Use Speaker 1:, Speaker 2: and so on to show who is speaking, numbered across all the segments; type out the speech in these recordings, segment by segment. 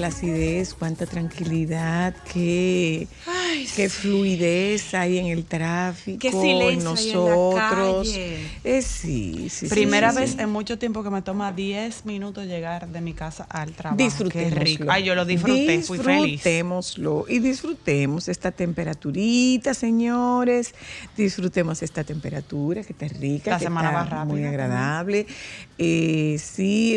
Speaker 1: placidez, cuánta tranquilidad, qué, qué fluidez hay en el tráfico,
Speaker 2: Qué
Speaker 1: en
Speaker 2: silencio hay en la
Speaker 1: nosotros.
Speaker 2: calle.
Speaker 1: Eh, sí,
Speaker 2: Primera
Speaker 1: sí,
Speaker 2: vez
Speaker 1: sí.
Speaker 2: en mucho tiempo que me toma 10 minutos llegar de mi casa al trabajo.
Speaker 1: Disfrutémoslo.
Speaker 2: Qué rico. Ay, yo lo disfruté, fui feliz.
Speaker 1: Disfrutémoslo y disfrutemos esta temperaturita, señores. Disfrutemos esta temperatura que está rica,
Speaker 2: La
Speaker 1: que
Speaker 2: semana
Speaker 1: está
Speaker 2: va rápido
Speaker 1: muy agradable. Eh, sí,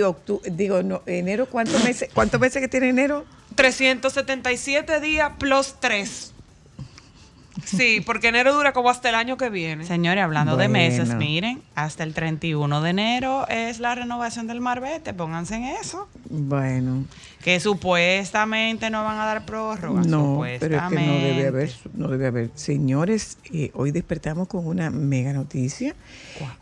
Speaker 1: digo, no, enero, ¿cuántos meses, ¿cuántos meses que tiene enero?
Speaker 3: 377 días plus 3. Sí, porque enero dura como hasta el año que viene.
Speaker 2: Señores, hablando de meses, miren, hasta el 31 de enero es la renovación del Marbete, pónganse en eso.
Speaker 1: Bueno,
Speaker 2: Que supuestamente no van a dar prórroga.
Speaker 1: no, pero es que no debe haber, no debe haber. Señores, eh, hoy despertamos con una mega noticia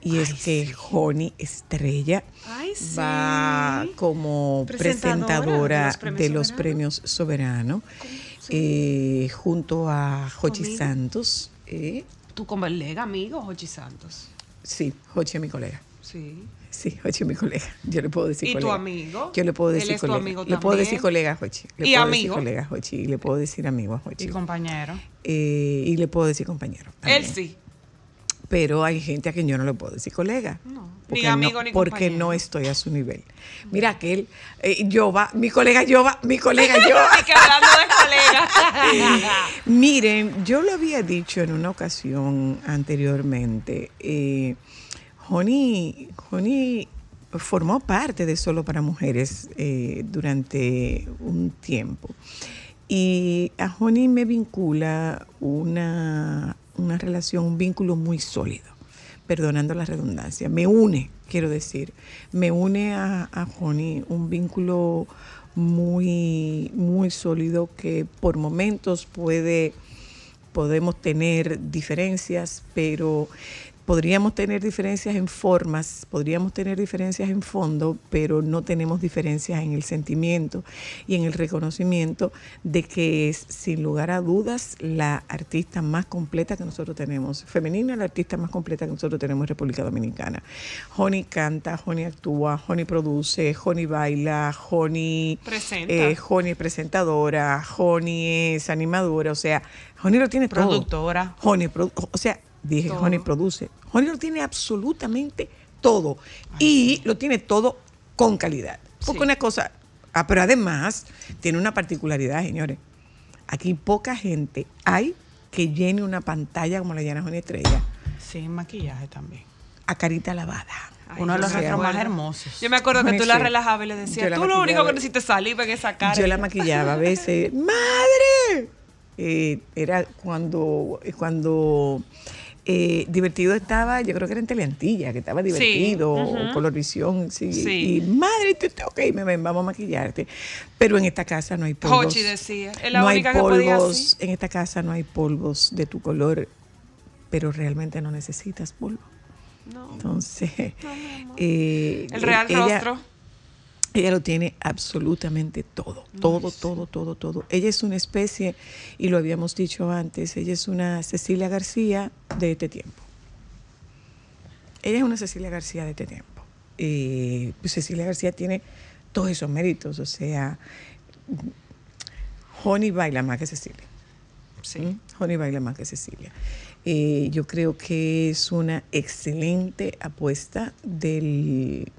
Speaker 1: y es que Joni Estrella
Speaker 3: Ay, sí.
Speaker 1: va como
Speaker 3: Presentadora
Speaker 1: presentadora,
Speaker 3: de
Speaker 1: de
Speaker 3: los premios
Speaker 1: premios Soberano eh, junto a Jochi. Santos. eh,
Speaker 3: Tú como el lega, amigo, Jochi Santos.
Speaker 1: sí, Jochi es mi colega.
Speaker 3: Sí.
Speaker 1: Sí, Jochi es mi colega. Yo le puedo decir
Speaker 3: ¿Y tu
Speaker 1: colega.
Speaker 3: amigo?
Speaker 1: Yo le puedo
Speaker 3: Él
Speaker 1: decir
Speaker 3: tu
Speaker 1: colega.
Speaker 3: amigo
Speaker 1: le puedo decir colega a Jochi. Le
Speaker 3: ¿Y
Speaker 1: puedo
Speaker 3: amigo?
Speaker 1: decir colega a Jochi. Y le puedo decir amigo a Jochi.
Speaker 2: Y compañero.
Speaker 1: Eh, y le puedo decir compañero.
Speaker 3: Él
Speaker 1: también.
Speaker 3: sí.
Speaker 1: Pero hay gente a quien yo no le puedo decir colega.
Speaker 3: No.
Speaker 1: Porque
Speaker 3: Ni amigo
Speaker 1: no,
Speaker 3: ni
Speaker 1: Porque
Speaker 3: compañero.
Speaker 1: no estoy a su nivel. Mira que él, eh, Jova, mi colega Jova, mi colega Jova.
Speaker 3: Y que hablando de colegas.
Speaker 1: Miren, yo lo había dicho en una ocasión anteriormente. Eh, Joni, Joni formó parte de Solo para Mujeres eh, durante un tiempo. Y a Joni me vincula una, una relación, un vínculo muy sólido, perdonando la redundancia. Me une, quiero decir, me une a, a Joni un vínculo muy, muy sólido que por momentos puede, podemos tener diferencias, pero podríamos tener diferencias en formas, podríamos tener diferencias en fondo, pero no tenemos diferencias en el sentimiento y en el reconocimiento de que es, sin lugar a dudas, la artista más completa que nosotros tenemos. Femenina, la artista más completa que nosotros tenemos en República Dominicana. Joni canta, Joni actúa, Joni produce, Joni baila, Joni
Speaker 3: Presenta.
Speaker 1: eh, Joni es presentadora, Joni es animadora, o sea, Joni lo tiene todo.
Speaker 2: Productora.
Speaker 1: Joni, produ- o sea, dije,
Speaker 3: Todo.
Speaker 1: Joni produce. Joni lo tiene absolutamente todo. y lo tiene todo con calidad. Porque
Speaker 3: Sí.
Speaker 1: una cosa, ah, pero además tiene una particularidad, señores. Aquí poca gente hay que llene una pantalla como la llena Joni Estrella
Speaker 2: Sin maquillaje también.
Speaker 1: a carita lavada.
Speaker 3: Ay,
Speaker 2: Uno de los rostros más hermosos.
Speaker 3: Yo me acuerdo que tú la relajabas y le decías, tú lo único que necesitas es salir en esa cara.
Speaker 1: Yo la maquillaba a veces. ¡Madre! Eh, era cuando, cuando eh, divertido estaba, yo creo que era en Teleantilla, que estaba divertido,
Speaker 3: ujú.
Speaker 1: Colorvisión, sí.
Speaker 3: Sí.
Speaker 1: Y madre, tú- tú- ok, me ven, vamos a maquillarte. Pero en esta casa no hay polvos.
Speaker 3: Hochi decía, es la
Speaker 1: no hay
Speaker 3: que podía
Speaker 1: en esta casa no hay polvos de tu color, pero realmente no necesitas polvo.
Speaker 3: No.
Speaker 1: Entonces,
Speaker 3: No,
Speaker 1: eh,
Speaker 3: El real
Speaker 1: ella-
Speaker 3: rostro.
Speaker 1: Ella lo tiene absolutamente todo, todo, todo, todo, todo. Ella es una especie, y lo habíamos dicho antes, ella es una Cecilia García de este tiempo. Ella es una Cecilia García de este tiempo. Eh, pues Cecilia García tiene todos esos méritos, o sea, Honey baila más que Cecilia.
Speaker 3: Sí.
Speaker 1: ¿Mm? Honey baila más que Cecilia. Eh, yo creo que es una excelente apuesta del,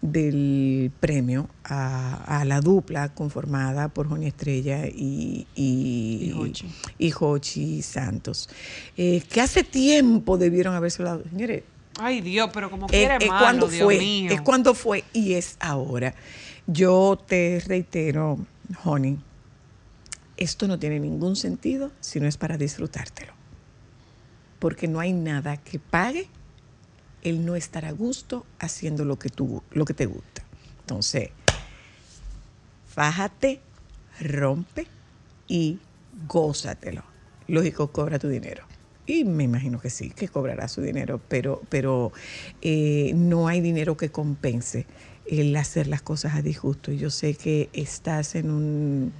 Speaker 1: del premio a, a la dupla conformada por Honey Estrella y, y,
Speaker 2: Y Jochi.
Speaker 1: y Jochi Santos. Eh, que hace tiempo debieron haberse dado. Señores,
Speaker 3: Ay, Dios, pero como
Speaker 1: es,
Speaker 3: quiere
Speaker 1: es
Speaker 3: malo,
Speaker 1: cuando
Speaker 3: Dios
Speaker 1: fue,
Speaker 3: mío.
Speaker 1: es cuando fue y es ahora. Yo te reitero, Honey, esto no tiene ningún sentido si no es para disfrutártelo. Porque no hay nada que pague el no estar a gusto haciendo lo que, tú, lo que te gusta. Entonces, fájate, rompe y gózatelo. Lógico, cobra tu dinero. Y me imagino que sí, que cobrará su dinero, pero, pero eh, no hay dinero que compense el hacer las cosas a disgusto. Yo sé que estás en un,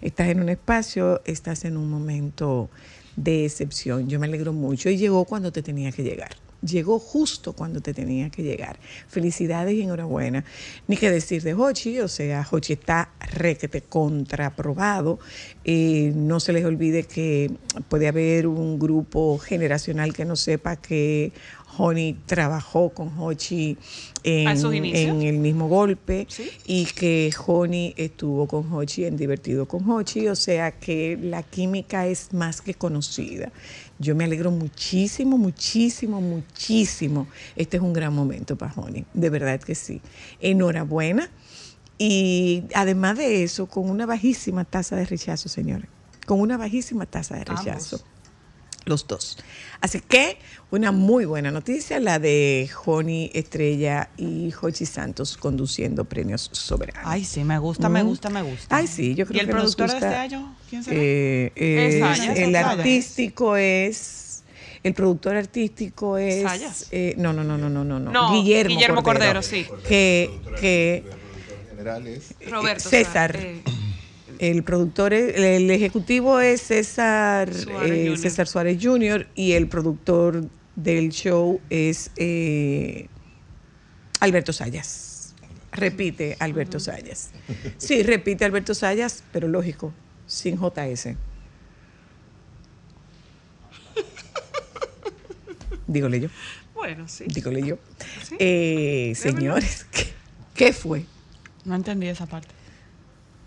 Speaker 1: estás en un espacio, estás en un momento de excepción. Yo me alegro mucho y llegó cuando te tenía que llegar. Llegó justo cuando te tenía que llegar. Felicidades y enhorabuena. Ni que decir de Hochi, o sea, Hochi está requete contraprobado. Eh, no se les olvide que puede haber un grupo generacional que no sepa que Honey trabajó con Hochi en, el mismo golpe
Speaker 3: Sí.
Speaker 1: y que Honey estuvo con Hochi en Divertido con Hochi, o sea que la química es más que conocida. Yo me alegro muchísimo, muchísimo, muchísimo. Este es un gran momento para Honey, de verdad que sí. Enhorabuena. Y además de eso, con una bajísima tasa de rechazo, señores. Con una bajísima tasa de rechazo. Los dos. Así que una muy buena noticia, la de Joni Estrella y Jochi Santos conduciendo premios soberanos.
Speaker 2: Ay, sí, me gusta, me
Speaker 1: Mm.
Speaker 2: gusta, me gusta.
Speaker 1: Ay, sí, yo creo
Speaker 2: ¿Y el
Speaker 1: que nos
Speaker 2: productor de
Speaker 1: gusta.
Speaker 2: este año? ¿Quién será?
Speaker 1: Eh,
Speaker 3: Sayas,
Speaker 1: el
Speaker 2: Sayas.
Speaker 1: artístico es. El productor artístico es.
Speaker 3: Sayas.
Speaker 1: eh, no, no, no, no, no, no, no. Guillermo,
Speaker 3: Guillermo
Speaker 1: Cordero.
Speaker 3: Cordero, sí.
Speaker 1: Que, que
Speaker 4: general es
Speaker 3: Roberto.
Speaker 1: César.
Speaker 3: o sea, eh,
Speaker 1: el productor, es- el ejecutivo es César
Speaker 3: Suárez
Speaker 1: eh,
Speaker 3: Jr.
Speaker 1: César Suárez Jr. y el productor del show es eh, Alberto Sayas. Repite Alberto Sayas. Sí, repite Alberto Sayas, pero lógico, sin JS. Dígole yo,
Speaker 3: bueno, sí.
Speaker 1: dígole yo.
Speaker 3: Sí.
Speaker 1: Eh, señores, ¿qué, qué fue?
Speaker 2: No entendí esa parte.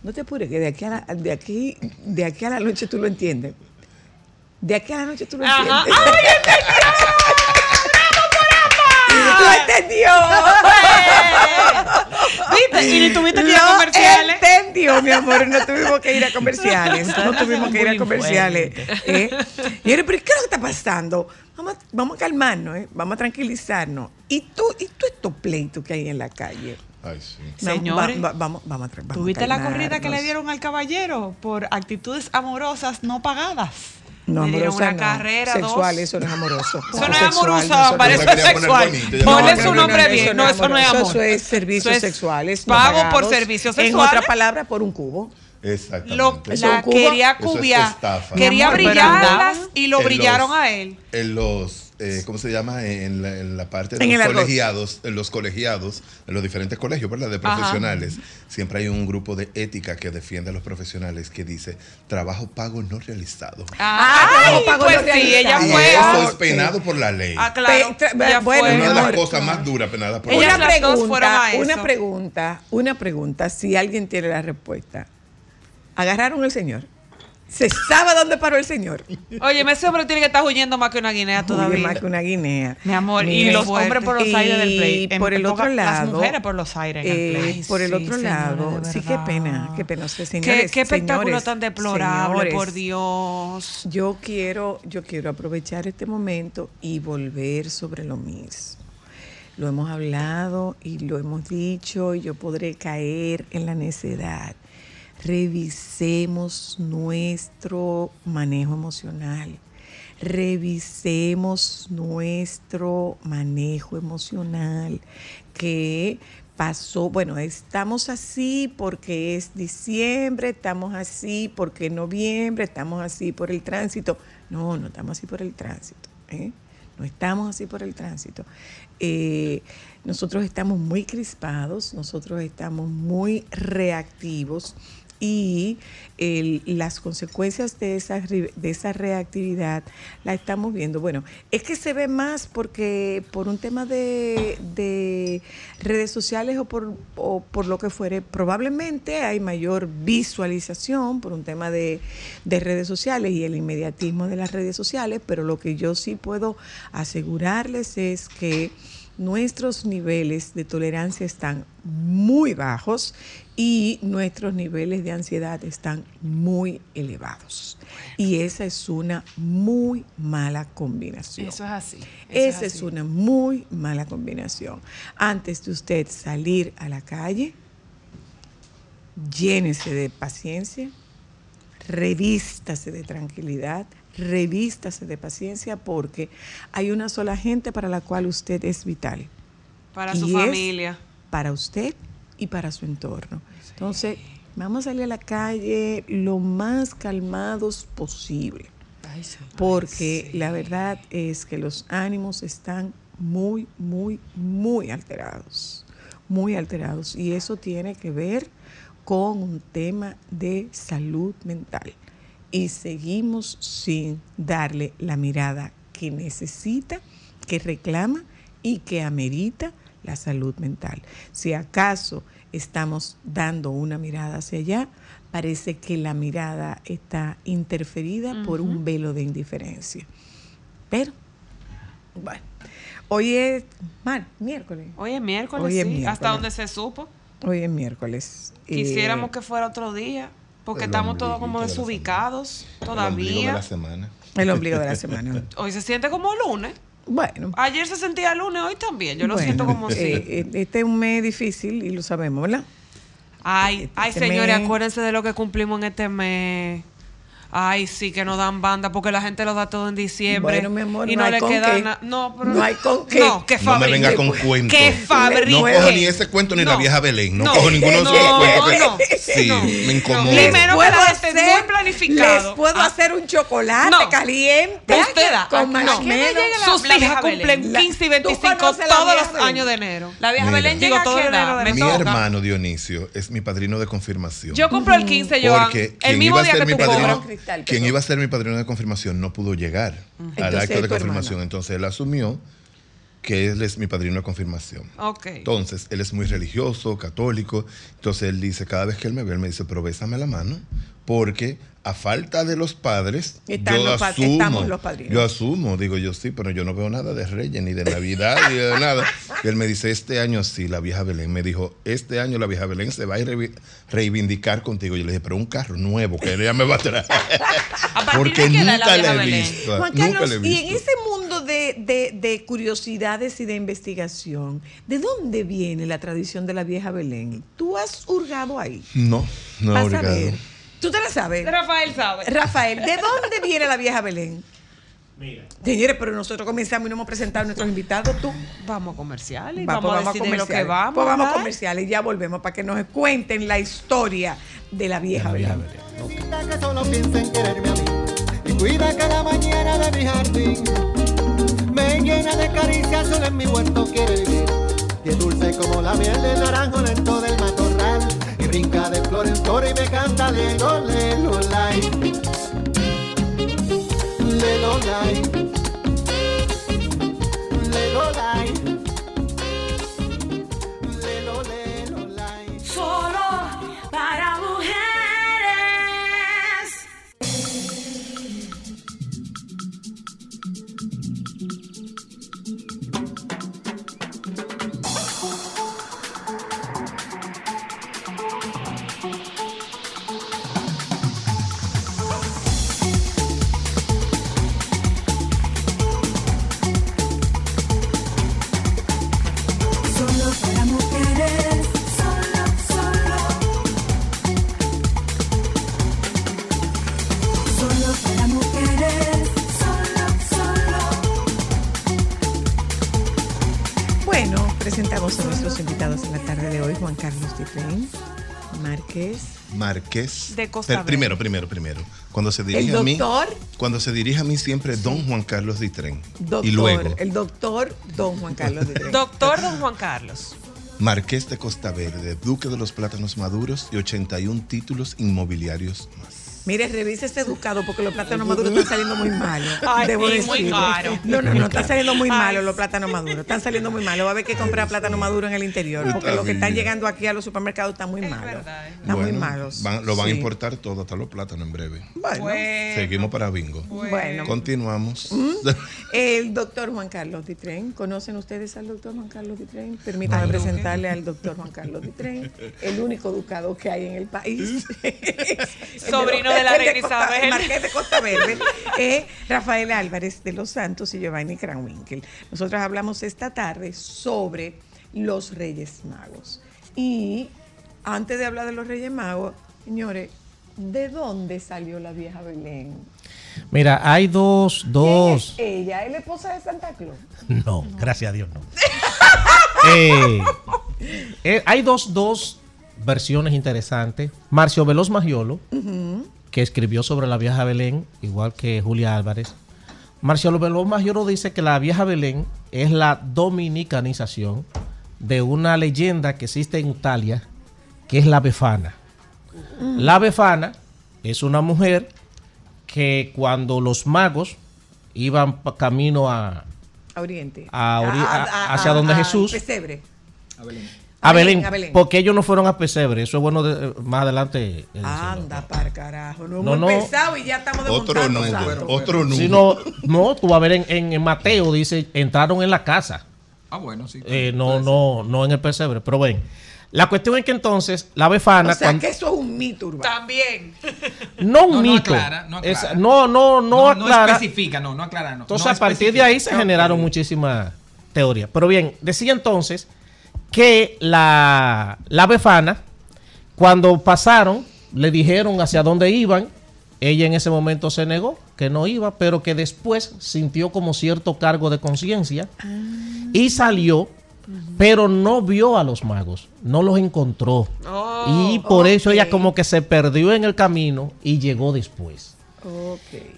Speaker 1: No te apures, que de aquí, a la, de, aquí, de aquí a la noche tú lo entiendes. De aquí a la noche tú lo
Speaker 3: Ajá.
Speaker 1: entiendes. ¡Lo entendió!
Speaker 3: ¿Viste? Y ni tuviste que ir a comerciales.
Speaker 1: entendió, mi amor. No tuvimos que ir a comerciales. No tuvimos que ir a comerciales. ¿eh? Y yo le pero ¿qué es lo que está pasando? Vamos, a- vamos a calmarnos, ¿eh? vamos a tranquilizarnos. ¿Y tú, y tú estos pleitos que hay en la calle?
Speaker 4: Ay, sí.
Speaker 2: Señores,
Speaker 1: va- va- vamos, vamos, a tra- vamos a
Speaker 2: ¿Tuviste la corrida que le dieron al caballero por actitudes amorosas no pagadas?
Speaker 1: No,
Speaker 3: Le dieron
Speaker 1: amorosa
Speaker 3: una
Speaker 1: no.
Speaker 3: carrera,
Speaker 1: Sexual,
Speaker 3: dos.
Speaker 1: eso no es amoroso.
Speaker 3: Eso no es
Speaker 1: no
Speaker 3: para
Speaker 1: es
Speaker 3: eso es sexual. Ponle su
Speaker 4: no,
Speaker 3: nombre
Speaker 4: no,
Speaker 3: bien. No, eso no es amor.
Speaker 1: Eso es servicios
Speaker 3: Eso es
Speaker 1: sexuales. no
Speaker 3: Pago por servicios
Speaker 1: En
Speaker 3: sexuales.
Speaker 1: otra palabra, por un cubo.
Speaker 4: Exactamente.
Speaker 3: Lo, la quería
Speaker 4: es
Speaker 3: cubiar. Quería brillarlas y lo
Speaker 4: En
Speaker 3: brillaron
Speaker 4: los-
Speaker 3: a él.
Speaker 4: En los, eh, ¿cómo se llama? En la, en la parte de
Speaker 1: En
Speaker 4: los colegiados, en los colegiados, en los diferentes colegios, ¿verdad? De
Speaker 3: Ajá.
Speaker 4: profesionales. Siempre hay un grupo de ética que defiende a los profesionales que dice trabajo pago no realizado.
Speaker 1: Ah,
Speaker 3: Ay,
Speaker 1: trabajo pago
Speaker 3: pues
Speaker 1: no
Speaker 3: sí, ella
Speaker 1: realizado.
Speaker 4: y
Speaker 3: fue.
Speaker 1: Ah,
Speaker 4: eso es penado por la ley.
Speaker 3: Ah, claro.
Speaker 1: Pe-
Speaker 3: ella fue.
Speaker 4: Una de las cosas más duras penadas por
Speaker 3: Ellas
Speaker 4: la ley.
Speaker 1: pregunta,
Speaker 3: a eso.
Speaker 1: una pregunta, una pregunta, si alguien tiene la respuesta. ¿Agarraron al señor? ¿Se sabe dónde paró el señor?
Speaker 3: Oye, ese hombre tiene que estar huyendo más que una guinea
Speaker 1: Huye
Speaker 3: todavía.
Speaker 1: más que una guinea.
Speaker 2: Mi amor, y los hombres por los aires del play. En
Speaker 1: por el otro lado.
Speaker 2: Las mujeres por los aires
Speaker 1: eh,
Speaker 2: play.
Speaker 1: por el
Speaker 2: Sí,
Speaker 1: otro lado, sí, qué pena, qué pena. O sea,
Speaker 3: Qué,
Speaker 1: señores,
Speaker 3: qué espectáculo
Speaker 1: señores,
Speaker 3: tan deplorable,
Speaker 1: señores,
Speaker 3: por Dios.
Speaker 1: Yo quiero, yo quiero aprovechar este momento y volver sobre lo mismo. Lo hemos hablado y lo hemos dicho y yo podré caer en la necedad. Revisemos nuestro manejo emocional. Revisemos nuestro manejo emocional que pasó, bueno, estamos así porque es diciembre, estamos así porque es noviembre, estamos así por el tránsito. No, no estamos así por el tránsito. ¿eh? No estamos así por el tránsito. Eh, nosotros estamos muy crispados, nosotros estamos muy reactivos y las consecuencias de esa, de esa reactividad la estamos viendo. Bueno, es que se ve más porque por un tema de, de redes sociales o por, o por lo que fuere, probablemente hay mayor visualización por un tema de, de redes sociales y el inmediatismo de las redes sociales, pero lo que yo sí puedo asegurarles es que nuestros niveles de tolerancia están muy bajos y nuestros niveles de ansiedad están muy elevados. Y esa es una muy mala combinación.
Speaker 3: Eso es así. eso
Speaker 1: Esa es
Speaker 3: así.
Speaker 1: una muy mala combinación. Antes de usted salir a la calle, llénese de paciencia, revístase de tranquilidad, revístase de paciencia porque hay una sola gente para la cual usted es vital.
Speaker 3: Para
Speaker 1: y
Speaker 3: su familia.
Speaker 1: Para usted y para su entorno. Entonces, vamos a salir a la calle lo más calmados posible porque la verdad es que los ánimos están muy, muy, muy alterados, muy alterados. Y eso tiene que ver con un tema de salud mental. Y seguimos sin darle la mirada que necesita, que reclama y que amerita la salud mental. Si acaso estamos dando una mirada hacia allá, parece que la mirada está interferida por un velo de indiferencia. Pero, bueno, hoy es mar- miércoles.
Speaker 3: Hoy es miércoles,
Speaker 1: Hoy es
Speaker 3: sí,
Speaker 1: miércoles.
Speaker 3: hasta donde se supo.
Speaker 1: Hoy es miércoles. Eh,
Speaker 3: Quisiéramos que fuera otro día, porque
Speaker 4: El
Speaker 3: estamos todos como desubicados
Speaker 4: El ombligo de
Speaker 3: todavía.
Speaker 4: la semana.
Speaker 1: El ombligo de la semana.
Speaker 3: Hoy se siente como lunes.
Speaker 1: Bueno.
Speaker 3: Ayer se sentía lunes, hoy también. Yo lo
Speaker 1: bueno,
Speaker 3: siento como
Speaker 1: eh,
Speaker 3: si.
Speaker 1: eh, Este es un mes difícil y lo sabemos, ¿verdad?
Speaker 3: Ay, ay,
Speaker 1: este
Speaker 3: señores,
Speaker 1: mes-
Speaker 3: acuérdense de lo que cumplimos en este mes. Ay, sí, que nos dan banda porque la gente lo da todo en diciembre.
Speaker 1: Bueno, mi amor,
Speaker 3: y
Speaker 1: no
Speaker 3: no, le queda nada. No, pero
Speaker 1: No hay con qué.
Speaker 3: No, que
Speaker 4: No me
Speaker 3: fabrique.
Speaker 4: venga con cuentos.
Speaker 3: Que fabrique.
Speaker 4: No cojo ni ese cuento ni la
Speaker 3: No.
Speaker 4: vieja Belén. No,
Speaker 3: No.
Speaker 4: cojo ninguno de esos
Speaker 3: No,
Speaker 4: cuentos. que-
Speaker 3: no.
Speaker 4: Sí,
Speaker 3: No.
Speaker 4: me incomoda.
Speaker 3: Primero que
Speaker 1: puedo
Speaker 3: la gente muy planificado.
Speaker 1: Les puedo
Speaker 3: Ah.
Speaker 1: hacer un chocolate
Speaker 3: No.
Speaker 1: caliente
Speaker 3: Usted da.
Speaker 1: con
Speaker 3: no.
Speaker 1: marshmallow.
Speaker 3: Sus
Speaker 2: la
Speaker 3: hijas
Speaker 2: vieja
Speaker 3: cumplen
Speaker 2: Belén?
Speaker 1: La-
Speaker 3: 15 y
Speaker 1: ¿Tú
Speaker 3: 25
Speaker 1: conoces la
Speaker 3: todos los años de enero.
Speaker 2: La vieja. Belén llega
Speaker 3: todo enero
Speaker 4: Mi hermano Dionisio es mi padrino de confirmación.
Speaker 3: Yo compro el 15, Joan.
Speaker 4: porque
Speaker 3: El mismo día que
Speaker 4: mi
Speaker 3: tú
Speaker 4: padrino,
Speaker 1: Cristal,
Speaker 4: quien iba a ser mi padrino de confirmación no pudo llegar al
Speaker 1: Entonces,
Speaker 4: acto de confirmación.
Speaker 1: hermano.
Speaker 4: Entonces él asumió que él es mi padrino de confirmación. Entonces, él es muy religioso, católico. Entonces, él dice, cada vez que él me ve, él me dice, pero bésame la mano, porque a falta de los padres,
Speaker 1: Están
Speaker 4: yo
Speaker 1: los pa-
Speaker 4: asumo,
Speaker 1: estamos los padrinos.
Speaker 4: yo asumo, digo yo sí, pero yo no veo nada de Reyes, ni de Navidad, ni de nada. Y él me dice, este año sí, la vieja Belén. Me dijo, este año la vieja Belén se va a reivindicar contigo. Yo le dije, pero un carro nuevo que ella me va a traer.
Speaker 2: ¿A partir
Speaker 4: porque
Speaker 2: de
Speaker 4: nunca
Speaker 2: la
Speaker 4: he visto.
Speaker 1: Juan
Speaker 4: nunca
Speaker 1: Carlos,
Speaker 4: la he
Speaker 1: y en
Speaker 4: visto.
Speaker 1: ese mundo de, de- de curiosidades y de investigación, ¿de dónde viene la tradición de la vieja Belén? ¿Tú has hurgado ahí?
Speaker 4: No, no,
Speaker 1: a
Speaker 4: obrigado.
Speaker 1: ver. ¿Tú te la sabes?
Speaker 3: Rafael sabe.
Speaker 1: Rafael, ¿de dónde viene la vieja Belén? Mira. Señores, pero nosotros comenzamos y no hemos presentado a nuestros invitados. Tú.
Speaker 3: Vamos a comerciales.
Speaker 1: Va,
Speaker 3: vamos,
Speaker 1: pues
Speaker 3: a lo que
Speaker 1: comerciales.
Speaker 3: vamos.
Speaker 1: Pues vamos a comerciales y ya volvemos para que nos cuenten la historia de la vieja Belén.
Speaker 5: Cuida que a cada mañana de mi jardín. Me llena de caricias, solo en mi huerto quiere vivir. Y es dulce como la miel del naranjo lento del matorral. Y brinca de flor en flor y me canta lelo, lelo, lai. Lelo, lai. Lelo, lai.
Speaker 1: Márquez,
Speaker 4: Marqués.
Speaker 3: De Costa
Speaker 4: Pero
Speaker 3: Verde.
Speaker 4: primero, primero, primero. Cuando se
Speaker 1: el
Speaker 4: dirige a mí.
Speaker 1: doctor,
Speaker 4: Cuando se dirige a mí siempre don Juan Carlos Ditren.
Speaker 1: doctor,
Speaker 4: y luego.
Speaker 1: el doctor Don Juan Carlos Difren.
Speaker 3: Doctor Don Juan Carlos.
Speaker 4: Marqués de Costa Verde, Duque de los Plátanos Maduros y 81 títulos inmobiliarios más.
Speaker 1: Mire, revise ese educado porque los plátanos maduros están saliendo muy malos.
Speaker 3: Ay,
Speaker 1: debo
Speaker 3: sí, muy caro.
Speaker 1: No, no, no, están saliendo muy malos los plátanos maduros. Están saliendo muy malos. Va a haber que comprar plátano maduro en el interior porque los que están llegando aquí a los supermercados están muy malos.
Speaker 3: verdad, es
Speaker 1: Están muy malos.
Speaker 4: van- lo van
Speaker 1: Sí.
Speaker 4: a importar todo, hasta los plátanos en breve.
Speaker 1: Bueno,
Speaker 3: Bueno,
Speaker 4: Seguimos para bingo.
Speaker 1: bueno.
Speaker 4: Continuamos.
Speaker 1: El doctor Juan Carlos Ditren. ¿Conocen ustedes al doctor Juan Carlos Ditren? Permítanme presentarle al doctor Juan Carlos Ditren, el único educado que hay en el país.
Speaker 3: Sobrino de la reina
Speaker 1: Costa-
Speaker 3: Isabel.
Speaker 1: el Marqués de Costa Verde. eh, Rafael Álvarez de los Santos y Giovanni Kranwinkel. Nosotros hablamos esta tarde sobre los Reyes Magos. Y antes de hablar de los Reyes Magos, señores, ¿de dónde salió la vieja Belén?
Speaker 6: Mira, hay dos,
Speaker 1: ¿Quién
Speaker 6: dos.
Speaker 1: es ella es la esposa de Santa Claus.
Speaker 6: No, gracias a Dios no. Eh, eh, hay dos, dos versiones interesantes. Marcio Veloz Magiolo, que escribió sobre la vieja Belén, igual que Julia Álvarez. Marcio Veloz Magiolo dice que la vieja Belén es la dominicanización de una leyenda que existe en Italia, que es la Befana. La Befana es una mujer que cuando los magos iban camino a,
Speaker 1: A Oriente.
Speaker 6: A ori- a- hacia donde
Speaker 1: a-
Speaker 6: Jesús.
Speaker 1: Pesebre.
Speaker 6: a Belén,
Speaker 1: a Belén.
Speaker 6: porque ellos no fueron a Pesebre, eso es bueno de- más adelante. eh.
Speaker 1: Anda, para carajo. No,
Speaker 6: No,
Speaker 1: hemos
Speaker 6: no.
Speaker 1: empezado y ya estamos
Speaker 4: Otro
Speaker 1: santos.
Speaker 4: otro nudo.
Speaker 6: Si no, no, tú vas a ver en, en- en Mateo, dice, entraron en la casa,
Speaker 7: Ah, bueno, sí.
Speaker 6: eh, no, no, no en el Pesebre, pero ven. La cuestión es que entonces la befana,
Speaker 1: O sea,
Speaker 6: cuando-
Speaker 1: que eso es un mito urbano.
Speaker 3: También.
Speaker 6: no un
Speaker 7: No, no
Speaker 6: mito,
Speaker 7: aclara, no
Speaker 6: es-
Speaker 7: aclara.
Speaker 6: no, no, no,
Speaker 7: no, no
Speaker 6: aclara.
Speaker 7: especifica, no, no aclara. No,
Speaker 6: Entonces,
Speaker 7: no
Speaker 6: a partir de ahí se generaron muchísimas teorías. Pero bien, decía entonces que la, la befana, cuando pasaron, le dijeron hacia dónde iban. Ella en ese momento se negó, que no iba, pero que después sintió como cierto cargo de conciencia y salió, pero no vio a los magos, no los encontró. y por eso ella como que se perdió en el camino y llegó después.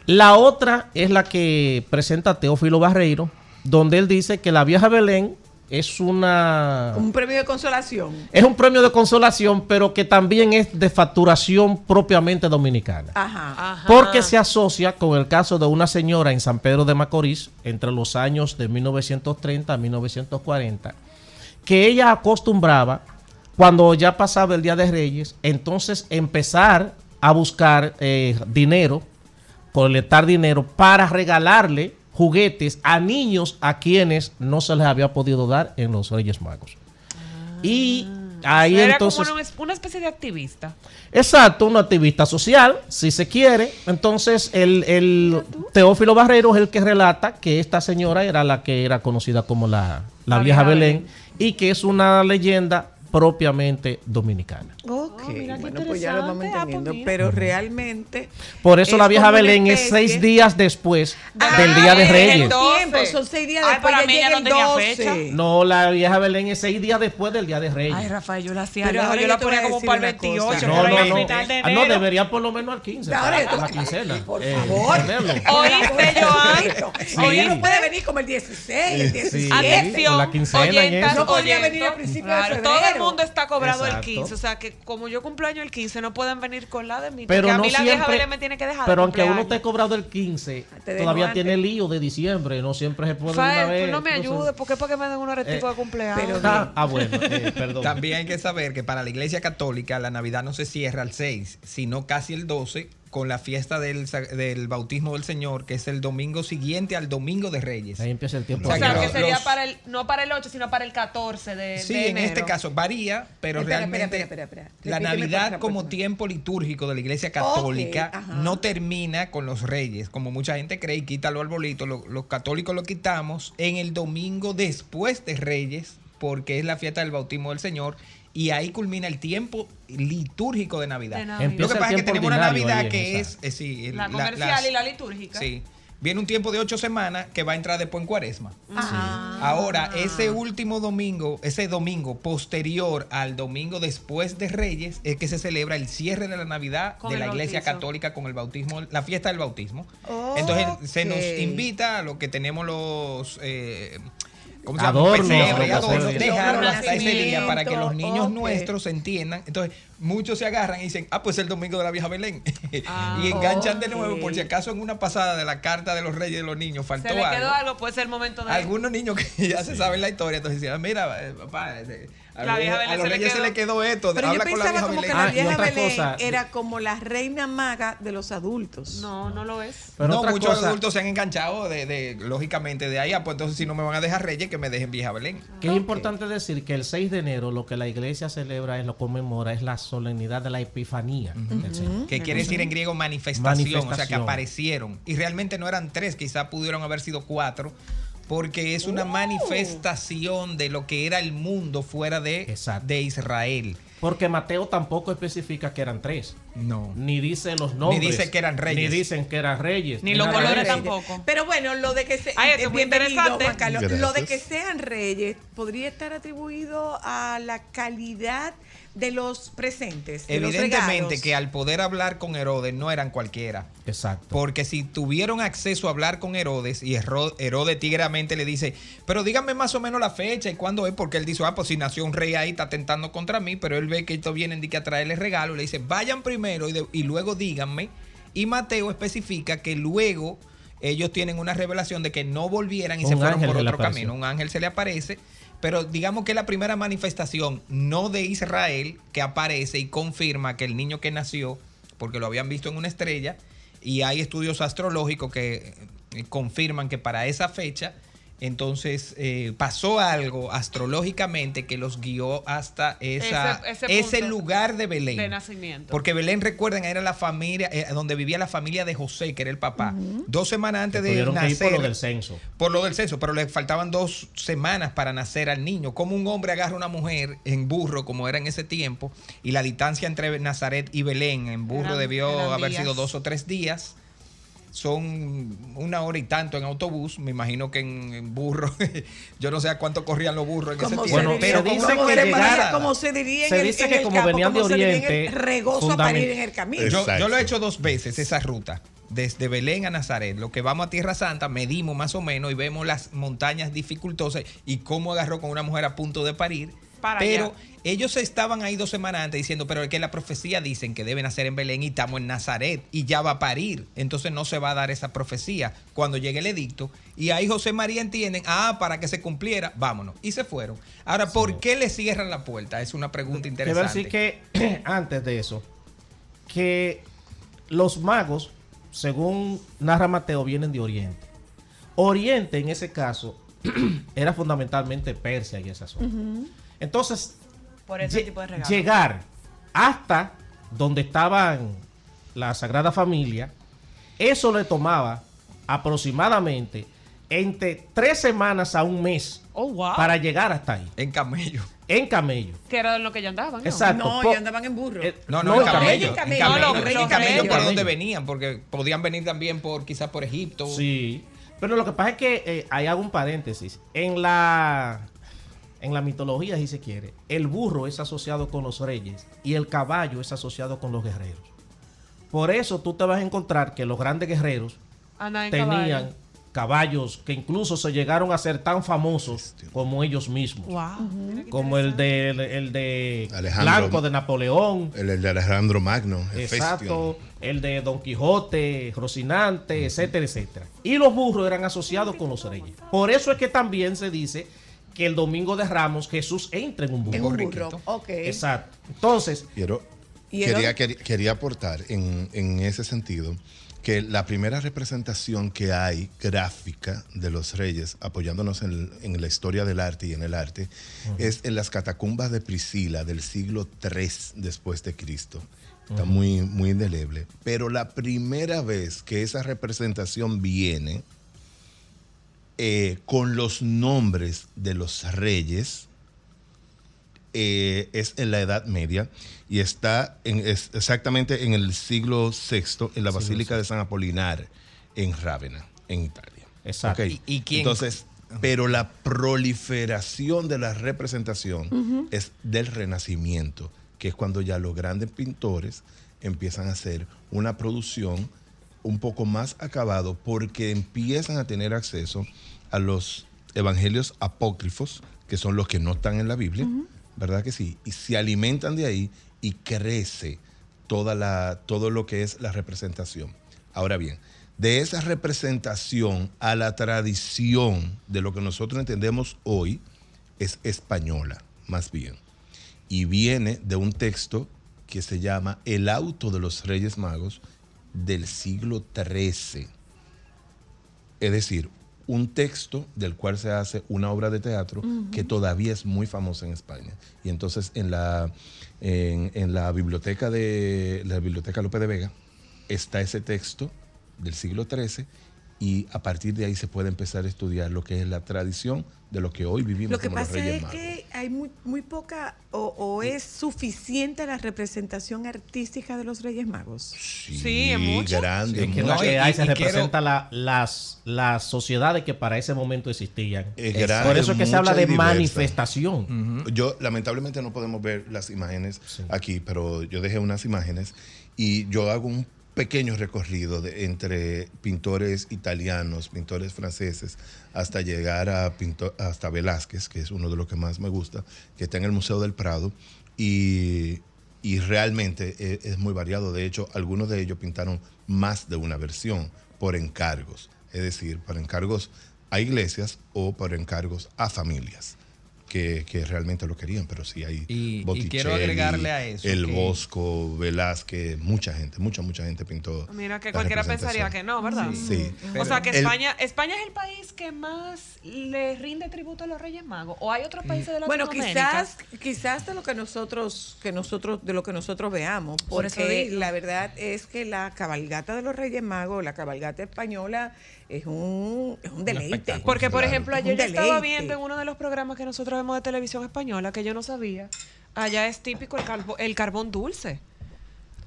Speaker 6: La otra es la que presenta Teófilo Barreiro, donde él dice que la vieja Belén es una
Speaker 1: un premio de consolación.
Speaker 6: es un premio de consolación, pero que también es de facturación propiamente dominicana.
Speaker 1: Ajá.
Speaker 3: Ajá.
Speaker 6: Porque se asocia con el caso de una señora en San Pedro de Macorís entre los años de 1930 a 1940, que ella acostumbraba, cuando ya pasaba el Día de Reyes, entonces empezar a buscar eh, dinero, colectar dinero para regalarle juguetes a niños a quienes no se les había podido dar en los Reyes Magos. Y ahí
Speaker 3: Era
Speaker 6: entonces...
Speaker 3: como una, una especie de activista.
Speaker 6: Exacto, un activista social, si se quiere. Entonces, el, el Teófilo Barrero es el que relata que esta señora era la que era conocida como la, la
Speaker 3: La
Speaker 6: vieja
Speaker 3: vieja
Speaker 6: Belén,
Speaker 3: Belén.
Speaker 6: y que es una leyenda propiamente dominicana.
Speaker 1: Ok,
Speaker 3: Oh, mira qué
Speaker 1: bueno, pues ya lo vamos
Speaker 3: interesante. Ah, pues
Speaker 1: entendiendo.
Speaker 3: mira.
Speaker 1: pero realmente.
Speaker 6: Por eso
Speaker 1: es
Speaker 6: la vieja Belén es seis días después
Speaker 1: Ah,
Speaker 6: del Día de
Speaker 1: es
Speaker 6: Reyes.
Speaker 1: el tiempo,
Speaker 3: 12.
Speaker 1: son seis días
Speaker 3: Ay,
Speaker 1: después.
Speaker 3: para
Speaker 1: ya
Speaker 3: mí
Speaker 1: llega el
Speaker 3: no tenía
Speaker 1: 12.
Speaker 3: fecha.
Speaker 6: No, la vieja Belén es seis días después del Día de Reyes.
Speaker 3: Ay, Rafael, yo la hacía.
Speaker 1: Pero
Speaker 3: Yo,
Speaker 1: ahora
Speaker 3: yo
Speaker 1: yo
Speaker 3: la
Speaker 1: a
Speaker 3: ponía como para el
Speaker 1: una cosa.
Speaker 3: 28,
Speaker 6: no, no,
Speaker 3: al
Speaker 6: no. Ah, no, debería por lo menos al 15.
Speaker 1: Ahora
Speaker 6: para
Speaker 1: esto-
Speaker 6: la quincena.
Speaker 1: Por
Speaker 6: Eh,
Speaker 1: favor.
Speaker 3: ¿Oíste, Joan?
Speaker 6: Sí.
Speaker 1: Oye, no puede venir como el 16, el 17.
Speaker 6: Sí.
Speaker 3: Atención, oyentas,
Speaker 6: eso.
Speaker 1: No podría
Speaker 3: oyentos.
Speaker 1: venir a principios de
Speaker 3: el
Speaker 1: febrero.
Speaker 3: Mundo está cobrado el
Speaker 6: Exacto.
Speaker 3: 15. O sea, que como yo cumpleaños el 15, no pueden venir con la de mí.
Speaker 6: Pero
Speaker 3: porque a
Speaker 6: no
Speaker 3: mí la vieja
Speaker 6: siempre,
Speaker 3: Belén me tiene que dejar. de
Speaker 6: pero aunque uno esté cobrado el 15,
Speaker 1: Te dejo
Speaker 6: todavía
Speaker 1: antes.
Speaker 6: tiene lío de diciembre, no siempre se puede de una vez.
Speaker 3: tú no me
Speaker 6: entonces-
Speaker 3: ayudes, porque es para que me den unos reticos
Speaker 6: Eh,
Speaker 3: de cumpleaños.
Speaker 1: pero-
Speaker 6: Ah, ah, bueno, eh, perdón.
Speaker 7: También hay que saber que para la Iglesia Católica la Navidad no se cierra al 6, sino casi el 12 con la fiesta del, sa- del bautismo del Señor, que es el domingo siguiente al domingo de Reyes.
Speaker 6: Ahí empieza el tiempo.
Speaker 7: O
Speaker 3: o
Speaker 7: sea, que los-
Speaker 3: sería
Speaker 7: los-
Speaker 3: para el, no para el 8, sino para el 14 de,
Speaker 7: Sí,
Speaker 3: de
Speaker 7: en este caso varía, pero
Speaker 1: Espera,
Speaker 7: realmente
Speaker 1: espera, espera, espera, espera.
Speaker 7: la Navidad como tiempo litúrgico de la Iglesia Católica no termina con los reyes, como mucha gente cree y quita los arbolitos. Lo- los católicos lo quitamos en el domingo después de Reyes, porque es la fiesta del bautismo del Señor. Y ahí culmina el tiempo litúrgico de Navidad.
Speaker 3: De Navidad.
Speaker 7: Lo que pasa es que tenemos una Navidad que es, eh, sí, el-
Speaker 3: La
Speaker 7: la-
Speaker 3: comercial
Speaker 7: las-
Speaker 3: y la litúrgica.
Speaker 7: Sí. Viene un tiempo de ocho semanas que va a entrar después en cuaresma.
Speaker 1: Ajá.
Speaker 7: Ahora, ese último domingo, ese domingo posterior al domingo después de Reyes, es que se celebra el cierre de la Navidad
Speaker 3: Con
Speaker 7: de la Iglesia
Speaker 3: bautizo.
Speaker 7: Católica con el bautismo, la fiesta del bautismo.
Speaker 1: Ok.
Speaker 7: Entonces, se nos invita a lo que tenemos los... eh, ¿cómo se llama?
Speaker 6: Adornos,
Speaker 7: Pesebre adornos,
Speaker 1: Los
Speaker 7: hasta ese día para que los niños
Speaker 1: ok.
Speaker 7: nuestros entiendan. Entonces, muchos se agarran y dicen, ah, pues el domingo de la vieja Belén.
Speaker 3: Ah,
Speaker 7: y enganchan de nuevo, por si acaso en una pasada de la carta de los reyes de los niños faltó
Speaker 3: Se le quedó
Speaker 7: algo.
Speaker 3: algo, puede ser el momento de.
Speaker 7: Algunos niños que ya se saben la historia, entonces decían, mira, eh, papá, a,
Speaker 3: La vieja
Speaker 7: a
Speaker 3: Belén
Speaker 7: los
Speaker 3: se le
Speaker 7: reyes se le quedó esto,
Speaker 1: Pero yo
Speaker 7: habla con la
Speaker 1: pensaba
Speaker 7: vieja
Speaker 1: como que la
Speaker 6: Ah,
Speaker 1: vieja Belén
Speaker 6: cosa.
Speaker 1: era como la reina maga de los adultos.
Speaker 3: No, no lo es.
Speaker 6: Pero
Speaker 7: no, muchos
Speaker 6: cosa
Speaker 7: adultos se han enganchado de, de- lógicamente de ahí, ah, pues entonces si no me van a dejar reyes, que me dejen vieja Belén.
Speaker 6: que es importante decir que el 6 de enero lo que la iglesia celebra es lo conmemora es la solemnidad de la epifanía del Señor.
Speaker 7: Que quiere decir en griego manifestación, o sea que aparecieron. Y realmente no eran tres, quizá pudieron haber sido cuatro, porque es una manifestación de lo que era el mundo fuera de,
Speaker 6: Exacto.
Speaker 7: de Israel.
Speaker 6: Porque Mateo tampoco especifica que eran tres.
Speaker 7: No.
Speaker 6: Ni dice los nombres.
Speaker 7: dice que eran reyes.
Speaker 6: Ni dicen que eran reyes.
Speaker 3: Ni los colores tampoco.
Speaker 1: Pero bueno, lo de que se,
Speaker 3: Ay, esto es muy
Speaker 1: bienvenido,
Speaker 3: interesante.
Speaker 1: Juan Carlos.
Speaker 4: Gracias.
Speaker 1: lo de que sean reyes podría estar atribuido a la calidad de los presentes. de
Speaker 7: Evidentemente que al poder hablar con Herodes no eran cualquiera.
Speaker 6: Exacto.
Speaker 7: Porque si tuvieron acceso a hablar con Herodes y Hero- Herodes tigramente le dice, pero díganme más o menos la fecha y cuándo es, porque él dice, ah, pues si nació un rey ahí, está tentando contra mí, pero él ve que estos vienen de que a traerle regalo, le dice, vayan primero y, de- y luego díganme. Y Mateo especifica que luego ellos tienen una revelación de que no volvieran y
Speaker 6: Un
Speaker 7: se fueron por otro camino. Un ángel se le aparece. Pero digamos que la primera manifestación, no de Israel, que aparece y confirma que el niño que nació, porque lo habían visto en una estrella, y hay estudios astrológicos que eh, confirman que para esa fecha, entonces eh, pasó algo astrológicamente que los guió hasta esa,
Speaker 3: Ese-
Speaker 7: ese,
Speaker 3: ese punto
Speaker 7: lugar de Belén.
Speaker 3: de nacimiento.
Speaker 7: Porque Belén, recuerden, era la familia, eh, donde vivía la familia de José, que era el papá. Dos semanas antes de nacer.
Speaker 6: por lo del censo.
Speaker 7: Por lo del censo, pero le faltaban dos semanas para nacer al niño. Como un hombre agarra a una mujer en burro, como era en ese tiempo, y la distancia entre Nazaret y Belén en burro
Speaker 3: Eran-
Speaker 7: debió
Speaker 3: eran
Speaker 7: haber
Speaker 3: días.
Speaker 7: sido dos o tres días. Son una hora y tanto en autobús. Me imagino que en, en burro, yo no sé a cuánto corrían los burros en ese
Speaker 1: Como
Speaker 7: tiempo.
Speaker 6: Bueno,
Speaker 7: pero
Speaker 6: dice
Speaker 1: como
Speaker 6: que
Speaker 1: se diría-
Speaker 6: llegara-
Speaker 1: como se diría en
Speaker 6: se
Speaker 1: el-
Speaker 6: dice
Speaker 1: en
Speaker 6: que
Speaker 1: el
Speaker 6: como
Speaker 1: campo,
Speaker 6: venían de
Speaker 1: como se diría en
Speaker 6: Oriente,
Speaker 1: el regoso a parir en el camino.
Speaker 7: Yo, yo lo he hecho dos veces, esa ruta. Desde Belén a Nazaret. Lo que vamos a Tierra Santa, medimos más o menos y vemos las montañas dificultosas y cómo agarró con una mujer a punto de parir.
Speaker 3: Para
Speaker 7: pero
Speaker 3: allá.
Speaker 7: ellos estaban ahí dos semanas antes diciendo, pero es que la profecía dicen que deben nacer en Belén y estamos en Nazaret y ya va a parir. Entonces no se va a dar esa profecía cuando llegue el edicto. Y ahí José María entienden, ah, para que se cumpliera, vámonos. Y se fueron. Ahora, ¿por qué le cierran la puerta? Es una pregunta interesante.
Speaker 6: ver sí que antes de eso, que los magos, según narra Mateo, vienen de Oriente. Oriente, en ese caso, era fundamentalmente Persia y esa zona. Entonces,
Speaker 3: Por ese
Speaker 6: lle-
Speaker 3: tipo de regalos.
Speaker 6: llegar hasta donde estaban la Sagrada Familia, eso le tomaba aproximadamente entre tres semanas a un mes
Speaker 3: Oh, wow.
Speaker 6: para llegar hasta ahí,
Speaker 7: En camello.
Speaker 6: en camello.
Speaker 3: Que era de lo que ya andaban. ¿no?
Speaker 6: Exacto.
Speaker 1: No, ya andaban en burro.
Speaker 6: Eh,
Speaker 7: No, no,
Speaker 6: No,
Speaker 7: en
Speaker 6: en
Speaker 7: camello.
Speaker 1: camello.
Speaker 7: En camello,
Speaker 3: No, los
Speaker 7: en
Speaker 3: reyes
Speaker 7: camello
Speaker 3: camello.
Speaker 7: por donde
Speaker 6: Camello.
Speaker 7: venían, porque podían venir también por quizás por Egipto.
Speaker 6: Sí, pero lo que pasa es que eh, ahí hago un paréntesis. En la, en la mitología, si se quiere, el burro es asociado con los reyes y el caballo es asociado con los guerreros. Por eso tú te vas a encontrar que los grandes guerreros tenían
Speaker 3: caballo.
Speaker 6: caballos que incluso se llegaron a ser tan famosos como ellos mismos.
Speaker 3: Wow.
Speaker 6: Como el de, el de
Speaker 4: Alejandro.
Speaker 6: Blanco de Napoleón.
Speaker 4: El, el de Alejandro Magno.
Speaker 6: Exacto, el de Don Quijote, Rocinante, etcétera, etcétera. Y los burros eran asociados con los reyes. Por eso es que también se dice que el domingo de Ramos Jesús entra en un burro.
Speaker 1: en un burro. Ok.
Speaker 6: Exacto. Entonces,
Speaker 4: Quiero, quería, quería aportar en, en ese sentido que la primera representación que hay gráfica de los reyes, apoyándonos en, en la historia del arte y en el arte, es en las catacumbas de Priscila del siglo III después de Cristo. Está muy, muy indeleble. Pero la primera vez que esa representación viene eh, con los nombres de los reyes, eh, es en la Edad Media y está en- es exactamente en el siglo VI en la Basílica de San Apolinar en Rávena, en Italia.
Speaker 6: Exacto.
Speaker 7: ¿Y- y quién-
Speaker 4: Entonces, pero la proliferación de la representación es del Renacimiento, que es cuando ya los grandes pintores empiezan a hacer una producción un poco más acabado porque empiezan a tener acceso a los evangelios apócrifos, que son los que no están en la Biblia, ¿verdad que sí? Y se alimentan de ahí y crece toda la, todo lo que es la representación. Ahora bien, de esa representación a la tradición de lo que nosotros entendemos hoy es española, más bien. Y viene de un texto que se llama El auto de los Reyes Magos del siglo XIII. Es decir, un texto del cual se hace una obra de teatro que todavía es muy famosa en España. Y entonces en la, en, en la biblioteca de la biblioteca López de Vega está ese texto del siglo XIII y a partir de ahí se puede empezar a estudiar lo que es la tradición de lo que hoy vivimos
Speaker 1: Lo que
Speaker 4: como los
Speaker 1: pasa
Speaker 4: Reyes
Speaker 1: es
Speaker 4: Magos.
Speaker 1: que hay muy, muy poca o, o es suficiente la representación artística de los Reyes Magos.
Speaker 4: Sí,
Speaker 3: Sí, es mucho.
Speaker 4: grande,
Speaker 6: Es que
Speaker 4: mucho.
Speaker 6: lo que
Speaker 7: y-
Speaker 6: hay
Speaker 7: y
Speaker 6: se
Speaker 7: quiero-
Speaker 6: representa la- las, las sociedades que para ese momento existían.
Speaker 4: Es grande,
Speaker 6: Por eso es que se habla de
Speaker 4: diversa.
Speaker 6: manifestación.
Speaker 4: Yo lamentablemente no podemos ver las imágenes aquí, pero yo dejé unas imágenes y yo hago un pequeño recorrido entre pintores italianos, pintores franceses, hasta llegar a hasta Velázquez, que es uno de los que más me gusta, que está en el Museo del Prado y, y realmente e- es, muy variado. De hecho, algunos de ellos pintaron más de una versión por encargos, es decir, por encargos a iglesias o por encargos a familias que, que realmente lo querían, pero sí hay
Speaker 7: Y- y quiero agregarle a eso
Speaker 4: El
Speaker 7: que-
Speaker 4: Bosco, Velázquez, mucha gente, mucha, mucha gente pintó.
Speaker 3: Mira que cualquiera pensaría que no, ¿verdad?
Speaker 4: Sí.
Speaker 3: o sea que
Speaker 4: El-
Speaker 3: España, España es el país que más le rinde tributo a los Reyes Magos. ¿O hay otros países de
Speaker 1: Bueno,
Speaker 3: Latinoamérica?
Speaker 1: quizás, quizás de lo que nosotros, que nosotros, de lo que nosotros veamos, porque la verdad es que la cabalgata de los Reyes Magos, la cabalgata española, es un, es un deleite.
Speaker 3: Porque, por ejemplo,
Speaker 1: Es
Speaker 3: ayer yo estaba viendo en uno de los programas que nosotros vemos de televisión española, que yo no sabía, allá es típico el, carbo- el carbón dulce.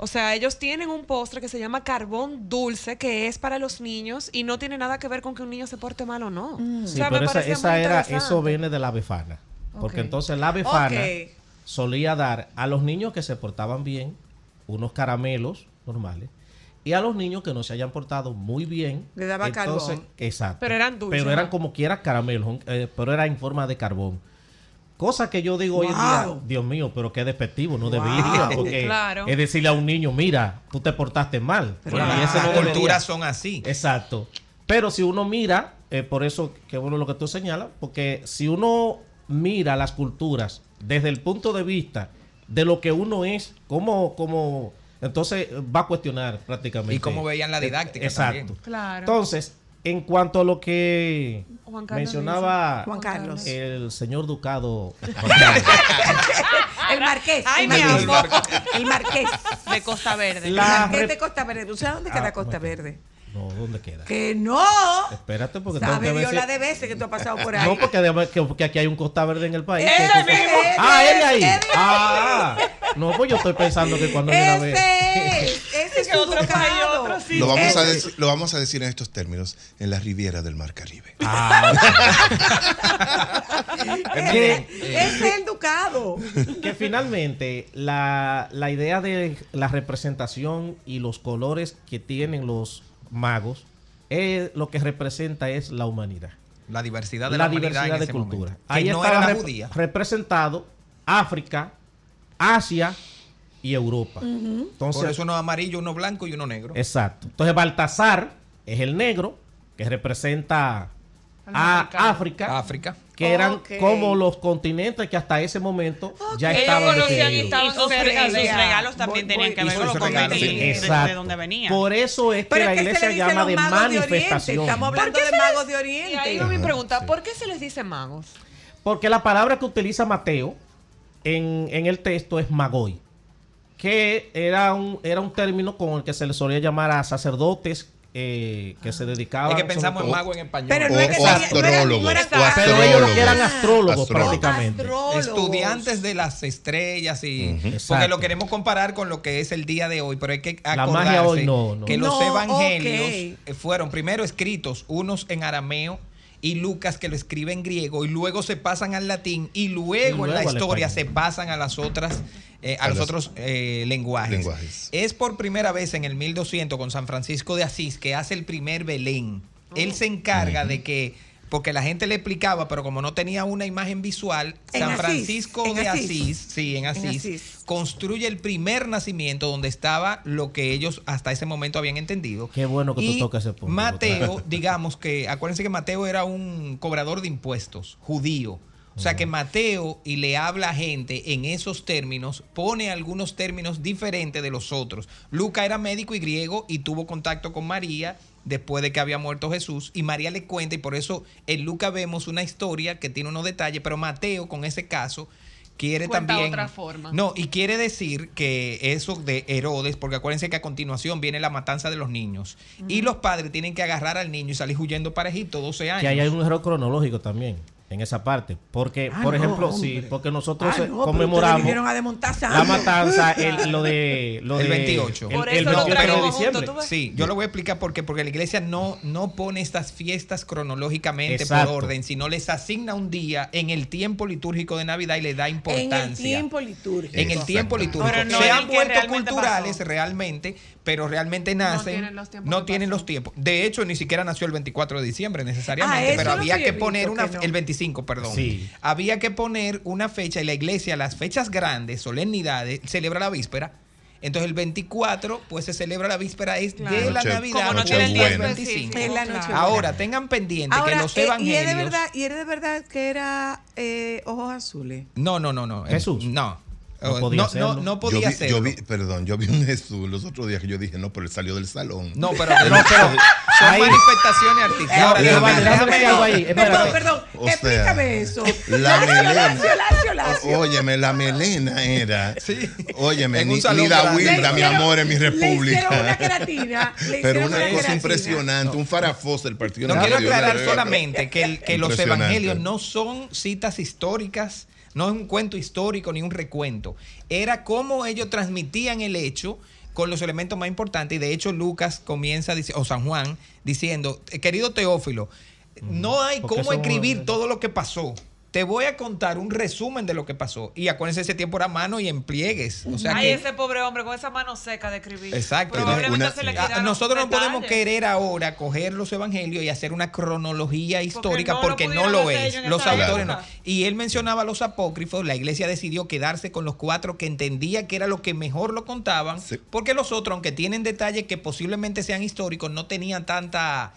Speaker 3: O sea, ellos tienen un postre que se llama carbón dulce, que es para los niños y no tiene nada que ver con que un niño se porte mal o no. O
Speaker 6: Sí,
Speaker 3: sea, me
Speaker 6: pero esa, esa era, eso viene de la befana. Porque entonces la befana solía dar a los niños que se portaban bien unos caramelos normales y a los niños que no se hayan portado muy bien.
Speaker 1: Le daba
Speaker 6: entonces-
Speaker 1: carbón.
Speaker 6: Exacto.
Speaker 3: Pero eran dulces,
Speaker 6: Pero eran
Speaker 3: ¿no?
Speaker 6: como quiera caramelos, eh, pero era en forma de carbón. Cosa que yo digo hoy en día. Dios mío, pero qué despectivo, no
Speaker 1: Wow.
Speaker 6: debería, porque
Speaker 3: Claro.
Speaker 6: es decirle a un niño, mira, tú te portaste mal. Y ese
Speaker 7: las
Speaker 6: no
Speaker 7: culturas son así.
Speaker 6: Exacto. Pero si uno mira, eh, por eso que bueno lo que tú señalas, porque si uno mira las culturas desde el punto de vista de lo que uno es, como, como, entonces eh, va a cuestionar prácticamente.
Speaker 7: Y cómo veían la didáctica
Speaker 6: Exacto.
Speaker 7: también.
Speaker 3: Claro.
Speaker 6: Entonces, en cuanto a lo que
Speaker 3: Juan
Speaker 6: mencionaba
Speaker 1: Juan Carlos.
Speaker 6: el señor Ducado,
Speaker 1: El Marqués.
Speaker 3: Ay,
Speaker 1: el
Speaker 3: mi
Speaker 1: Marqués.
Speaker 3: amor.
Speaker 1: El Marqués.
Speaker 3: de Costa Verde.
Speaker 6: La-
Speaker 1: el Marqués de Costa Verde. ¿Tú sabes dónde queda
Speaker 6: Ah,
Speaker 1: Costa. Verde?
Speaker 6: No, ¿dónde queda?
Speaker 1: Que no.
Speaker 6: Espérate porque tengo
Speaker 1: Sabe
Speaker 6: que ver
Speaker 1: Dios la de veces que tú has pasado por ahí.
Speaker 6: No, porque, además que, porque aquí hay un Costa Verde en el país.
Speaker 1: Ese
Speaker 6: que tú-
Speaker 1: mismo.
Speaker 6: Ah, él de ahí. Ah, no, pues yo estoy pensando que cuando viene a ver.
Speaker 1: Ese es. Es
Speaker 3: Que otro país, otro sí.
Speaker 4: Lo vamos, a decir, lo vamos a decir en estos términos, en la riviera del Mar Caribe.
Speaker 6: Ah,
Speaker 1: Ese ese es el ducado.
Speaker 6: que finalmente la, la idea de la representación y los colores que tienen los magos es lo que representa es la humanidad.
Speaker 7: La diversidad de
Speaker 6: la
Speaker 7: la, humanidad
Speaker 6: diversidad
Speaker 7: en
Speaker 6: de
Speaker 7: ese
Speaker 6: cultura.
Speaker 7: momento.
Speaker 6: Ahí
Speaker 7: no
Speaker 6: estaba
Speaker 7: era la
Speaker 6: rep-
Speaker 7: judía.
Speaker 6: representado África, Asia y Europa. Entonces,
Speaker 7: Por eso uno amarillo, uno blanco y uno negro.
Speaker 6: Exacto. Entonces Baltasar es el negro que representa a. África,
Speaker 7: África.
Speaker 6: que eran como los continentes que hasta ese momento ya
Speaker 1: Ok.
Speaker 3: Ellos
Speaker 6: estaban
Speaker 3: conocían y estaban
Speaker 1: Y sus regalos.
Speaker 2: Sus regalos también
Speaker 1: Voy-
Speaker 2: tenían
Speaker 1: voy-
Speaker 2: que ver
Speaker 7: y
Speaker 2: con los continentes
Speaker 7: sí.
Speaker 2: y de, venían.
Speaker 6: Por eso es que
Speaker 1: Pero
Speaker 6: la
Speaker 1: es que se
Speaker 6: iglesia llama de
Speaker 1: magos de Oriente.
Speaker 6: manifestación.
Speaker 1: Estamos hablando
Speaker 3: ¿Por qué
Speaker 1: de
Speaker 3: se les-
Speaker 1: magos de
Speaker 3: Y
Speaker 1: Oriente.
Speaker 3: ahí va mi pregunta, ¿por qué se les dice magos?
Speaker 6: Porque la palabra que utiliza Mateo en, en el texto es magoi, que era un, era un término con el que se le solía llamar a sacerdotes eh, que se dedicaban
Speaker 7: Es que
Speaker 6: sobre
Speaker 7: pensamos en mago en español.
Speaker 1: Pero no
Speaker 4: O,
Speaker 1: es que
Speaker 4: o
Speaker 1: sabía- no era-
Speaker 4: astrólogo.
Speaker 1: no era-
Speaker 4: o
Speaker 1: Pero
Speaker 6: Pero ellos eran astrólogos
Speaker 4: Astrólogo.
Speaker 6: prácticamente.
Speaker 1: Astrólogos.
Speaker 7: Estudiantes de las estrellas y porque
Speaker 6: Exacto.
Speaker 7: lo queremos comparar con lo que es el día de hoy, pero hay que
Speaker 6: La
Speaker 7: acordarse
Speaker 6: magia hoy no, no.
Speaker 7: que los
Speaker 1: No,
Speaker 7: evangelios fueron primero escritos unos en arameo y Lucas que lo escribe en griego y luego se pasan al latín y luego,
Speaker 6: Y luego
Speaker 7: en la historia se pasan a las otras eh, a,
Speaker 4: A
Speaker 7: los otros eh, lenguajes.
Speaker 4: lenguajes.
Speaker 7: Es por primera vez en el 1200 con San Francisco de Asís que hace el primer Belén. Él se encarga de que porque la gente le explicaba, pero como no tenía una imagen visual,
Speaker 1: En
Speaker 7: San
Speaker 1: Asís,
Speaker 7: Francisco de
Speaker 1: Asís.
Speaker 7: Asís, sí, en
Speaker 1: En
Speaker 7: Asís, construye el primer nacimiento donde estaba lo que ellos hasta ese momento habían entendido.
Speaker 6: Qué bueno que tú
Speaker 7: Y
Speaker 6: tocas ese punto.
Speaker 7: Mateo, digamos que, acuérdense que Mateo era un cobrador de impuestos, judío. O sea que Mateo y le habla a gente en esos términos, pone algunos términos diferentes de los otros. Luca era médico y griego y tuvo contacto con María después de que había muerto Jesús y María le cuenta y por eso en Luca vemos una historia que tiene unos detalles, pero Mateo con ese caso quiere
Speaker 3: Cuenta
Speaker 7: también
Speaker 3: otra forma.
Speaker 7: no y quiere decir que eso de Herodes porque acuérdense que a continuación viene la matanza de los niños. Y los padres tienen que agarrar al niño y salir huyendo para Egipto 12 años
Speaker 6: Que ahí hay un error cronológico también en esa parte. Porque,
Speaker 1: Ah,
Speaker 6: por
Speaker 1: no,
Speaker 6: ejemplo,
Speaker 1: hombre.
Speaker 6: sí, porque nosotros
Speaker 1: Ah,
Speaker 6: eh,
Speaker 1: no,
Speaker 6: conmemoramos
Speaker 1: a
Speaker 6: la matanza, el- lo de. Lo
Speaker 7: El
Speaker 6: de-
Speaker 7: 28.
Speaker 6: El,
Speaker 3: Por
Speaker 6: el
Speaker 3: lo
Speaker 6: 28 de diciembre.
Speaker 3: ves.
Speaker 7: Sí, yo lo voy a explicar por qué. Porque la iglesia no, no pone estas fiestas cronológicamente
Speaker 6: Exacto.
Speaker 7: por orden, sino les asigna un día en el tiempo litúrgico de Navidad y le da
Speaker 1: En
Speaker 7: importancia.
Speaker 1: el tiempo litúrgico.
Speaker 7: En el tiempo litúrgico.
Speaker 2: Pero no
Speaker 7: Se
Speaker 2: en
Speaker 7: han
Speaker 2: el
Speaker 7: vuelto culturales
Speaker 2: pasó.
Speaker 7: realmente, pero realmente nacen.
Speaker 3: tienen los tiempos
Speaker 7: no tienen los tiempos. De hecho, ni siquiera nació el 24 de diciembre necesariamente,
Speaker 1: Ah,
Speaker 7: pero había
Speaker 1: que
Speaker 7: poner una.
Speaker 1: que no.
Speaker 7: El 25, perdón.
Speaker 6: Sí.
Speaker 7: Había que poner una fecha y la iglesia, las fechas grandes, solemnidades, celebra la víspera. Entonces el 24, pues se celebra la víspera es de la
Speaker 4: Noche-
Speaker 7: Navidad,
Speaker 3: Como no
Speaker 7: o
Speaker 3: tiene el día
Speaker 7: el
Speaker 4: Nochebuena.
Speaker 7: 25.
Speaker 3: específico.
Speaker 1: Es la
Speaker 3: claro.
Speaker 1: Nochebuena.
Speaker 7: Ahora, tengan pendiente
Speaker 1: Ahora,
Speaker 7: que los
Speaker 1: eh,
Speaker 7: evangelios.
Speaker 1: y es de verdad, y es de verdad que era eh, ojos azules.
Speaker 7: No, no, no, no.
Speaker 6: Jesús.
Speaker 7: No.
Speaker 6: No
Speaker 7: Oh,
Speaker 6: podía
Speaker 7: no, no, no
Speaker 4: Yo
Speaker 7: podía
Speaker 4: vi,
Speaker 7: hacerlo.
Speaker 4: yo vi, perdón, yo vi un Jesús los otros días que yo dije, no, pero él salió del salón.
Speaker 7: No, pero, no, pero son
Speaker 6: Ahí-
Speaker 7: manifestaciones artísticas. Ahora,
Speaker 4: Déjame-
Speaker 7: déjame-
Speaker 6: déjame
Speaker 7: déjame-
Speaker 6: decir algo ahí.
Speaker 1: Perdón,
Speaker 6: Espérate.
Speaker 1: perdón,
Speaker 4: O sea,
Speaker 1: explícame eso.
Speaker 4: La melena.
Speaker 1: Lacio, Lacio, Lacio.
Speaker 4: Óyeme, la melena era.
Speaker 7: Sí.
Speaker 4: Óyeme,
Speaker 7: En un
Speaker 4: ni,
Speaker 7: salón
Speaker 4: ni la
Speaker 1: Le
Speaker 4: mi amor, en mi
Speaker 1: Le hicieron una
Speaker 4: república.
Speaker 1: queratina. le
Speaker 4: Pero
Speaker 1: hicieron
Speaker 4: una cosa
Speaker 1: queratina.
Speaker 4: impresionante, un farafos del partido
Speaker 7: No quiero aclarar solamente que, los evangelios no son citas históricas, no es un cuento histórico ni un recuento. Era cómo ellos transmitían el hecho con los elementos más importantes. Y de hecho, Lucas comienza, o San Juan, diciendo: "Eh, Querido Teófilo, no hay
Speaker 6: Porque
Speaker 7: cómo escribir todo lo que pasó. Te voy a contar un resumen de lo que pasó. Y acuérdense, ese tiempo era mano y en pliegues. O sea
Speaker 3: Ay,
Speaker 7: que.
Speaker 3: ese pobre hombre con esa mano seca de escribir.
Speaker 7: Exacto.
Speaker 3: Probablemente
Speaker 4: Una-
Speaker 3: se le
Speaker 4: sí.
Speaker 7: Ah, Nosotros no podemos querer ahora coger los evangelios y hacer una cronología histórica
Speaker 3: no lo
Speaker 7: porque no lo es. Los autores no. Y él mencionaba a los apócrifos, la iglesia decidió quedarse con los cuatro que entendía que era lo que mejor lo contaban,
Speaker 4: Sí.
Speaker 7: porque los otros, aunque tienen detalles que posiblemente sean históricos, no tenían tanta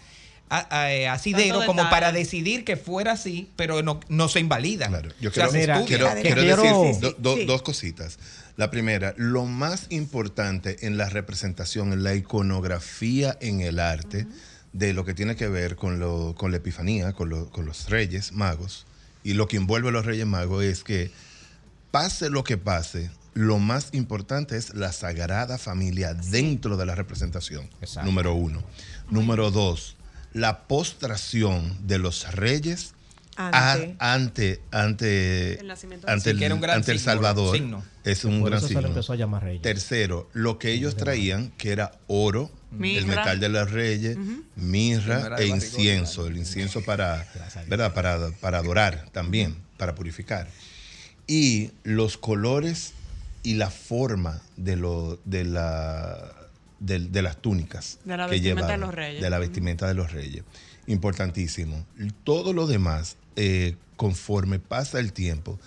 Speaker 7: asidero
Speaker 3: Tanto
Speaker 7: como
Speaker 3: detalle.
Speaker 7: para decidir que fuera así, pero no, no se invalida.
Speaker 4: Claro, yo
Speaker 7: O sea,
Speaker 4: quiero,
Speaker 6: Mira,
Speaker 4: quiero, quiero decir
Speaker 1: Sí,
Speaker 4: do-
Speaker 1: sí,
Speaker 4: do-
Speaker 1: sí.
Speaker 4: dos cositas. La primera, lo más importante en la representación, en la iconografía en el arte, de lo que tiene que ver con, lo, con la epifanía, con, lo- con los reyes magos, y lo que envuelve a los reyes magos es que pase lo que pase, lo más importante es la sagrada familia dentro de la representación.
Speaker 6: Exacto.
Speaker 4: Número uno. Número dos, la postración de los reyes a-
Speaker 1: Ante.
Speaker 4: ante, ante,
Speaker 3: El
Speaker 4: ante,
Speaker 7: Sí,
Speaker 4: el,
Speaker 7: que era un gran
Speaker 4: ante el Salvador.
Speaker 7: signo.
Speaker 4: Es un
Speaker 6: Por
Speaker 4: gran
Speaker 6: eso se le
Speaker 4: signo.
Speaker 6: empezó a llamar rey.
Speaker 4: Tercero, lo que ellos traían, que era oro, el
Speaker 3: Mirra.
Speaker 4: metal de los reyes, mirra e
Speaker 7: barrigón,
Speaker 4: incienso, el incienso para, ¿verdad? Para, para adorar también, para purificar. Y los colores y la forma de, lo, de, la, de, de las túnicas.
Speaker 3: De la
Speaker 4: que
Speaker 3: vestimenta de
Speaker 4: llevaban,
Speaker 3: los reyes.
Speaker 4: De la vestimenta de los reyes. Importantísimo. Todo lo demás, eh, conforme pasa el tiempo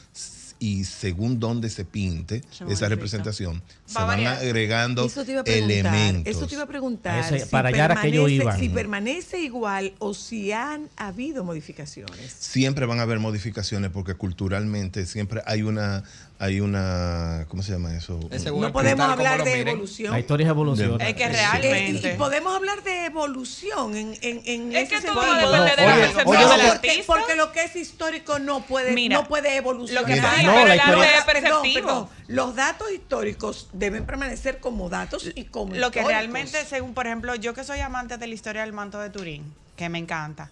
Speaker 4: y según donde se pinte
Speaker 3: Se
Speaker 4: esa representación, se
Speaker 3: Va
Speaker 4: van agregando
Speaker 1: Eso te iba a preguntar.
Speaker 4: elementos.
Speaker 1: Eso te iba a preguntar.
Speaker 6: Ese- para allá era que yo
Speaker 1: permanece-
Speaker 6: iba.
Speaker 1: Si permanece igual o si han habido modificaciones.
Speaker 4: Siempre van a haber modificaciones porque culturalmente siempre hay una, hay una, ¿cómo se llama eso?
Speaker 1: No podemos hablar de
Speaker 7: miren.
Speaker 1: evolución.
Speaker 6: La historia es evolución.
Speaker 3: Es que realmente.
Speaker 1: Eh, y podemos hablar de evolución en, en, en
Speaker 3: Es
Speaker 1: ese
Speaker 3: que todo
Speaker 1: sentido.
Speaker 3: depende de la
Speaker 6: Oye,
Speaker 3: percepción
Speaker 6: oye,
Speaker 3: del artista.
Speaker 1: porque lo que es histórico no puede,
Speaker 3: Mira,
Speaker 1: no puede evolucionar.
Speaker 3: lo que
Speaker 4: pasa es
Speaker 6: No,
Speaker 3: que
Speaker 6: la
Speaker 3: el arte
Speaker 6: historia-
Speaker 3: es perceptivo.
Speaker 1: Los datos históricos deben permanecer como datos y como
Speaker 2: Lo que
Speaker 1: históricos.
Speaker 2: realmente, según, por ejemplo, yo que soy amante de la historia del manto de Turín, que me encanta,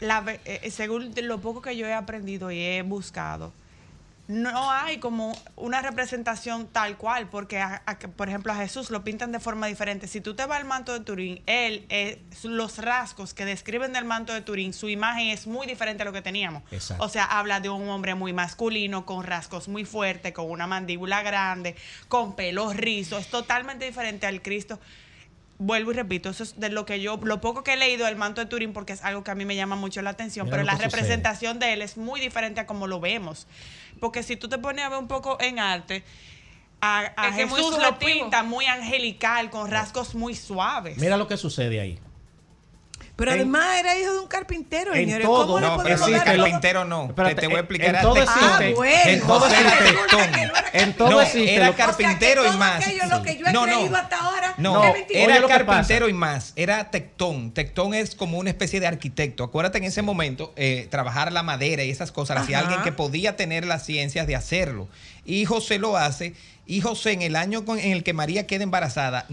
Speaker 2: la ve- eh, según lo poco que yo he aprendido y he buscado, no hay como una representación tal cual, porque, a- a- por ejemplo, a Jesús lo pintan de forma diferente. Si tú te vas al manto de Turín, él, eh, los rasgos que describen del manto de Turín, su imagen es muy diferente a lo que teníamos.
Speaker 6: Exacto.
Speaker 2: O sea, habla de un hombre muy masculino, con rasgos muy fuertes, con una mandíbula grande, con pelos rizos, es totalmente diferente al Cristo. vuelvo y repito, eso es de lo que yo, lo poco que he leído del manto de Turín, porque es algo que a mí me llama mucho la atención,
Speaker 6: Mira
Speaker 2: pero la
Speaker 6: sucede.
Speaker 2: representación de él es muy diferente a como lo vemos. Porque si tú te pones a ver un poco en arte, a, a Jesús lo pinta muy angelical, con rasgos muy suaves.
Speaker 6: Mira lo que sucede ahí.
Speaker 1: Pero
Speaker 6: En-
Speaker 1: además era hijo de un carpintero,
Speaker 6: en
Speaker 1: señores.
Speaker 6: todo-
Speaker 1: ¿Cómo
Speaker 7: No, pero sí, carpintero no.
Speaker 6: Espérate,
Speaker 7: te, te voy a explicar.
Speaker 6: en todo.
Speaker 1: Ah,
Speaker 6: existe-
Speaker 1: bueno.
Speaker 7: En todo existe
Speaker 1: no
Speaker 6: En todo
Speaker 7: No,
Speaker 6: existe
Speaker 7: era carpintero
Speaker 1: o sea,
Speaker 7: y más.
Speaker 1: aquello lo que yo he
Speaker 7: No, no.
Speaker 1: creído hasta ahora
Speaker 7: No, era
Speaker 6: lo
Speaker 7: carpintero y más. Era tectón. Tectón es como una especie de arquitecto. Acuérdate en ese momento, eh, trabajar la madera y esas cosas, hacía alguien que podía tener las ciencias de hacerlo. Y José lo hace. Y José, en el año con- en el que María queda embarazada,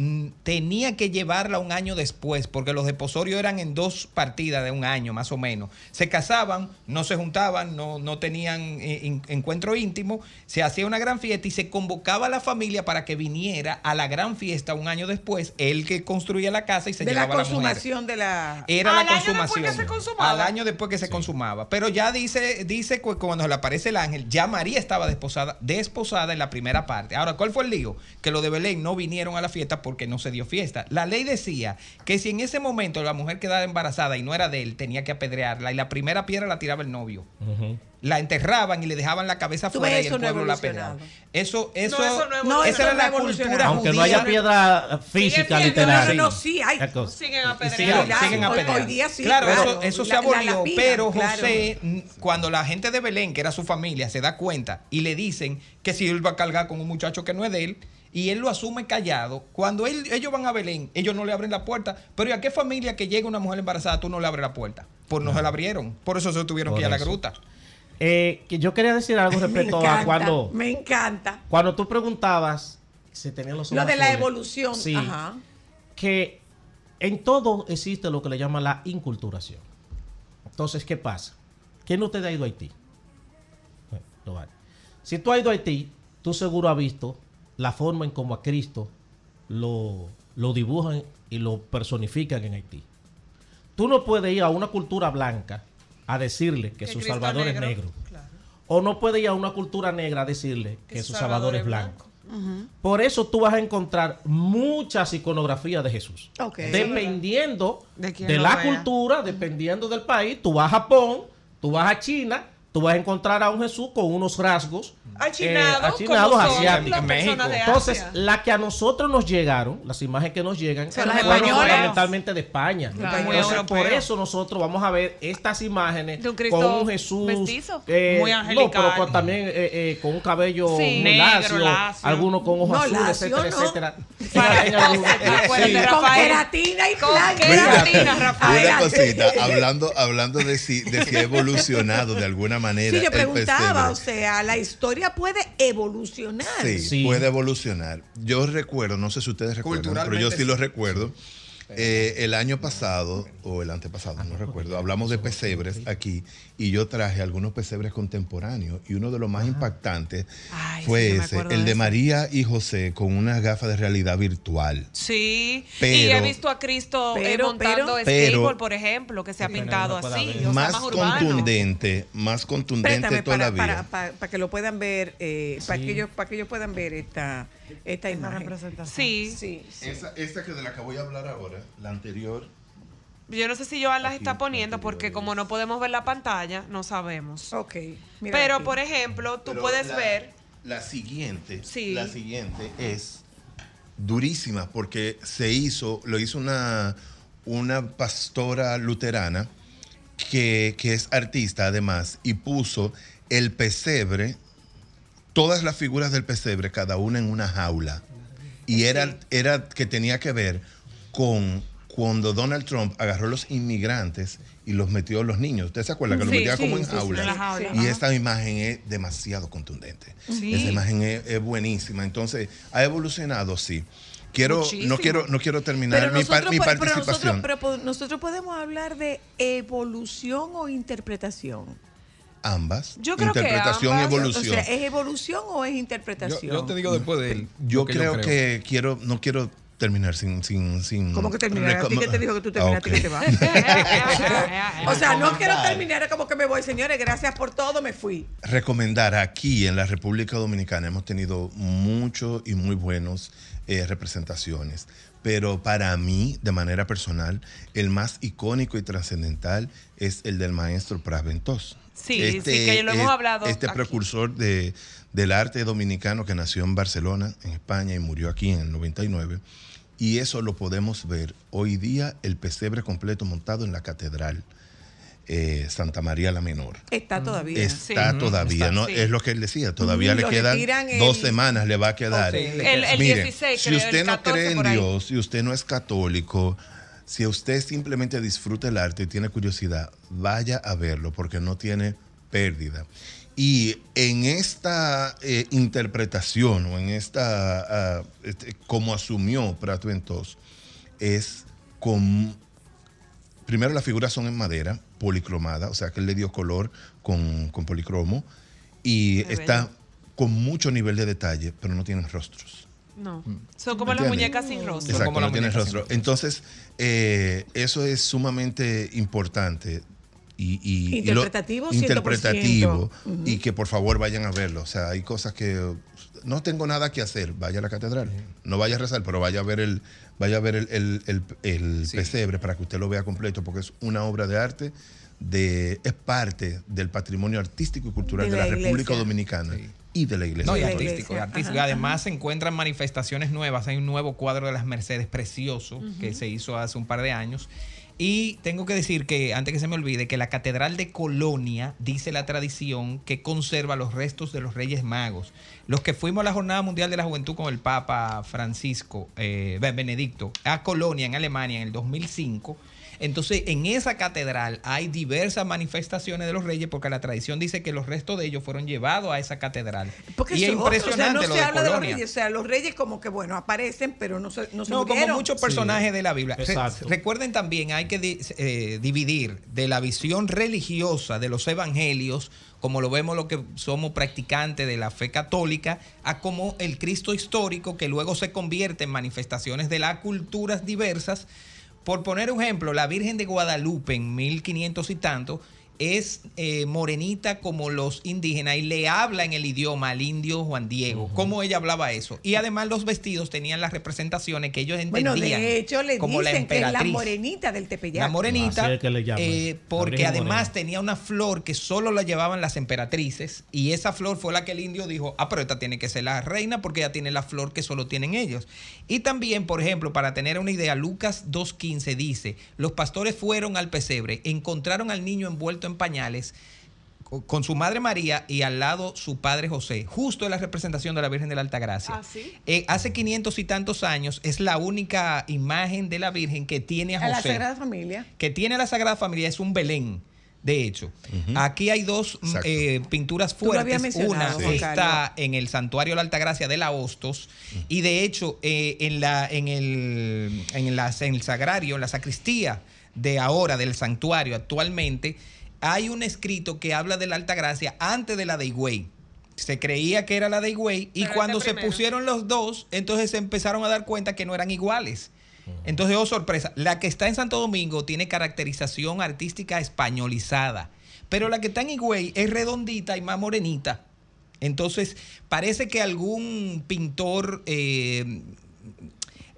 Speaker 7: tenía que llevarla un año después, porque los deposorios eran en dos partidas de un año, más o menos. Se casaban, no se juntaban, no, no tenían eh, in- encuentro íntimo, se hacía una gran fiesta y se convocaba a la familia para que viniera a la gran fiesta un año después, él que construía la casa y se
Speaker 1: de la
Speaker 7: llevaba a la mujer.
Speaker 1: consumación de la...
Speaker 7: Era
Speaker 2: Al
Speaker 7: la
Speaker 2: año después
Speaker 7: consumación.
Speaker 2: que se consumaba.
Speaker 7: Al año después que se consumaba. Pero ya dice, dice que cuando le aparece el ángel, ya María estaba desposada, desposada en la primera parte. Ahora, ¿cuál fue el lío? Que los de Belén no vinieron a la fiesta porque no se dio fiesta. La ley decía que si en ese momento la mujer quedaba embarazada y no era de él, tenía que apedrearla y la primera piedra la tiraba el novio. La enterraban y le dejaban la cabeza fuera y el
Speaker 1: no
Speaker 7: pueblo la
Speaker 1: evolucionado.
Speaker 7: Eso, eso,
Speaker 2: No, eso no
Speaker 7: esa era la cultura.
Speaker 6: Aunque no haya piedra física, literal.
Speaker 1: no, no, no, sí hay.
Speaker 6: La.
Speaker 3: Siguen apedreando.
Speaker 7: Siguen
Speaker 1: hoy-
Speaker 7: apedreando.
Speaker 1: hoy día sí,
Speaker 7: Claro,
Speaker 1: claro.
Speaker 7: eso, eso se
Speaker 1: La- la
Speaker 7: abolió,
Speaker 1: lapidan,
Speaker 7: pero
Speaker 1: claro.
Speaker 7: José, cuando la gente de Belén, que era su familia, se da cuenta y le dicen que si él va a cargar con un muchacho que no es de él, y él lo asume callado, cuando él- ellos van a Belén, ellos no le abren la puerta, pero ¿y a qué familia que llega una mujer embarazada tú no le abres la puerta? Pues no se la abrieron, por eso se tuvieron
Speaker 6: Por
Speaker 7: que ir a la gruta.
Speaker 6: Eh, que yo quería decir algo respecto
Speaker 1: encanta,
Speaker 6: a cuando,
Speaker 1: me encanta.
Speaker 6: cuando tú preguntabas si tenían los
Speaker 1: Lo de la evolución.
Speaker 6: Sí.
Speaker 1: Ajá.
Speaker 6: que en todo existe lo que le llaman la inculturación. Entonces, ¿qué pasa? ¿Quién de ustedes ha ido a Haití? Bueno, no vale. Si tú has ido a Haití, tú seguro has visto la forma en cómo a Cristo lo, lo dibujan y lo personifican en Haití. Tú no puedes ir a una cultura blanca a decirle que,
Speaker 3: Que
Speaker 6: su
Speaker 3: Cristo
Speaker 6: salvador es
Speaker 3: negro. Claro.
Speaker 6: O no puedes ir a una cultura negra a decirle que,
Speaker 3: Que
Speaker 6: su salvador
Speaker 3: Salvador
Speaker 6: es blanco. Por eso tú vas a encontrar muchas iconografías de Jesús. Dependiendo
Speaker 2: De
Speaker 6: la cultura, dependiendo del país, tú vas a Japón, tú vas a China, tú vas a encontrar a un Jesús con unos rasgos
Speaker 3: Achinado,
Speaker 6: eh, achinados asiáticos.
Speaker 3: las
Speaker 7: En México.
Speaker 6: Entonces,
Speaker 3: Asia.
Speaker 6: la que a nosotros nos llegaron, las imágenes que nos llegan,
Speaker 1: Son las
Speaker 6: fueron fundamentalmente de España.
Speaker 3: Claro.
Speaker 6: Por eso nosotros vamos a ver estas imágenes
Speaker 3: un
Speaker 6: con un Jesús eh,
Speaker 2: Muy
Speaker 6: no,
Speaker 2: angelical.
Speaker 6: pero con- también eh, eh, con un cabello
Speaker 3: Sí.
Speaker 6: muy
Speaker 2: Negro,
Speaker 6: lacio,
Speaker 2: lacio.
Speaker 6: algunos con ojos
Speaker 1: No,
Speaker 6: azules,
Speaker 1: lacio
Speaker 6: etcétera,
Speaker 1: no.
Speaker 6: etcétera.
Speaker 3: No
Speaker 1: Con
Speaker 3: Rafael.
Speaker 1: queratina y
Speaker 3: Con queratina, Rafael.
Speaker 4: Una cosita, hablando, hablando de si, de si ha evolucionado de alguna manera.
Speaker 1: Sí, yo preguntaba, o sea, la historia puede evolucionar.
Speaker 4: Sí,
Speaker 6: Sí.
Speaker 4: puede evolucionar. Yo recuerdo, no sé si ustedes recuerdan, pero yo sí. lo recuerdo. Eh, el año pasado, o el antepasado, no recuerdo, hablamos de pesebres aquí y yo traje algunos pesebres contemporáneos y uno de los más impactantes
Speaker 2: Ay,
Speaker 4: fue
Speaker 2: sí,
Speaker 4: ese, el
Speaker 2: de.
Speaker 4: María y José con unas gafas de realidad virtual.
Speaker 3: Sí, y
Speaker 4: Pero-
Speaker 3: he visto a Cristo eh,
Speaker 1: Pero-
Speaker 3: montando
Speaker 1: pero-
Speaker 3: por ejemplo, que se ha pintado así, o sea,
Speaker 4: más
Speaker 3: más
Speaker 4: contundente, más contundente
Speaker 1: Préstame para,
Speaker 4: todavía.
Speaker 1: para, para, para que lo puedan ver, eh, para,
Speaker 6: Sí.
Speaker 1: que ellos, para que ellos puedan ver esta, esta
Speaker 2: Una
Speaker 1: imagen.
Speaker 2: representación.
Speaker 3: Sí,
Speaker 1: Sí, sí.
Speaker 4: Esa, esta que de la que voy a hablar ahora, la anterior,
Speaker 3: yo no sé si Joan las
Speaker 4: Aquí,
Speaker 3: está poniendo porque como no podemos ver la pantalla, no sabemos.
Speaker 1: Ok. mira
Speaker 3: Pero,
Speaker 1: aquí.
Speaker 3: por ejemplo, tú
Speaker 4: Pero
Speaker 3: puedes
Speaker 4: la-
Speaker 3: ver...
Speaker 4: La siguiente,
Speaker 3: Sí.
Speaker 4: la siguiente es durísima porque se hizo, lo hizo una, una pastora luterana que, que es artista además y puso el pesebre, todas las figuras del pesebre, cada una en una jaula. Y era, era que tenía que ver con cuando Donald Trump agarró los inmigrantes y los metió los niños. ¿Usted se acuerda que los
Speaker 3: Sí,
Speaker 4: metía
Speaker 1: sí,
Speaker 4: como en
Speaker 1: sí, sí,
Speaker 4: jaulas?
Speaker 2: jaula,
Speaker 4: Y
Speaker 2: ajá.
Speaker 4: esta imagen es demasiado contundente.
Speaker 3: Sí.
Speaker 4: Esa imagen es, es buenísima. Entonces, ha evolucionado, sí. Quiero,
Speaker 3: Muchísimo.
Speaker 4: no quiero, no quiero terminar
Speaker 1: Pero
Speaker 4: mi, par-
Speaker 1: nosotros,
Speaker 4: mi
Speaker 1: po- pero
Speaker 4: participación.
Speaker 1: nosotros, pero nosotros podemos hablar de evolución o interpretación.
Speaker 4: Ambas.
Speaker 3: Yo creo que
Speaker 4: interpretación y
Speaker 3: ambas, o
Speaker 1: O
Speaker 4: evolución.
Speaker 1: sea, ¿es evolución o es interpretación?
Speaker 7: Yo, yo te digo después de él.
Speaker 4: yo
Speaker 7: que
Speaker 4: creo, que quiero, no quiero terminar sin, sin, sin
Speaker 1: ¿Cómo que terminar? ¿A ti que te dijo que tú terminaste
Speaker 4: Ah,
Speaker 1: que te vas? o sea, no quiero terminar como que me voy, señores. Gracias por todo, me fui.
Speaker 4: recomendar aquí en la República Dominicana hemos tenido muchos y muy buenos eh, representaciones, Pero para mí, de manera personal, el más icónico y trascendental es el del maestro Pras Ventós.
Speaker 3: Sí, sí, que lo hemos hablado
Speaker 4: Este
Speaker 3: aquí.
Speaker 4: precursor de, del arte dominicano que nació en Barcelona, en España, y murió aquí en el 99. Y eso lo podemos ver hoy día, el pesebre completo montado en la catedral eh, Santa María la Menor.
Speaker 1: Está todavía.
Speaker 4: Está
Speaker 7: Sí.
Speaker 4: todavía,
Speaker 7: Está,
Speaker 4: ¿no?
Speaker 3: sí.
Speaker 4: Es lo que él decía, todavía
Speaker 1: Mm,
Speaker 4: le quedan
Speaker 1: el-
Speaker 4: dos semanas, le va a quedar.
Speaker 3: El- el
Speaker 4: Mire,
Speaker 3: 16,
Speaker 4: si usted
Speaker 3: el
Speaker 4: no
Speaker 3: 14
Speaker 4: cree en. Dios, si usted no es católico, si usted simplemente disfruta el arte y tiene curiosidad, vaya a verlo porque no tiene pérdida. Y en esta eh, interpretación o en esta, este, como asumió Prat Ventos, es con primero las figuras son en madera, policromada, o sea que él le dio color con, con policromo y está con mucho nivel de detalle, pero no tienen rostros.
Speaker 3: No. Son como las muñecas sin rostro.
Speaker 4: Exacto,
Speaker 7: como
Speaker 4: no rostro. Entonces, eh, eso es sumamente importante. Y, y- y lo-
Speaker 1: Interpretativo, 100%.
Speaker 4: interpretativo
Speaker 1: Ujú.
Speaker 4: y que por favor vayan a verlo. O sea, hay cosas que no tengo nada que hacer. Vaya a la catedral. No vaya a rezar, pero vaya a ver el, vaya a ver el, el- el- el
Speaker 7: Sí.
Speaker 4: pesebre para que usted lo vea completo, porque es una obra de arte. De, es parte del patrimonio artístico y cultural
Speaker 1: De
Speaker 4: de,
Speaker 1: la
Speaker 4: la, República. Dominicana
Speaker 7: Sí.
Speaker 4: y de la iglesia.
Speaker 7: No, y artístico, y artístico.
Speaker 1: Ajá,
Speaker 7: Además se encuentran manifestaciones nuevas. Hay un nuevo cuadro de las Mercedes precioso que se hizo hace un par de años. Y tengo que decir que, antes que se me olvide, que la Catedral de Colonia dice la tradición que conserva los restos de los Reyes Magos. Los que fuimos a la Jornada Mundial de la Juventud con el Papa Francisco, eh, Benedicto, a Colonia, en Alemania, en el 2005. Entonces, en esa catedral hay diversas manifestaciones de los reyes porque la tradición dice que los restos de ellos fueron llevados a esa catedral.
Speaker 1: Porque
Speaker 7: y es impresionante
Speaker 1: o sea, no
Speaker 7: lo
Speaker 1: se
Speaker 7: de
Speaker 1: habla de los reyes. O sea, los reyes como que, bueno, aparecen, pero no se, no se
Speaker 7: No, como muchos personajes de la Biblia. Re-
Speaker 6: Exacto.
Speaker 7: recuerden también, hay que di- eh, dividir de la visión religiosa de los evangelios, como lo vemos lo que somos practicantes de la fe católica, a como el Cristo histórico, que luego se convierte en manifestaciones de las culturas diversas. Por poner un ejemplo, la Virgen de Guadalupe en 1500 y tanto es eh, morenita como los indígenas y le habla en el idioma al indio Juan Diego. ¿Cómo ella hablaba eso? Y además los vestidos tenían las representaciones que ellos entendían.
Speaker 1: Bueno, de hecho, le
Speaker 7: como la
Speaker 1: dicen que es la morenita del Tepeyac.
Speaker 7: La morenita,
Speaker 6: Así es que le llaman.
Speaker 7: eh, porque además
Speaker 6: Morena.
Speaker 7: tenía una flor que solo la llevaban las emperatrices y esa flor fue la que el indio dijo, ah, pero esta tiene que ser la reina porque ella tiene la flor que solo tienen ellos. Y también, por ejemplo, para tener una idea, Lucas 2.15 dice, los pastores fueron al pesebre, encontraron al niño envuelto en pañales co- con su madre María y al lado su padre José, justo en la representación de la Virgen de la Altagracia.
Speaker 3: ¿Ah, sí?
Speaker 7: Eh, hace 500 y tantos años es la única imagen de la Virgen que tiene a
Speaker 1: a la
Speaker 7: José
Speaker 1: Sagrada Familia.
Speaker 7: que tiene la Sagrada Familia es un Belén. De hecho, aquí hay dos mm, eh, pinturas fuertes. Una está en el Santuario de la Altagracia de la Hostos. Y de hecho, eh, en, la, en, el, en, la- en el sagrario, en la sacristía de ahora, del santuario actualmente, hay un escrito que habla de la Altagracia antes de la de Higüey. Se creía que era la de Higüey y
Speaker 3: Pero
Speaker 7: cuando se pusieron los dos, entonces se empezaron a dar cuenta que no eran iguales. Entonces, oh sorpresa, la que está en Santo Domingo tiene caracterización artística españolizada, pero la que está en Higüey es redondita y más morenita. Entonces, parece que algún pintor eh,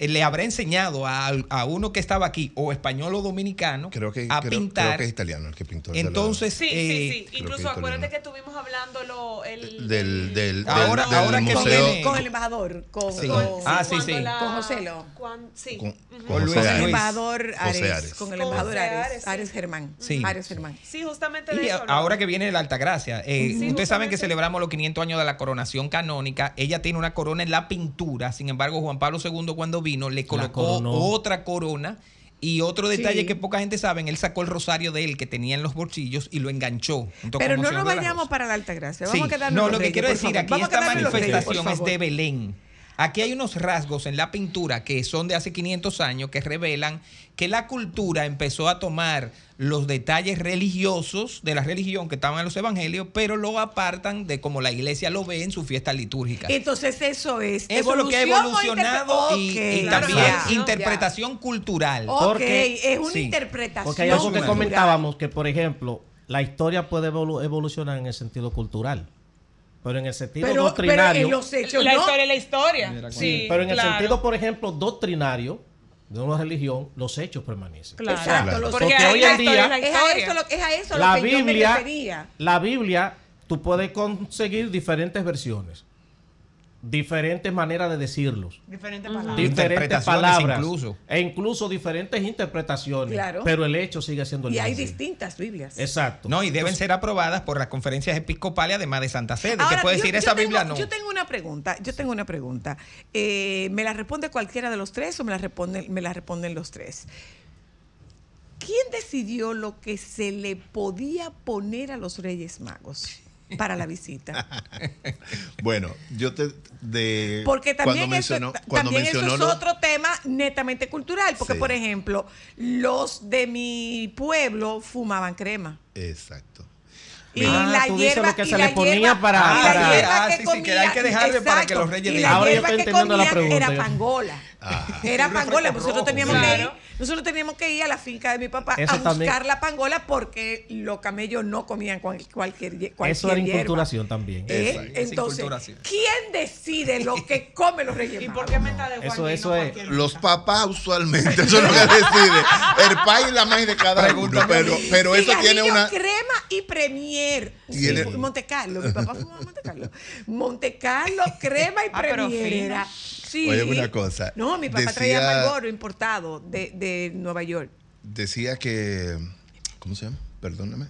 Speaker 7: le habrá enseñado a, a uno que estaba aquí, o español o dominicano,
Speaker 4: Creo que,
Speaker 7: a
Speaker 4: creo-
Speaker 7: pintar.
Speaker 4: creo que es italiano el que pintó. la-
Speaker 7: Entonces,
Speaker 3: Sí,
Speaker 7: eh,
Speaker 3: sí, sí. Incluso
Speaker 4: que
Speaker 3: acuérdate que estuvimos hablando lo, el,
Speaker 4: del, del,
Speaker 7: Ahora-
Speaker 4: del-
Speaker 7: ahora
Speaker 4: del
Speaker 7: que
Speaker 4: museo.
Speaker 7: viene-
Speaker 1: Con el embajador. Con,
Speaker 7: Sí.
Speaker 1: con-
Speaker 7: Ah, sí, sí.
Speaker 1: Con José Lo.
Speaker 3: cuan- sí.
Speaker 4: con, con
Speaker 7: Con Luis
Speaker 1: Con el
Speaker 4: Ares.
Speaker 1: embajador
Speaker 4: José
Speaker 1: Ares.
Speaker 4: Ares.
Speaker 1: Con el
Speaker 3: Con
Speaker 1: embajador Ares.
Speaker 3: Ares.
Speaker 1: Ares Germán.
Speaker 7: Sí.
Speaker 1: Ares Germán.
Speaker 3: Sí, justamente de
Speaker 7: Y
Speaker 3: eso. hablamos.
Speaker 7: ahora que viene la Altagracia, eh,
Speaker 3: Sí,
Speaker 7: ustedes saben que celebramos los 500 años de la coronación canónica. Ella tiene una corona en la pintura. Sin embargo, Juan Pablo II cuando vino le colocó otra corona. Y otro detalle
Speaker 1: Sí.
Speaker 7: que poca gente sabe, él sacó el rosario de él que tenía en los bolsillos y lo enganchó. junto
Speaker 1: Pero
Speaker 7: con
Speaker 1: no nos vayamos para la Altagracia.
Speaker 7: Sí.
Speaker 1: Vamos a quedarnos
Speaker 7: No, lo que
Speaker 1: Reyes,
Speaker 7: quiero decir,
Speaker 1: favor.
Speaker 7: aquí
Speaker 1: Vamos
Speaker 7: esta
Speaker 1: los Reyes,
Speaker 7: manifestación es de Belén. Aquí hay unos rasgos en la pintura que son de hace 500 años que revelan que la cultura empezó a tomar los detalles religiosos de la religión que estaban en los evangelios, pero lo apartan de como la iglesia lo ve en sus fiestas litúrgicas.
Speaker 1: Entonces eso es
Speaker 7: Eso es lo que ha evolucionado y,
Speaker 1: Ok,
Speaker 7: y
Speaker 1: claro,
Speaker 7: también
Speaker 1: ya, ya.
Speaker 7: interpretación cultural.
Speaker 1: Ok,
Speaker 6: Porque-
Speaker 1: es una
Speaker 7: sí.
Speaker 1: interpretación.
Speaker 6: Porque hay algo que
Speaker 1: cultural.
Speaker 6: comentábamos, que por ejemplo, la historia puede evolu- evolucionar en el sentido cultural, pero en el sentido
Speaker 1: Pero, pero
Speaker 6: doctrinario...
Speaker 1: en los hechos
Speaker 3: la
Speaker 1: no.
Speaker 3: historia es la historia. Sí,
Speaker 6: pero en el sentido, por ejemplo, doctrinario, de una religión, los hechos permanecen.
Speaker 3: Claro.
Speaker 1: Exacto, los
Speaker 3: Porque,
Speaker 6: hoy en día-
Speaker 3: es la
Speaker 1: Es a eso lo, es a eso
Speaker 6: La
Speaker 1: lo que yo me
Speaker 6: Biblia,
Speaker 1: refería.
Speaker 6: la Biblia, tú puedes conseguir diferentes versiones, diferentes maneras de decirlos.
Speaker 2: Diferentes palabras.
Speaker 6: diferentes
Speaker 7: Interpretaciones
Speaker 6: palabras
Speaker 7: incluso.
Speaker 6: e incluso diferentes interpretaciones
Speaker 1: Claro.
Speaker 6: pero el hecho sigue siendo el
Speaker 1: Y hay
Speaker 6: mismo.
Speaker 1: distintas Biblias.
Speaker 6: exacto
Speaker 7: No, y deben ser aprobadas por las conferencias episcopales, además de Santa Sede.
Speaker 1: Ahora,
Speaker 7: que puede
Speaker 1: yo-
Speaker 7: decir
Speaker 1: yo
Speaker 7: esa
Speaker 1: tengo-
Speaker 7: Biblia no.
Speaker 1: Yo tengo una pregunta, yo tengo una pregunta. Eh, ¿Me la responde cualquiera de los tres o me la responden, me la responden los tres? ¿Quién decidió lo que se le podía poner a los Reyes Magos para la visita?
Speaker 4: Bueno, yo te de
Speaker 1: Porque también,
Speaker 4: cuando
Speaker 1: eso,
Speaker 4: mencionó, cuando
Speaker 1: también eso
Speaker 4: mencionó
Speaker 1: es
Speaker 4: lo-
Speaker 1: otro tema netamente cultural. Porque,
Speaker 4: Sí.
Speaker 1: por ejemplo, los de mi pueblo fumaban crema.
Speaker 4: Exacto.
Speaker 1: Y
Speaker 6: Mira.
Speaker 1: la
Speaker 6: Ah, tú dices
Speaker 1: hierba,
Speaker 6: lo que
Speaker 1: y
Speaker 6: se
Speaker 1: la
Speaker 6: le ponía
Speaker 1: hierba-
Speaker 6: para-
Speaker 1: y la
Speaker 6: para-
Speaker 1: hierba
Speaker 7: Ah,
Speaker 1: que
Speaker 7: sí, sí, que hay
Speaker 1: comían-
Speaker 7: que dejarle para que los reyes
Speaker 1: y
Speaker 7: digan.
Speaker 1: la
Speaker 6: Ahora yo
Speaker 1: hierba
Speaker 6: estoy
Speaker 1: que
Speaker 6: entendiendo la
Speaker 1: comían
Speaker 6: pregunta,
Speaker 1: era pangola.
Speaker 4: Ajá.
Speaker 1: Era pangola,
Speaker 7: refresco
Speaker 1: nosotros teníamos que ir. Nosotros teníamos que ir a la finca de mi papá
Speaker 6: Eso
Speaker 1: a buscar
Speaker 6: también-
Speaker 1: la pangola porque los camellos no comían cual- cualquier, cualquier
Speaker 6: eso era
Speaker 1: hierba.
Speaker 6: inculturación también
Speaker 1: ¿Eh? Entonces,
Speaker 7: inculturación.
Speaker 1: ¿quién decide lo que comen los reyes
Speaker 2: ¿Y por qué meta de
Speaker 6: Eso-
Speaker 2: Juan y
Speaker 6: eso
Speaker 2: no
Speaker 6: es-
Speaker 4: Los papás usualmente, eso es lo que decide. El pai y la madre de cada uno.
Speaker 7: A
Speaker 4: Pero, pero eso tiene una.
Speaker 1: crema y premier.
Speaker 4: Tiene-
Speaker 1: Sí, Monte Carlo, mi papá fumaba Monte Carlo. Monte Carlo, crema y
Speaker 2: Ah, pero
Speaker 1: premier. era. Sí.
Speaker 4: Oye, una cosa,
Speaker 1: No, mi papá
Speaker 4: decía-
Speaker 1: traía Marlboro importado de, de Nueva York.
Speaker 4: Decía que. ¿Cómo se llama? Perdóname.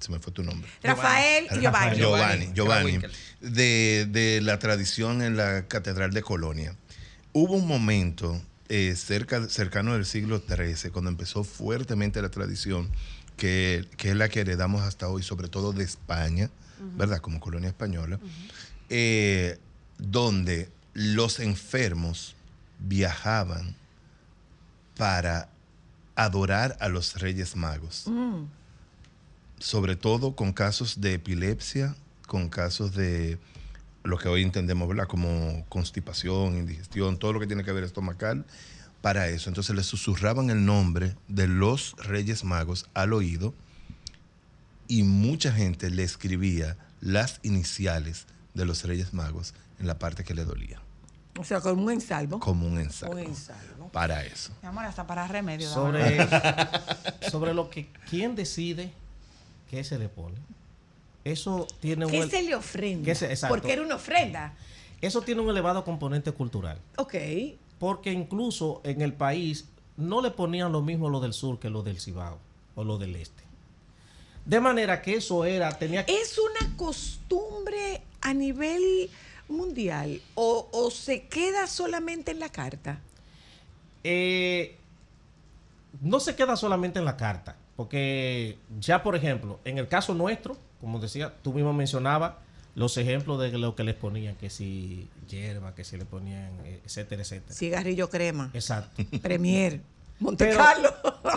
Speaker 4: Se me fue tu nombre.
Speaker 1: Rafael y Giovanni.
Speaker 4: Giovanni, Giovanni, de, de la tradición en la Catedral de Colonia. Hubo un momento eh, cerca, cercano del siglo XIII, cuando empezó fuertemente la tradición, que, que es la que heredamos hasta hoy, sobre todo de España, ¿verdad? Como colonia española, eh, donde los enfermos viajaban para adorar a los Reyes Magos
Speaker 1: Mm.
Speaker 4: sobre todo con casos de epilepsia, con casos de lo que hoy entendemos ¿verdad? como constipación, indigestión, todo lo que tiene que ver estomacal, para eso. Entonces le susurraban el nombre de los Reyes Magos al oído y mucha gente le escribía las iniciales de los Reyes Magos en la parte que le dolía,
Speaker 1: O sea, con un ensalvo.
Speaker 4: como un ensayo.
Speaker 1: Un ensalvo.
Speaker 4: Para eso.
Speaker 2: Mi amor, hasta para remedio.
Speaker 6: sobre sobre lo que quién decide qué se le pone eso tiene un
Speaker 1: ¿Qué se le ofrenda?
Speaker 6: ¿Qué se- exacto.
Speaker 1: Porque era una ofrenda.
Speaker 6: eso tiene un elevado componente cultural
Speaker 1: Ok.
Speaker 6: porque incluso en el país no le ponían lo mismo lo del sur que lo del Cibao o lo del este de manera que eso era tenía que
Speaker 1: ¿Es una costumbre a nivel mundial o, o se queda solamente en la carta?
Speaker 6: Eh, no se queda solamente en la carta, porque ya, por ejemplo, en el caso nuestro, como decía, tú mismo mencionabas los ejemplos de lo que les ponían, que si hierba, que si le ponían, eh, etcétera, etcétera.
Speaker 1: Cigarrillo crema,
Speaker 6: Exacto.
Speaker 1: Premier, Monte
Speaker 6: Pero-
Speaker 1: Carlo.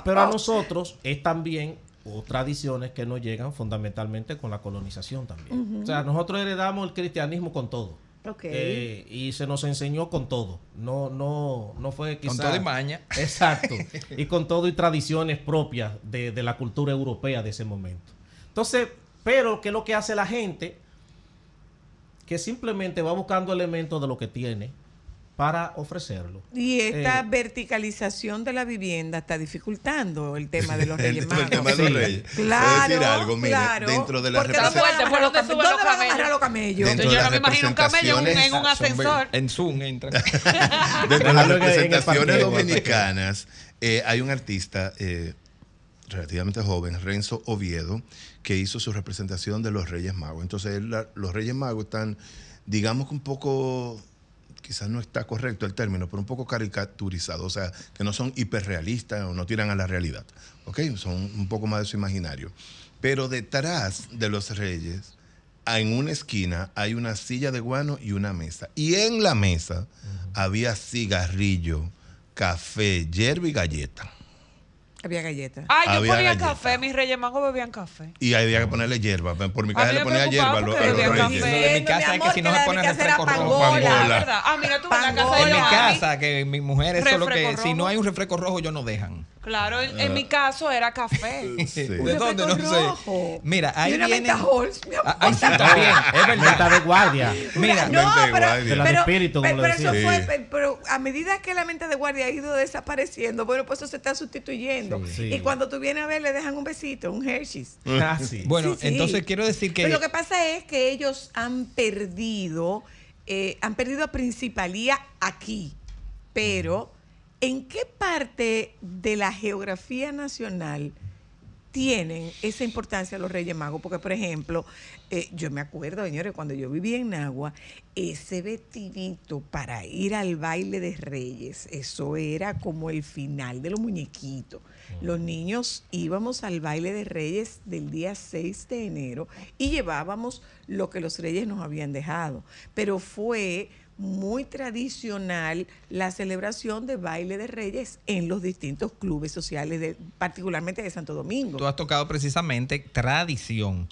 Speaker 6: Pero a nosotros es también o tradiciones que nos llegan fundamentalmente con la colonización también. O sea, nosotros heredamos el cristianismo con todo. Eh, y se nos enseñó con todo. No, no, no fue quizás.
Speaker 7: Con todo y maña.
Speaker 6: Exacto. y con todo y tradiciones propias de, de la cultura europea de ese momento. Entonces, pero ¿qué es lo que hace la gente? Que simplemente va buscando elementos de lo que tiene para ofrecerlo.
Speaker 1: Y esta
Speaker 6: Eh,
Speaker 1: verticalización de la vivienda está dificultando el tema de los Reyes
Speaker 4: el
Speaker 1: Magos.
Speaker 4: tema de los
Speaker 6: Sí.
Speaker 4: reyes.
Speaker 1: Claro,
Speaker 4: decir algo, mire,
Speaker 1: claro.
Speaker 4: dentro de la
Speaker 3: suben
Speaker 1: ¿Dónde van a agarrar
Speaker 3: camellos?
Speaker 1: los camellos?
Speaker 4: Dentro
Speaker 3: Yo no
Speaker 4: las
Speaker 3: me imagino un camello en un, en un
Speaker 4: representaciones-
Speaker 3: ascensor.
Speaker 7: En Zoom entran.
Speaker 4: Dentro de las representaciones dominicanas, eh, hay un artista eh, relativamente joven, Renzo Oviedo, que hizo su representación de los Reyes Magos. Entonces, él, la- los Reyes Magos están, digamos que un poco, quizás no está correcto el término, pero un poco caricaturizados, o sea, que no son hiperrealistas o no tiran a la realidad, ¿ok? Son un poco más de su imaginario. Pero detrás de los Reyes, en una esquina hay una silla de guano y una mesa. Y en la mesa había cigarrillo, café, hierba y galleta.
Speaker 1: Había galletas.
Speaker 3: Ah, yo
Speaker 4: Había
Speaker 3: ponía
Speaker 4: galleta.
Speaker 3: café, mis reyes magos bebían café.
Speaker 4: Y había que ponerle hierba. Por mi casa le
Speaker 3: me
Speaker 4: ponía
Speaker 3: preocupaba
Speaker 4: hierba a los,
Speaker 3: porque
Speaker 4: a los
Speaker 3: bebían
Speaker 4: reyes.
Speaker 3: café.
Speaker 7: Lo de mi casa es que si no se pone refresco rojo.
Speaker 4: Pangola.
Speaker 3: Ah, ¿verdad? Ah, mira tú, en la casa
Speaker 1: Pangola.
Speaker 3: de
Speaker 7: En mi
Speaker 3: Johanny.
Speaker 7: casa, que mi mujer es solo que
Speaker 3: Refresco
Speaker 7: si no
Speaker 3: rojo.
Speaker 7: hay un refresco rojo, yo no dejan.
Speaker 3: Claro, en, en mi caso era café.
Speaker 4: Sí.
Speaker 7: ¿De
Speaker 1: Un
Speaker 7: dónde? No sé.
Speaker 1: rojo.
Speaker 7: Mira, ahí viene.
Speaker 1: menta Halls, mi amor.
Speaker 7: Ah, ahí sí también, es
Speaker 6: Menta
Speaker 7: verdad.
Speaker 6: de guardia.
Speaker 7: Mira,
Speaker 1: no,
Speaker 4: mente de
Speaker 1: pero,
Speaker 4: guardia.
Speaker 1: Pero-
Speaker 6: espíritu,
Speaker 1: pero- pero eso fue, pero a medida que la mente de guardia ha ido desapareciendo, bueno, pues eso se está sustituyendo.
Speaker 6: Sí.
Speaker 1: Y cuando tú vienes a ver, le dejan un besito, un Hershey's.
Speaker 6: Ah, sí.
Speaker 7: Bueno,
Speaker 1: Sí, sí.
Speaker 7: entonces quiero decir que.
Speaker 1: Pero lo que pasa es que ellos han perdido, eh, han perdido principalía aquí. Pero, ¿en qué parte de la geografía nacional tienen esa importancia los Reyes Magos? Porque, por ejemplo, eh, yo me acuerdo, señores, cuando yo vivía en Nagua, ese vestidito para ir al baile de Reyes, eso era como el final de los muñequitos. Los niños íbamos al baile de Reyes del día 6 de enero y llevábamos lo que los Reyes nos habían dejado. Pero fue muy tradicional la celebración de baile de Reyes en los distintos clubes sociales, de, particularmente de Santo Domingo.
Speaker 7: Tú has tocado precisamente tradición.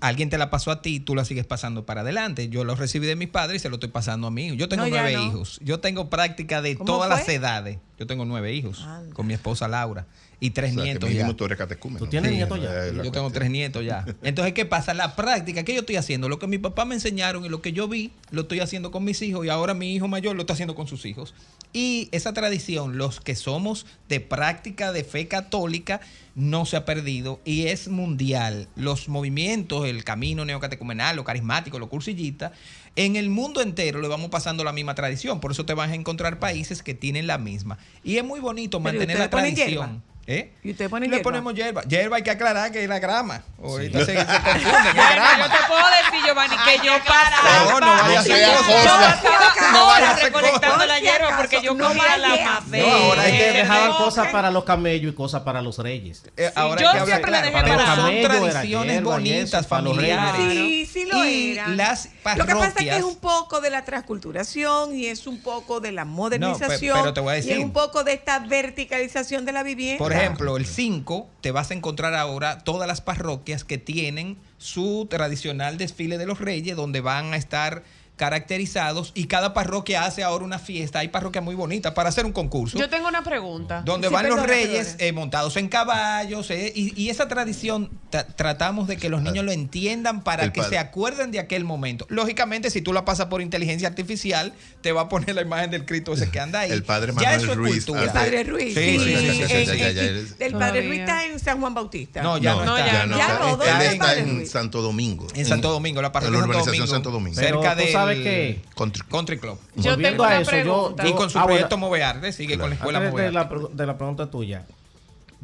Speaker 7: Alguien te la pasó a ti, tú la sigues pasando para adelante. Yo lo recibí de mis padres y se lo estoy pasando a mí. Yo tengo
Speaker 1: No,
Speaker 7: nueve
Speaker 1: no.
Speaker 7: hijos. Yo tengo práctica de
Speaker 1: ¿Cómo
Speaker 7: todas
Speaker 1: fue?
Speaker 7: las edades. Yo tengo nueve hijos
Speaker 1: Anda.
Speaker 7: con mi esposa Laura y tres
Speaker 4: O sea, que
Speaker 7: nietos ya.
Speaker 4: tú eres.
Speaker 6: ¿Tú tienes
Speaker 4: Sí,
Speaker 6: nietos ya?
Speaker 7: Yo tengo tres nietos ya. Entonces, ¿qué pasa? La práctica que yo estoy haciendo, lo que mi papá me enseñaron y lo que yo vi, lo estoy haciendo con mis hijos y ahora mi hijo mayor lo está haciendo con sus hijos. Y esa tradición, los que somos de práctica de fe católica, no se ha perdido y es mundial. Los movimientos, el camino neocatecumenal, lo carismático, lo cursillita, en el mundo entero le vamos pasando la misma tradición. Por eso te vas a encontrar países que tienen la misma. Y es muy bonito
Speaker 1: Pero
Speaker 7: mantener la tradición. ¿Eh?
Speaker 1: ¿Y ustedes ponen
Speaker 7: Le
Speaker 1: hierba?
Speaker 7: ponemos hierba. Hierba hay que aclarar que es la grama. Ahorita se, se confunden,
Speaker 3: Bueno, yo te puedo decir, Giovanni, que yo
Speaker 7: No, no vaya a
Speaker 4: No
Speaker 7: hacer
Speaker 4: sea
Speaker 7: cosas.
Speaker 4: cosa.
Speaker 7: No
Speaker 3: No
Speaker 7: vaya a hacer
Speaker 3: recolectando la hierba porque yo
Speaker 1: no
Speaker 3: cogía la.
Speaker 7: No, ahora hay que
Speaker 6: dejaban cosas para los camellos y cosas para los reyes.
Speaker 7: Eh, ahora
Speaker 3: yo siempre la dejé para-
Speaker 7: son tradiciones
Speaker 6: hierba y
Speaker 7: bonitas,
Speaker 6: eso, para los reyes.
Speaker 7: familiares.
Speaker 1: Sí, sí lo
Speaker 7: Y
Speaker 1: era.
Speaker 7: las
Speaker 1: Lo que pasa es que es un poco de la transculturación y es un poco de la modernización
Speaker 7: pero te voy a
Speaker 1: y
Speaker 7: decir.
Speaker 1: es un poco de esta verticalización de la vivienda.
Speaker 7: Ejemplo, el 5 te vas a encontrar ahora todas las parroquias que tienen su tradicional desfile de los reyes, donde van a estar caracterizados y cada parroquia hace ahora una fiesta. Hay parroquias muy bonitas para hacer un concurso.
Speaker 3: Yo tengo una pregunta.
Speaker 7: donde
Speaker 1: Sí,
Speaker 7: van los reyes eh, montados en caballos eh, y, y esa tradición tra- tratamos de que los niños lo entiendan para
Speaker 4: El
Speaker 7: que
Speaker 4: padre.
Speaker 7: se acuerden de aquel momento. Lógicamente, si tú la pasas por inteligencia artificial, te va a poner la imagen del Cristo ese que anda ahí.
Speaker 4: El padre
Speaker 7: Ya
Speaker 4: Manuel
Speaker 7: eso es
Speaker 4: Ruiz
Speaker 7: cultura.
Speaker 1: el
Speaker 4: hace-
Speaker 1: padre Ruiz.
Speaker 7: Sí, sí, sí, sí,
Speaker 4: ya, ya, ya.
Speaker 1: el padre. Ruiz está en San Juan Bautista.
Speaker 7: No, ya no,
Speaker 3: No,
Speaker 7: está.
Speaker 3: ya
Speaker 4: no,
Speaker 1: Ya
Speaker 4: está,
Speaker 1: no, ¿dónde
Speaker 4: él
Speaker 1: está el
Speaker 4: está en? Santo Domingo.
Speaker 7: En Santo Domingo, la parroquia de Santo Domingo.
Speaker 4: Santo Domingo.
Speaker 7: Cerca del
Speaker 6: sabes que-
Speaker 4: Country.
Speaker 7: Country Club.
Speaker 3: Yo
Speaker 6: Volviendo
Speaker 3: tengo
Speaker 6: a eso, yo.
Speaker 7: Y con su
Speaker 6: ah, bueno,
Speaker 7: proyecto Movearte, sigue con la escuela
Speaker 6: Antes de
Speaker 7: Movearte.
Speaker 6: la, de la pregunta tuya,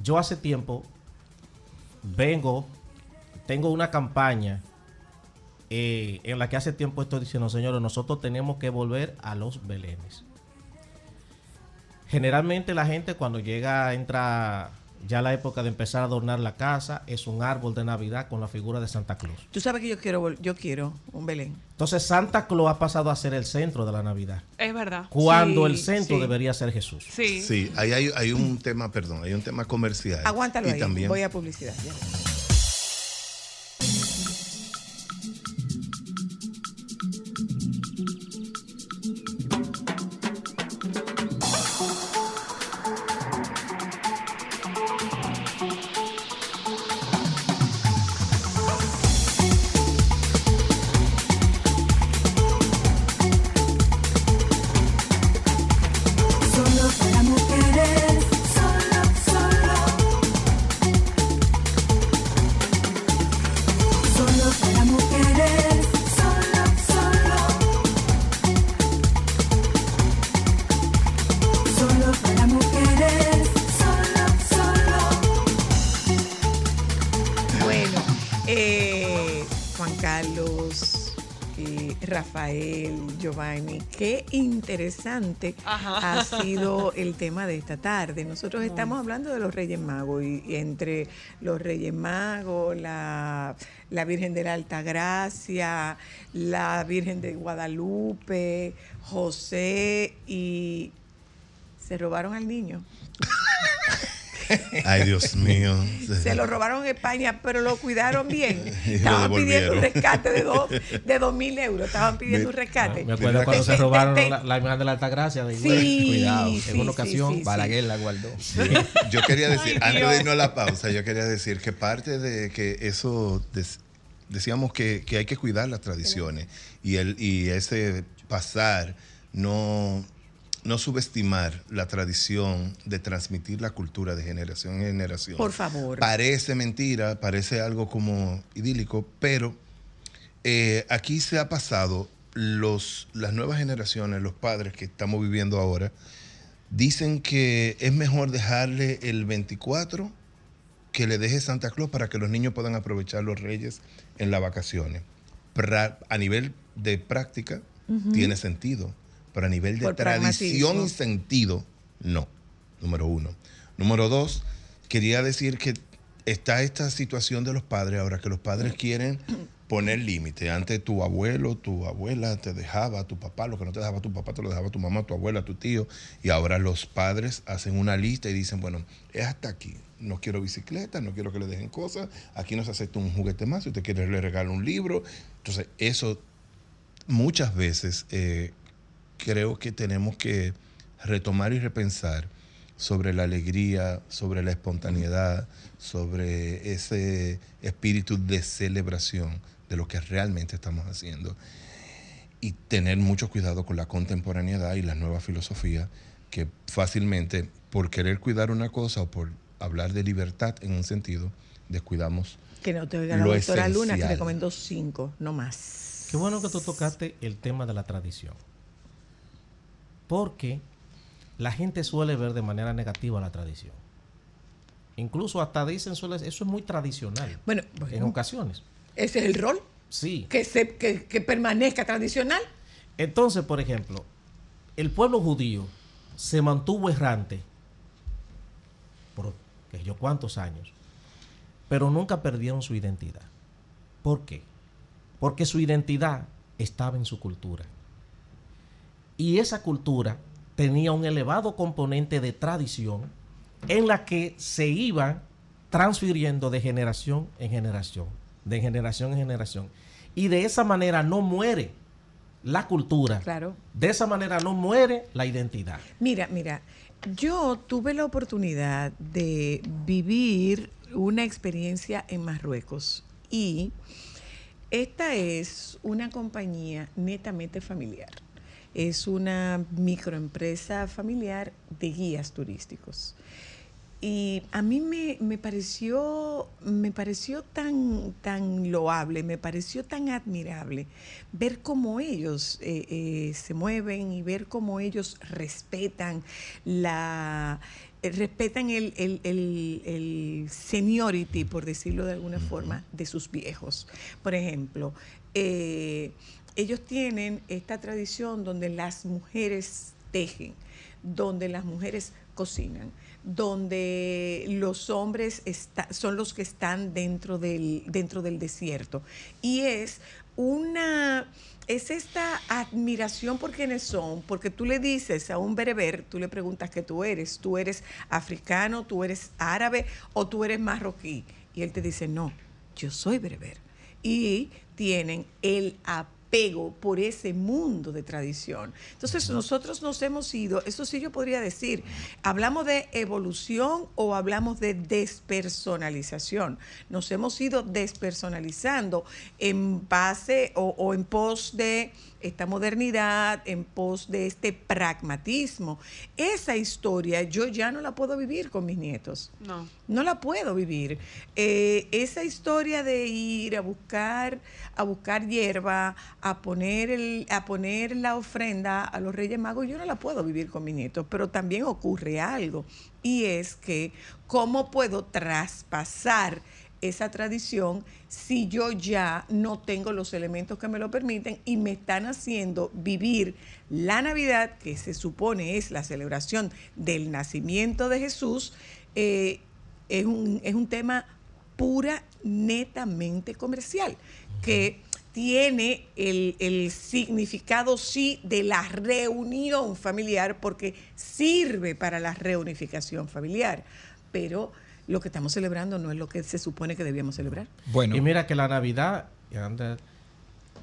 Speaker 6: yo hace tiempo vengo, tengo una campaña eh, en la que hace tiempo estoy diciendo, señores, nosotros tenemos que volver a los belenes. Generalmente la gente cuando llega, entra ya la época de empezar a adornar la casa, es un árbol de Navidad con la figura de Santa Claus.
Speaker 1: Tú sabes que yo quiero, yo quiero un Belén.
Speaker 6: Entonces Santa Claus ha pasado a ser el centro de la Navidad,
Speaker 3: Es verdad.
Speaker 6: cuando
Speaker 1: Sí,
Speaker 6: el centro
Speaker 1: sí.
Speaker 6: debería ser Jesús.
Speaker 3: Sí.
Speaker 4: Sí, ahí hay, hay un tema, perdón, hay un tema comercial.
Speaker 1: Aguántalo
Speaker 4: y
Speaker 1: ahí.
Speaker 4: También,
Speaker 1: Voy a publicidad. ya. Giovanni, qué interesante
Speaker 3: Ajá.
Speaker 1: ha sido el tema de esta tarde. Nosotros estamos hablando de los Reyes Magos y, y entre los Reyes Magos, la, la Virgen de la Alta Gracia, la Virgen de Guadalupe, José y se robaron al niño.
Speaker 4: Ay, Dios mío.
Speaker 1: Se lo robaron en España, pero lo cuidaron bien. Estaban pidiendo un rescate de dos, de dos mil euros. Estaban pidiendo un rescate.
Speaker 6: Me acuerdo cuando se robaron la, imagen de la Altagracia de
Speaker 1: Sí.
Speaker 6: Cuidado.
Speaker 1: sí,
Speaker 6: en una ocasión,
Speaker 1: sí, sí.
Speaker 7: Balaguer la guardó.
Speaker 4: Sí. Yo quería decir,
Speaker 2: Ay,
Speaker 4: antes de irnos a la pausa, yo quería decir que parte de que eso, des- decíamos que, que hay que cuidar las tradiciones y, el, y ese pasar, no, no subestimar la tradición de transmitir la cultura de generación en generación.
Speaker 1: Por favor.
Speaker 4: Parece mentira, parece algo como idílico, pero eh, aquí se ha pasado, los, las nuevas generaciones, los padres que estamos viviendo ahora, dicen que es mejor dejarle el 24 que le deje Santa Claus para que los niños puedan aprovechar los reyes en las vacaciones. Pra- a nivel de práctica tiene sentido, pero a nivel de
Speaker 1: Por
Speaker 4: tradición y sentido, no. Número uno. Número dos, quería decir que está esta situación de los padres ahora, que los padres quieren poner límite. Antes tu abuelo, tu abuela te dejaba, tu papá, lo que no te dejaba tu papá, te lo dejaba tu mamá, tu abuela, tu tío. Y ahora los padres hacen una lista y dicen, bueno, es hasta aquí. No quiero bicicleta, no quiero que le dejen cosas. Aquí no se acepta un juguete más. Si usted quiere, le regalo un libro. Entonces, eso muchas veces eh, creo que tenemos que retomar y repensar sobre la alegría, sobre la espontaneidad, sobre ese espíritu de celebración de lo que realmente estamos haciendo y tener mucho cuidado con la contemporaneidad y la nueva filosofía que fácilmente por querer cuidar una cosa o por hablar de libertad en un sentido descuidamos
Speaker 1: Que no te oiga la doctora Luna, que recomendó cinco, no más.
Speaker 6: Qué bueno que tú tocaste el tema de la tradición. Porque la gente suele ver de manera negativa la tradición. Incluso hasta dicen, suele, eso es muy tradicional.
Speaker 1: Bueno,
Speaker 6: en ocasiones.
Speaker 1: ese es el rol,
Speaker 6: Sí.
Speaker 1: que, se, que, que permanezca tradicional.
Speaker 6: Entonces, por ejemplo, el pueblo judío se mantuvo errante por que yo cuántos años, pero nunca perdieron su identidad. ¿Por qué? Porque su identidad estaba en su cultura. Y esa cultura tenía un elevado componente de tradición en la que se iba transfiriendo de generación en generación, de generación en generación. Y de esa manera no muere la cultura.
Speaker 1: Claro.
Speaker 6: De esa manera no muere la identidad.
Speaker 1: Mira, mira, yo tuve la oportunidad de vivir una experiencia en Marruecos y esta es una compañía netamente familiar. Es una microempresa familiar de guías turísticos. Y a mí me, me pareció, me pareció tan, tan loable, me pareció tan admirable ver cómo ellos eh, eh, se mueven y ver cómo ellos respetan la eh, respetan el, el, el- el seniority, por decirlo de alguna forma, de sus viejos. Por ejemplo, eh, ellos tienen esta tradición donde las mujeres tejen, donde las mujeres cocinan, donde los hombres son los que están dentro del, desierto. Y es una, es esta admiración por quienes son, porque tú le dices a un bereber, tú le preguntas qué tú eres, tú eres africano, tú eres árabe o tú eres marroquí. Y él te dice, no, yo soy bereber. Y tienen el apego por ese mundo de tradición. Entonces nosotros nos hemos ido, eso sí yo podría decir, hablamos de evolución o hablamos de despersonalización. Nos hemos ido despersonalizando en base o, o en pos de esta modernidad, en pos de este pragmatismo. Esa historia yo ya no la puedo vivir con mis nietos.
Speaker 3: No.
Speaker 1: No la puedo vivir. Eh, esa historia de ir a buscar, a buscar hierba, a poner, el, a poner la ofrenda a los Reyes Magos, yo no la puedo vivir con mis nietos. Pero también ocurre algo. Y es que, ¿cómo puedo traspasar esa tradición si yo ya no tengo los elementos que me lo permiten y me están haciendo vivir la Navidad, que se supone es la celebración del nacimiento de Jesús, eh, es, un, es un tema pura, netamente comercial, que tiene el, el significado sí de la reunión familiar porque sirve para la reunificación familiar, pero lo que estamos celebrando no es lo que se supone que debíamos celebrar.
Speaker 7: Bueno,
Speaker 6: Y mira que la Navidad,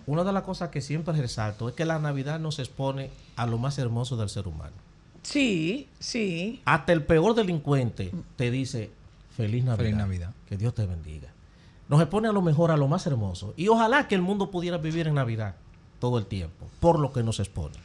Speaker 6: una de las cosas que siempre resalto es que la Navidad nos expone a lo más hermoso del ser humano.
Speaker 1: Sí, sí.
Speaker 6: Hasta el peor delincuente te dice feliz Navidad.
Speaker 7: Feliz Navidad.
Speaker 6: Que Dios te bendiga. Nos expone a lo mejor a lo más hermoso. Y ojalá que el mundo pudiera vivir en Navidad todo el tiempo, por lo que nos expone.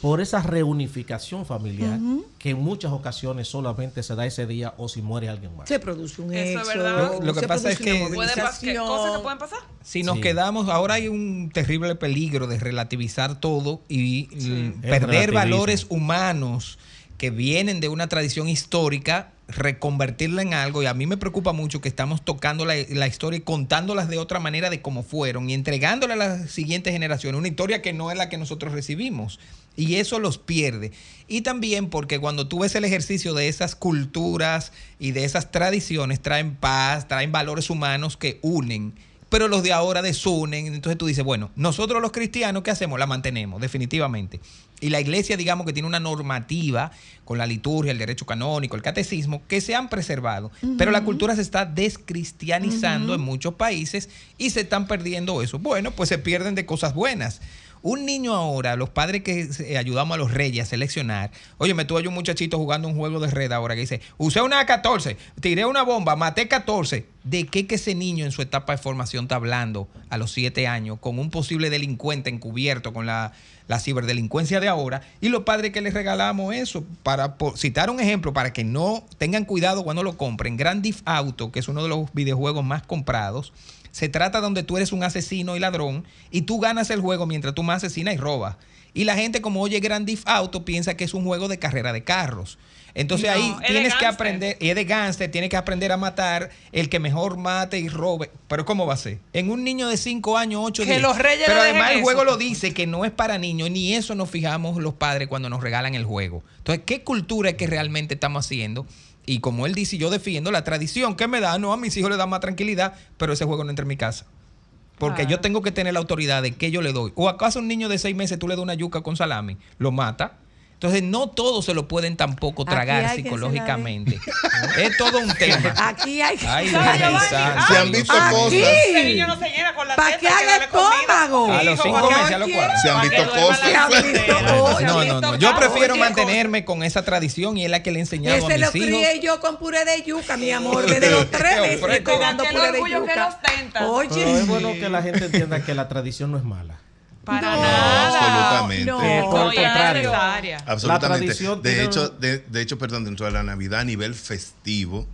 Speaker 6: Por esa reunificación familiar que en muchas ocasiones solamente se da ese día o si muere alguien más.
Speaker 1: Se produce un
Speaker 3: Eso verdad.
Speaker 7: Lo- lo que
Speaker 1: se
Speaker 7: pasa es que-
Speaker 3: Puede pas- ¿qué
Speaker 1: movilización.
Speaker 3: cosas que pueden pasar.
Speaker 7: si nos
Speaker 6: Sí.
Speaker 7: quedamos, ahora hay un terrible peligro de relativizar todo y
Speaker 6: El
Speaker 7: perder valores humanos que vienen de una tradición histórica, reconvertirla en algo. Y a mí me preocupa mucho que estamos tocando la, la historia y contándolas de otra manera de cómo fueron y entregándola a las siguientes generaciones. Una historia que no es la que nosotros recibimos. Y eso los pierde. Y también porque cuando tú ves el ejercicio de esas culturas y de esas tradiciones, traen paz, traen valores humanos que unen pero los de ahora desunen. Entonces tú dices, bueno, nosotros los cristianos, ¿qué hacemos? La mantenemos, definitivamente. Y la iglesia, digamos que tiene una normativa con la liturgia, el derecho canónico, el catecismo, que se han preservado. Pero la cultura se está descristianizando en muchos países y se están perdiendo eso. Bueno, pues se pierden de cosas buenas. Un niño ahora, los padres que eh, ayudamos a los reyes a seleccionar, oye, me tuve yo un muchachito jugando un juego de red ahora que dice, usé una 14, tiré una bomba, maté 14. ¿De qué que ese niño en su etapa de formación está hablando a los 7 años con un posible delincuente encubierto con la, la ciberdelincuencia de ahora? Y los padres que les regalamos eso, para citar un ejemplo, para que no tengan cuidado cuando lo compren, Grand Theft Auto, que es uno de los videojuegos más comprados, se trata donde tú eres un asesino y ladrón y tú ganas el juego mientras tú más asesinas y robas. Y la gente como oye Grand Theft Auto piensa que es un juego de carrera de carros. Entonces
Speaker 3: No,
Speaker 7: ahí tienes que aprender, y es de gánster, tienes que aprender a matar el que mejor mate y robe. Pero ¿cómo va a ser? En un niño de 5 años, 8
Speaker 3: Que
Speaker 7: 10.
Speaker 3: los reyes
Speaker 7: Pero además el
Speaker 3: eso.
Speaker 7: juego lo dice que no es para niños, ni eso nos fijamos los padres cuando nos regalan el juego. Entonces, ¿qué cultura es que realmente estamos haciendo? Y como él dice, yo defiendo la tradición que me da, no, a mis hijos les da más tranquilidad, pero ese juego no entra en mi casa. Porque yo tengo que tener la autoridad de qué yo le doy. ¿O acaso a un niño de seis meses tú le das una yuca con salami? ¿Lo mata? Entonces, no todos se lo pueden tampoco tragar
Speaker 1: se
Speaker 7: psicológicamente. es todo un tema.
Speaker 1: Aquí hay que...
Speaker 7: Ay,
Speaker 4: Se han visto cosas.
Speaker 3: Ese niño no se llena con la
Speaker 1: Pa'
Speaker 3: teta,
Speaker 1: que
Speaker 3: hay
Speaker 1: haga estómago.
Speaker 7: A los cinco meses, a los cuatro.
Speaker 4: Se han
Speaker 3: para
Speaker 4: visto cosas.
Speaker 3: la
Speaker 1: Se han visto
Speaker 3: cartera.
Speaker 1: cosas.
Speaker 7: No, no, no. Yo prefiero mantenerme con esa tradición y es la que le he enseñado a
Speaker 1: Ese lo
Speaker 7: mis hijos.
Speaker 1: crié yo con puré de yuca, mi amor. Desde los tres
Speaker 7: Qué
Speaker 1: meses estoy dando puré de
Speaker 3: orgullo que
Speaker 1: yuca. Oye,
Speaker 6: Pero es bueno que la gente entienda que la tradición no es mala.
Speaker 3: Para
Speaker 1: No,
Speaker 3: nada.
Speaker 4: absolutamente.
Speaker 1: no.
Speaker 6: Eh, por el
Speaker 3: Oye,
Speaker 6: contrario.
Speaker 3: necesaria.
Speaker 4: Absolutamente.
Speaker 6: tradición
Speaker 4: de hecho, de, de hecho, perdón, dentro de la Navidad a nivel festivo,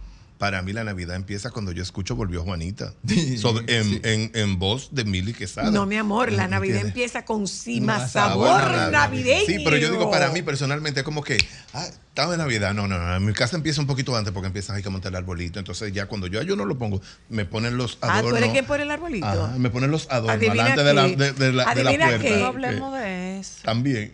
Speaker 4: para mí la Navidad empieza cuando yo escucho Volvió Juanita. Sobre- en, en- en voz de Mili Quesada.
Speaker 1: No, mi amor, la Navidad
Speaker 4: ¿Entiendes?
Speaker 1: empieza con sí
Speaker 7: Más
Speaker 1: más
Speaker 7: sabor,
Speaker 1: sabor
Speaker 4: Navidad.
Speaker 1: navideño.
Speaker 4: Sí, pero yo digo para mí personalmente es como que, ah, estaba de Navidad. No, no, no. En mi casa empieza un poquito antes porque empiezan hay que montar el arbolito. Entonces ya cuando yo yo no lo pongo, me ponen los
Speaker 1: Ah,
Speaker 4: adornos.
Speaker 1: ¿tú eres quien pone el arbolito?
Speaker 4: Ajá, me ponen los adornos
Speaker 1: Adivina
Speaker 4: delante de la,
Speaker 1: qué.
Speaker 4: de, de la, de la
Speaker 1: Adivina
Speaker 4: puerta.
Speaker 1: qué.
Speaker 2: No
Speaker 4: Eh,
Speaker 2: hablemos de eso.
Speaker 4: También.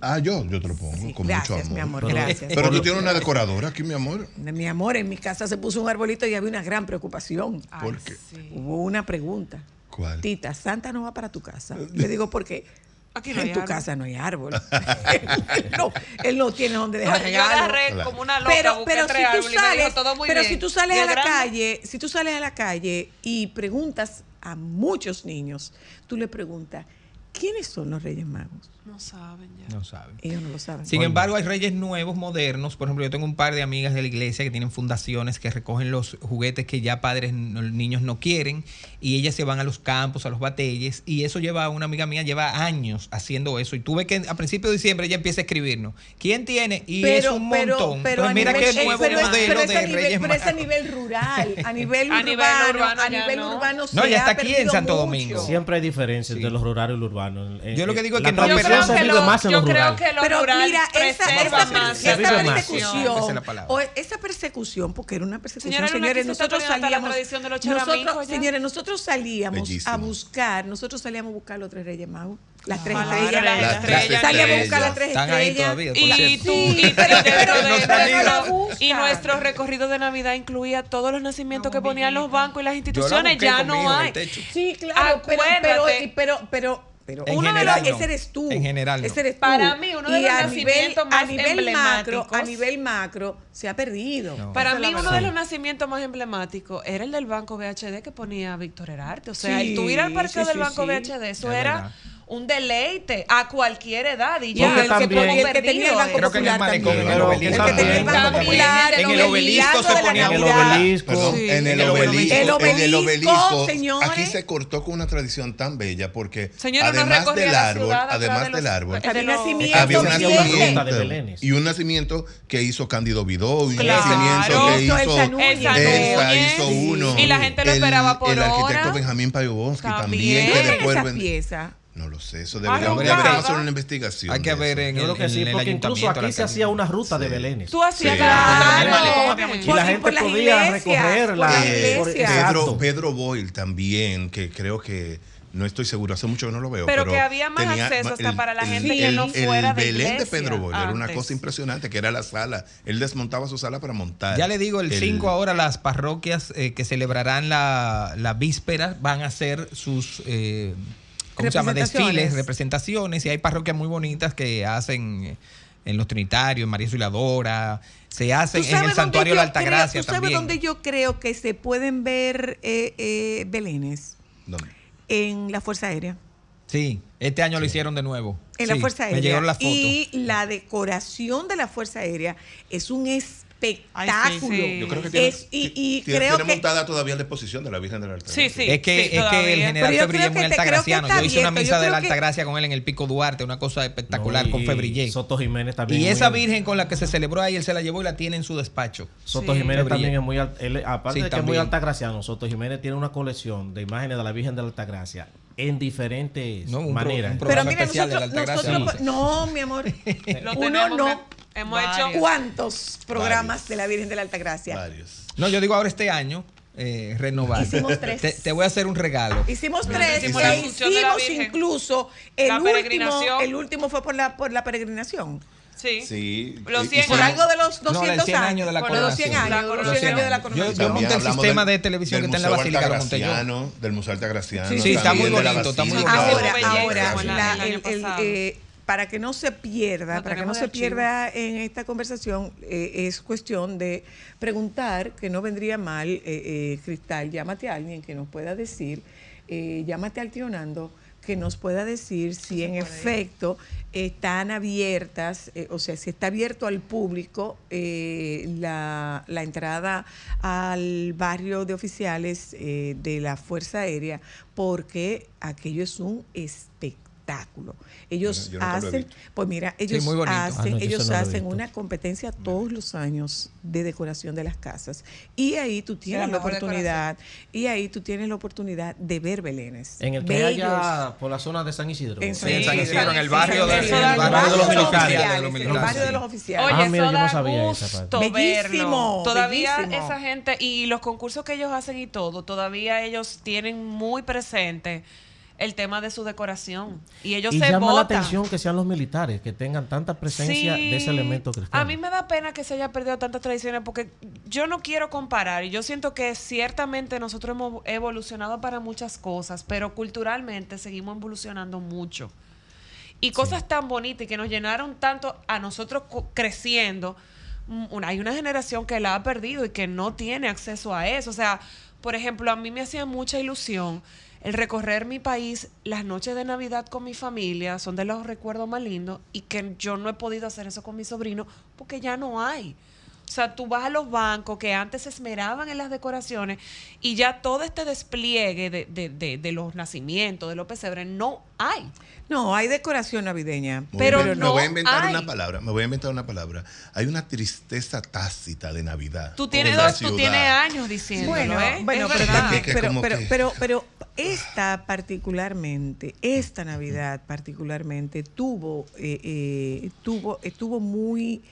Speaker 4: Ah, yo, yo te lo pongo
Speaker 1: Sí,
Speaker 4: con
Speaker 1: gracias,
Speaker 4: mucho amor.
Speaker 1: mi amor,
Speaker 6: Pero-
Speaker 1: gracias.
Speaker 4: Pero tú tienes una decoradora aquí, mi amor.
Speaker 1: Mi amor, en mi casa se puso un arbolito y había una gran preocupación.
Speaker 4: ¿Por qué?
Speaker 1: Hubo una pregunta.
Speaker 4: ¿Cuál?
Speaker 1: Tita, Santa no va para tu casa. Le digo, porque
Speaker 3: Aquí no
Speaker 1: en
Speaker 3: hay
Speaker 1: tu
Speaker 3: árbol.
Speaker 1: casa no hay árbol. él, no, él no tiene donde dejar
Speaker 3: yo agarré como una loca,
Speaker 1: pero si tú
Speaker 3: dijo
Speaker 1: sales,
Speaker 3: todo muy
Speaker 1: pero
Speaker 3: bien.
Speaker 1: si tú sales a la
Speaker 3: grande-
Speaker 1: calle, si tú sales a la calle y preguntas a muchos niños, tú le preguntas, ¿quiénes son los Reyes Magos?
Speaker 3: No saben ya.
Speaker 7: No saben.
Speaker 1: Ellos no lo saben.
Speaker 7: Sin embargo, hay reyes nuevos, modernos. Por ejemplo, yo tengo un par de amigas de la iglesia que tienen fundaciones que recogen los juguetes que ya padres, no- niños no quieren. Y ellas se van a los campos, a los batalles. Y eso lleva, una amiga mía lleva años haciendo eso. Y tuve que, a principio de diciembre, ella empieza a escribirnos. ¿Quién tiene? Y es un montón.
Speaker 1: pero
Speaker 7: Entonces, mira
Speaker 1: nivel-
Speaker 7: qué nuevo
Speaker 1: pero
Speaker 7: modelo
Speaker 1: pero
Speaker 7: de
Speaker 1: nivel-
Speaker 7: reyes
Speaker 1: Pero es a nivel rural, a nivel
Speaker 3: A nivel
Speaker 1: urbano,
Speaker 3: urbano
Speaker 1: a nivel
Speaker 3: no.
Speaker 1: urbano
Speaker 7: No, ya está aquí en Santo
Speaker 1: mucho.
Speaker 7: Domingo.
Speaker 6: Siempre hay diferencias
Speaker 7: Sí.
Speaker 6: entre lo rural y lo urbano. Eh,
Speaker 7: Yo lo que digo es que no, pero-
Speaker 3: creo
Speaker 6: se
Speaker 3: que
Speaker 6: vive
Speaker 3: lo,
Speaker 6: más en
Speaker 3: yo creo que lo
Speaker 1: Pero
Speaker 3: rural
Speaker 1: mira, esa, esa,
Speaker 3: más
Speaker 6: se
Speaker 1: esa
Speaker 6: más.
Speaker 1: persecución, o esa persecución, porque era una persecución,
Speaker 3: Señora, era una
Speaker 1: señores, nosotros
Speaker 3: la
Speaker 1: salíamos,
Speaker 3: de los
Speaker 1: nosotros, señores, nosotros salíamos
Speaker 4: Bellísimo.
Speaker 1: a buscar, nosotros salíamos a buscar los tres Reyes Magos, las tres
Speaker 3: Ojalá,
Speaker 1: estrellas,
Speaker 3: las
Speaker 4: Las
Speaker 3: estrellas.
Speaker 4: tres
Speaker 1: salíamos a buscar
Speaker 4: estrellas.
Speaker 1: las tres
Speaker 7: Están ahí
Speaker 1: estrellas.
Speaker 7: todavía,
Speaker 3: Y tú, y,
Speaker 1: pero-
Speaker 3: nuestro recorrido de Navidad incluía todos los nacimientos
Speaker 1: No,
Speaker 3: que ponían los bancos y las instituciones, ya no hay.
Speaker 1: Sí, claro, pero, pero, pero, pero, pero
Speaker 7: En
Speaker 1: uno de los-
Speaker 7: no.
Speaker 1: ese eres tú.
Speaker 7: En general no.
Speaker 1: Ese eres tú.
Speaker 3: Para mí, uno de
Speaker 1: Y
Speaker 3: los
Speaker 1: a nivel,
Speaker 3: nacimientos
Speaker 1: a
Speaker 3: más
Speaker 1: nivel macro, a
Speaker 3: emblemáticos-
Speaker 1: nivel macro se ha perdido.
Speaker 7: No.
Speaker 3: Para mí, uno de los nacimientos más emblemáticos era el del Banco VHD que ponía Víctor Herarte. O sea,
Speaker 1: Sí,
Speaker 3: el tú ir al parqueo
Speaker 1: sí,
Speaker 3: del
Speaker 1: sí,
Speaker 3: Banco
Speaker 1: sí.
Speaker 3: VHD, eso
Speaker 7: Es
Speaker 3: era
Speaker 7: verdad.
Speaker 3: Un deleite a cualquier edad. Y ya, el que
Speaker 6: también-
Speaker 1: Y el que tenía el Banco.
Speaker 7: Creo que en el
Speaker 1: también.
Speaker 7: el obelisco.
Speaker 1: El que tenía el Banco. Popular,
Speaker 7: En el
Speaker 1: el
Speaker 7: obelisco se ponía
Speaker 6: En el obelisco.
Speaker 4: Perdón,
Speaker 1: Sí.
Speaker 4: en el obelisco, en el
Speaker 1: El obelisco, señores.
Speaker 4: aquí se cortó con una tradición tan bella porque
Speaker 3: Señora, no
Speaker 4: además
Speaker 3: recorría
Speaker 4: del árbol,
Speaker 3: ciudad
Speaker 4: además
Speaker 3: de los-
Speaker 4: del árbol,
Speaker 3: de
Speaker 1: Había nacimiento
Speaker 4: había un nacimiento
Speaker 6: de
Speaker 4: y un nacimiento que hizo Cándido Vidó, y un nacimiento que
Speaker 1: Hizo Elsa
Speaker 4: hizo uno.
Speaker 3: Y la gente lo esperaba por
Speaker 4: El arquitecto. Benjamín Payobonsky también,
Speaker 3: También.
Speaker 4: que
Speaker 1: ¿Quién es
Speaker 4: después? No lo sé, eso
Speaker 3: Arrugada.
Speaker 4: deberíamos, deberíamos hacer una investigación.
Speaker 7: Hay que
Speaker 4: de
Speaker 7: ver en
Speaker 6: Yo
Speaker 7: el,
Speaker 6: creo que
Speaker 7: en
Speaker 6: sí,
Speaker 7: el
Speaker 6: porque incluso aquí se hacía una ruta de. Belénes.
Speaker 3: Tú hacías
Speaker 4: Sí.
Speaker 1: Claro.
Speaker 6: Y la gente podía
Speaker 1: iglesias,
Speaker 6: recoger
Speaker 1: por
Speaker 6: la-
Speaker 1: las
Speaker 4: Eh. Pedro. Pedro Boyle también, que creo que no estoy seguro, hace mucho que no lo veo.
Speaker 3: Pero
Speaker 4: Pero,
Speaker 3: que había más
Speaker 4: tenía
Speaker 3: acceso hasta para la gente
Speaker 1: que no
Speaker 3: fuera
Speaker 4: el
Speaker 3: de
Speaker 4: Belén de
Speaker 3: iglesia
Speaker 4: Pedro Boyle era una cosa impresionante, que era la sala. Él desmontaba su sala para montar.
Speaker 7: Ya le digo, el 5 ahora las parroquias eh, que celebrarán la, la víspera van a hacer sus eh, ¿cómo se llama? Desfiles, representaciones, y hay parroquias muy bonitas que hacen eh, en los Trinitarios, en María Auxiliadora, se hacen
Speaker 1: ¿Tú
Speaker 7: en el Santuario de la Altagracia
Speaker 1: creo- ¿Tú sabes
Speaker 7: también.
Speaker 1: dónde yo creo que se pueden ver eh, eh, belenes?
Speaker 4: ¿Dónde?
Speaker 1: En la Fuerza Aérea.
Speaker 7: Sí, este año lo hicieron de nuevo.
Speaker 1: En la Fuerza Aérea.
Speaker 7: Me llegaron las fotos.
Speaker 1: Y la decoración de la Fuerza Aérea es un espectáculo.
Speaker 3: Sí.
Speaker 4: Yo creo que tiene,
Speaker 1: Es- y, y
Speaker 4: tiene-
Speaker 1: creo
Speaker 4: tiene
Speaker 1: que
Speaker 4: montada todavía la exposición de la Virgen de la Altagracia.
Speaker 3: Sí, sí.
Speaker 7: Es que, es que el general Febrillé es muy altagraciano. Yo hice una misa de la Altagracia con él en el Pico Duarte, una cosa espectacular
Speaker 6: No,
Speaker 7: con Febrillé.
Speaker 6: Soto Jiménez también.
Speaker 7: Y
Speaker 6: es
Speaker 7: esa
Speaker 6: muy-
Speaker 7: virgen con la que se celebró ahí, él se la llevó y la tiene en su despacho.
Speaker 6: Soto
Speaker 3: Sí.
Speaker 6: Jiménez
Speaker 7: Febrillé.
Speaker 6: también es muy él, aparte
Speaker 7: Sí,
Speaker 6: de que es muy altagraciano, Soto Jiménez tiene una colección de imágenes de la Virgen de la Altagracia en diferentes
Speaker 7: No, un pro-
Speaker 6: maneras.
Speaker 7: un pro-
Speaker 1: Pero
Speaker 7: programa
Speaker 1: mira,
Speaker 7: especial de la
Speaker 1: nosotros, nosotros- no, mi amor.
Speaker 3: Lo
Speaker 1: Uno no.
Speaker 3: hemos hecho.
Speaker 1: ¿Cuántos programas
Speaker 4: Varios.
Speaker 1: de la Virgen de la Altagracia?
Speaker 4: Varios.
Speaker 7: No, yo digo ahora este año, eh, renovar.
Speaker 1: Hicimos tres.
Speaker 7: Te, te voy a hacer un regalo.
Speaker 1: Hicimos
Speaker 3: Pero
Speaker 1: tres
Speaker 3: hicimos
Speaker 1: e
Speaker 3: la función de la
Speaker 1: hicimos incluso el
Speaker 3: La
Speaker 1: último,
Speaker 3: peregrinación.
Speaker 1: el último fue por la por la peregrinación.
Speaker 3: Sí.
Speaker 4: Sí.
Speaker 3: Los
Speaker 4: y-
Speaker 3: 100
Speaker 4: y
Speaker 1: Por algo de los
Speaker 7: No,
Speaker 1: 200
Speaker 7: del 100
Speaker 1: años.
Speaker 7: años de la
Speaker 1: por los 100
Speaker 7: coronación.
Speaker 1: años,
Speaker 3: La
Speaker 1: los 100 años de la
Speaker 3: coronación.
Speaker 7: Yo- monté el sistema
Speaker 4: del-
Speaker 7: de televisión que está en la Basílica, lo monté yo.
Speaker 4: Del Museo Altagraciano.
Speaker 7: Sí, está muy bonito, está muy bonito.
Speaker 1: Ahora, ahora,
Speaker 3: la-
Speaker 1: la-
Speaker 3: el
Speaker 1: el- eh, para que no se pierda, para que no se
Speaker 3: archivo.
Speaker 1: pierda en esta conversación, eh, es cuestión de preguntar, que no vendría mal, eh, eh, Cristal, llámate a alguien que nos pueda decir, eh, llámate al tío Nando, que nos pueda decir si en efecto están abiertas, eh, o sea, si está abierto al público eh, la, la entrada al barrio de oficiales eh, de la Fuerza Aérea, porque aquello es un espectáculo. Ellos
Speaker 4: no-
Speaker 1: hacen, pues mira, ellos hacen,
Speaker 6: Ah, no,
Speaker 1: ellos
Speaker 6: no
Speaker 1: hacen una competencia todos los años de decoración de las casas. Y ahí tú tienes la, oportunidad, y ahí tú tienes la oportunidad de ver belenes.
Speaker 6: En el que allá por la zona de San Isidro.
Speaker 1: En
Speaker 7: Sí, en San Isidro, en el barrio, de los militares.
Speaker 1: oficiales,
Speaker 7: de los
Speaker 1: en el
Speaker 7: militares,
Speaker 1: barrio de los oficiales.
Speaker 3: Oye,
Speaker 6: Ah, mira,
Speaker 3: eso
Speaker 6: yo no
Speaker 3: da
Speaker 6: sabía esa
Speaker 3: gusto
Speaker 6: parte.
Speaker 1: Bellísimo.
Speaker 3: Todavía
Speaker 1: bellísimo.
Speaker 3: esa gente y los concursos que ellos hacen y todo, todavía ellos tienen muy presente el tema de su decoración y ellos
Speaker 6: Y
Speaker 3: se
Speaker 6: llama la atención que sean los militares, que tengan tanta presencia
Speaker 3: Sí.
Speaker 6: de ese elemento cristiano.
Speaker 3: A mí me da pena que se haya perdido tantas tradiciones porque yo no quiero comparar y yo siento que ciertamente nosotros hemos evolucionado para muchas cosas, pero culturalmente seguimos evolucionando mucho. Y cosas tan bonitas y que nos llenaron tanto a nosotros creciendo, mm, una- hay una generación que la ha perdido y que no tiene acceso a eso. O sea, por ejemplo, a mí me hacía mucha ilusión el recorrer mi país las noches de Navidad con mi familia, son de los recuerdos más lindos, y que yo no he podido hacer eso con mi sobrino porque ya no hay. O sea, tú vas a los bancos que antes se esmeraban en las decoraciones y ya todo este despliegue de, de- de- de los nacimientos, de los pesebres, no hay.
Speaker 1: No, hay decoración navideña.
Speaker 3: Pero
Speaker 4: inventar-
Speaker 3: no
Speaker 4: me voy a inventar
Speaker 3: hay.
Speaker 4: una palabra, me voy a inventar una palabra. Hay una tristeza tácita de Navidad.
Speaker 3: Tú
Speaker 4: en
Speaker 3: tienes, dos, tú tienes años diciéndolo,
Speaker 1: Bueno,
Speaker 3: ¿eh?
Speaker 1: bueno,
Speaker 3: Es
Speaker 1: pero
Speaker 3: verdad.
Speaker 1: también,
Speaker 4: Que
Speaker 1: pero, pero,
Speaker 4: que-
Speaker 1: pero, pero esta particularmente, esta Navidad particularmente tuvo, eh, eh, tuvo, estuvo muy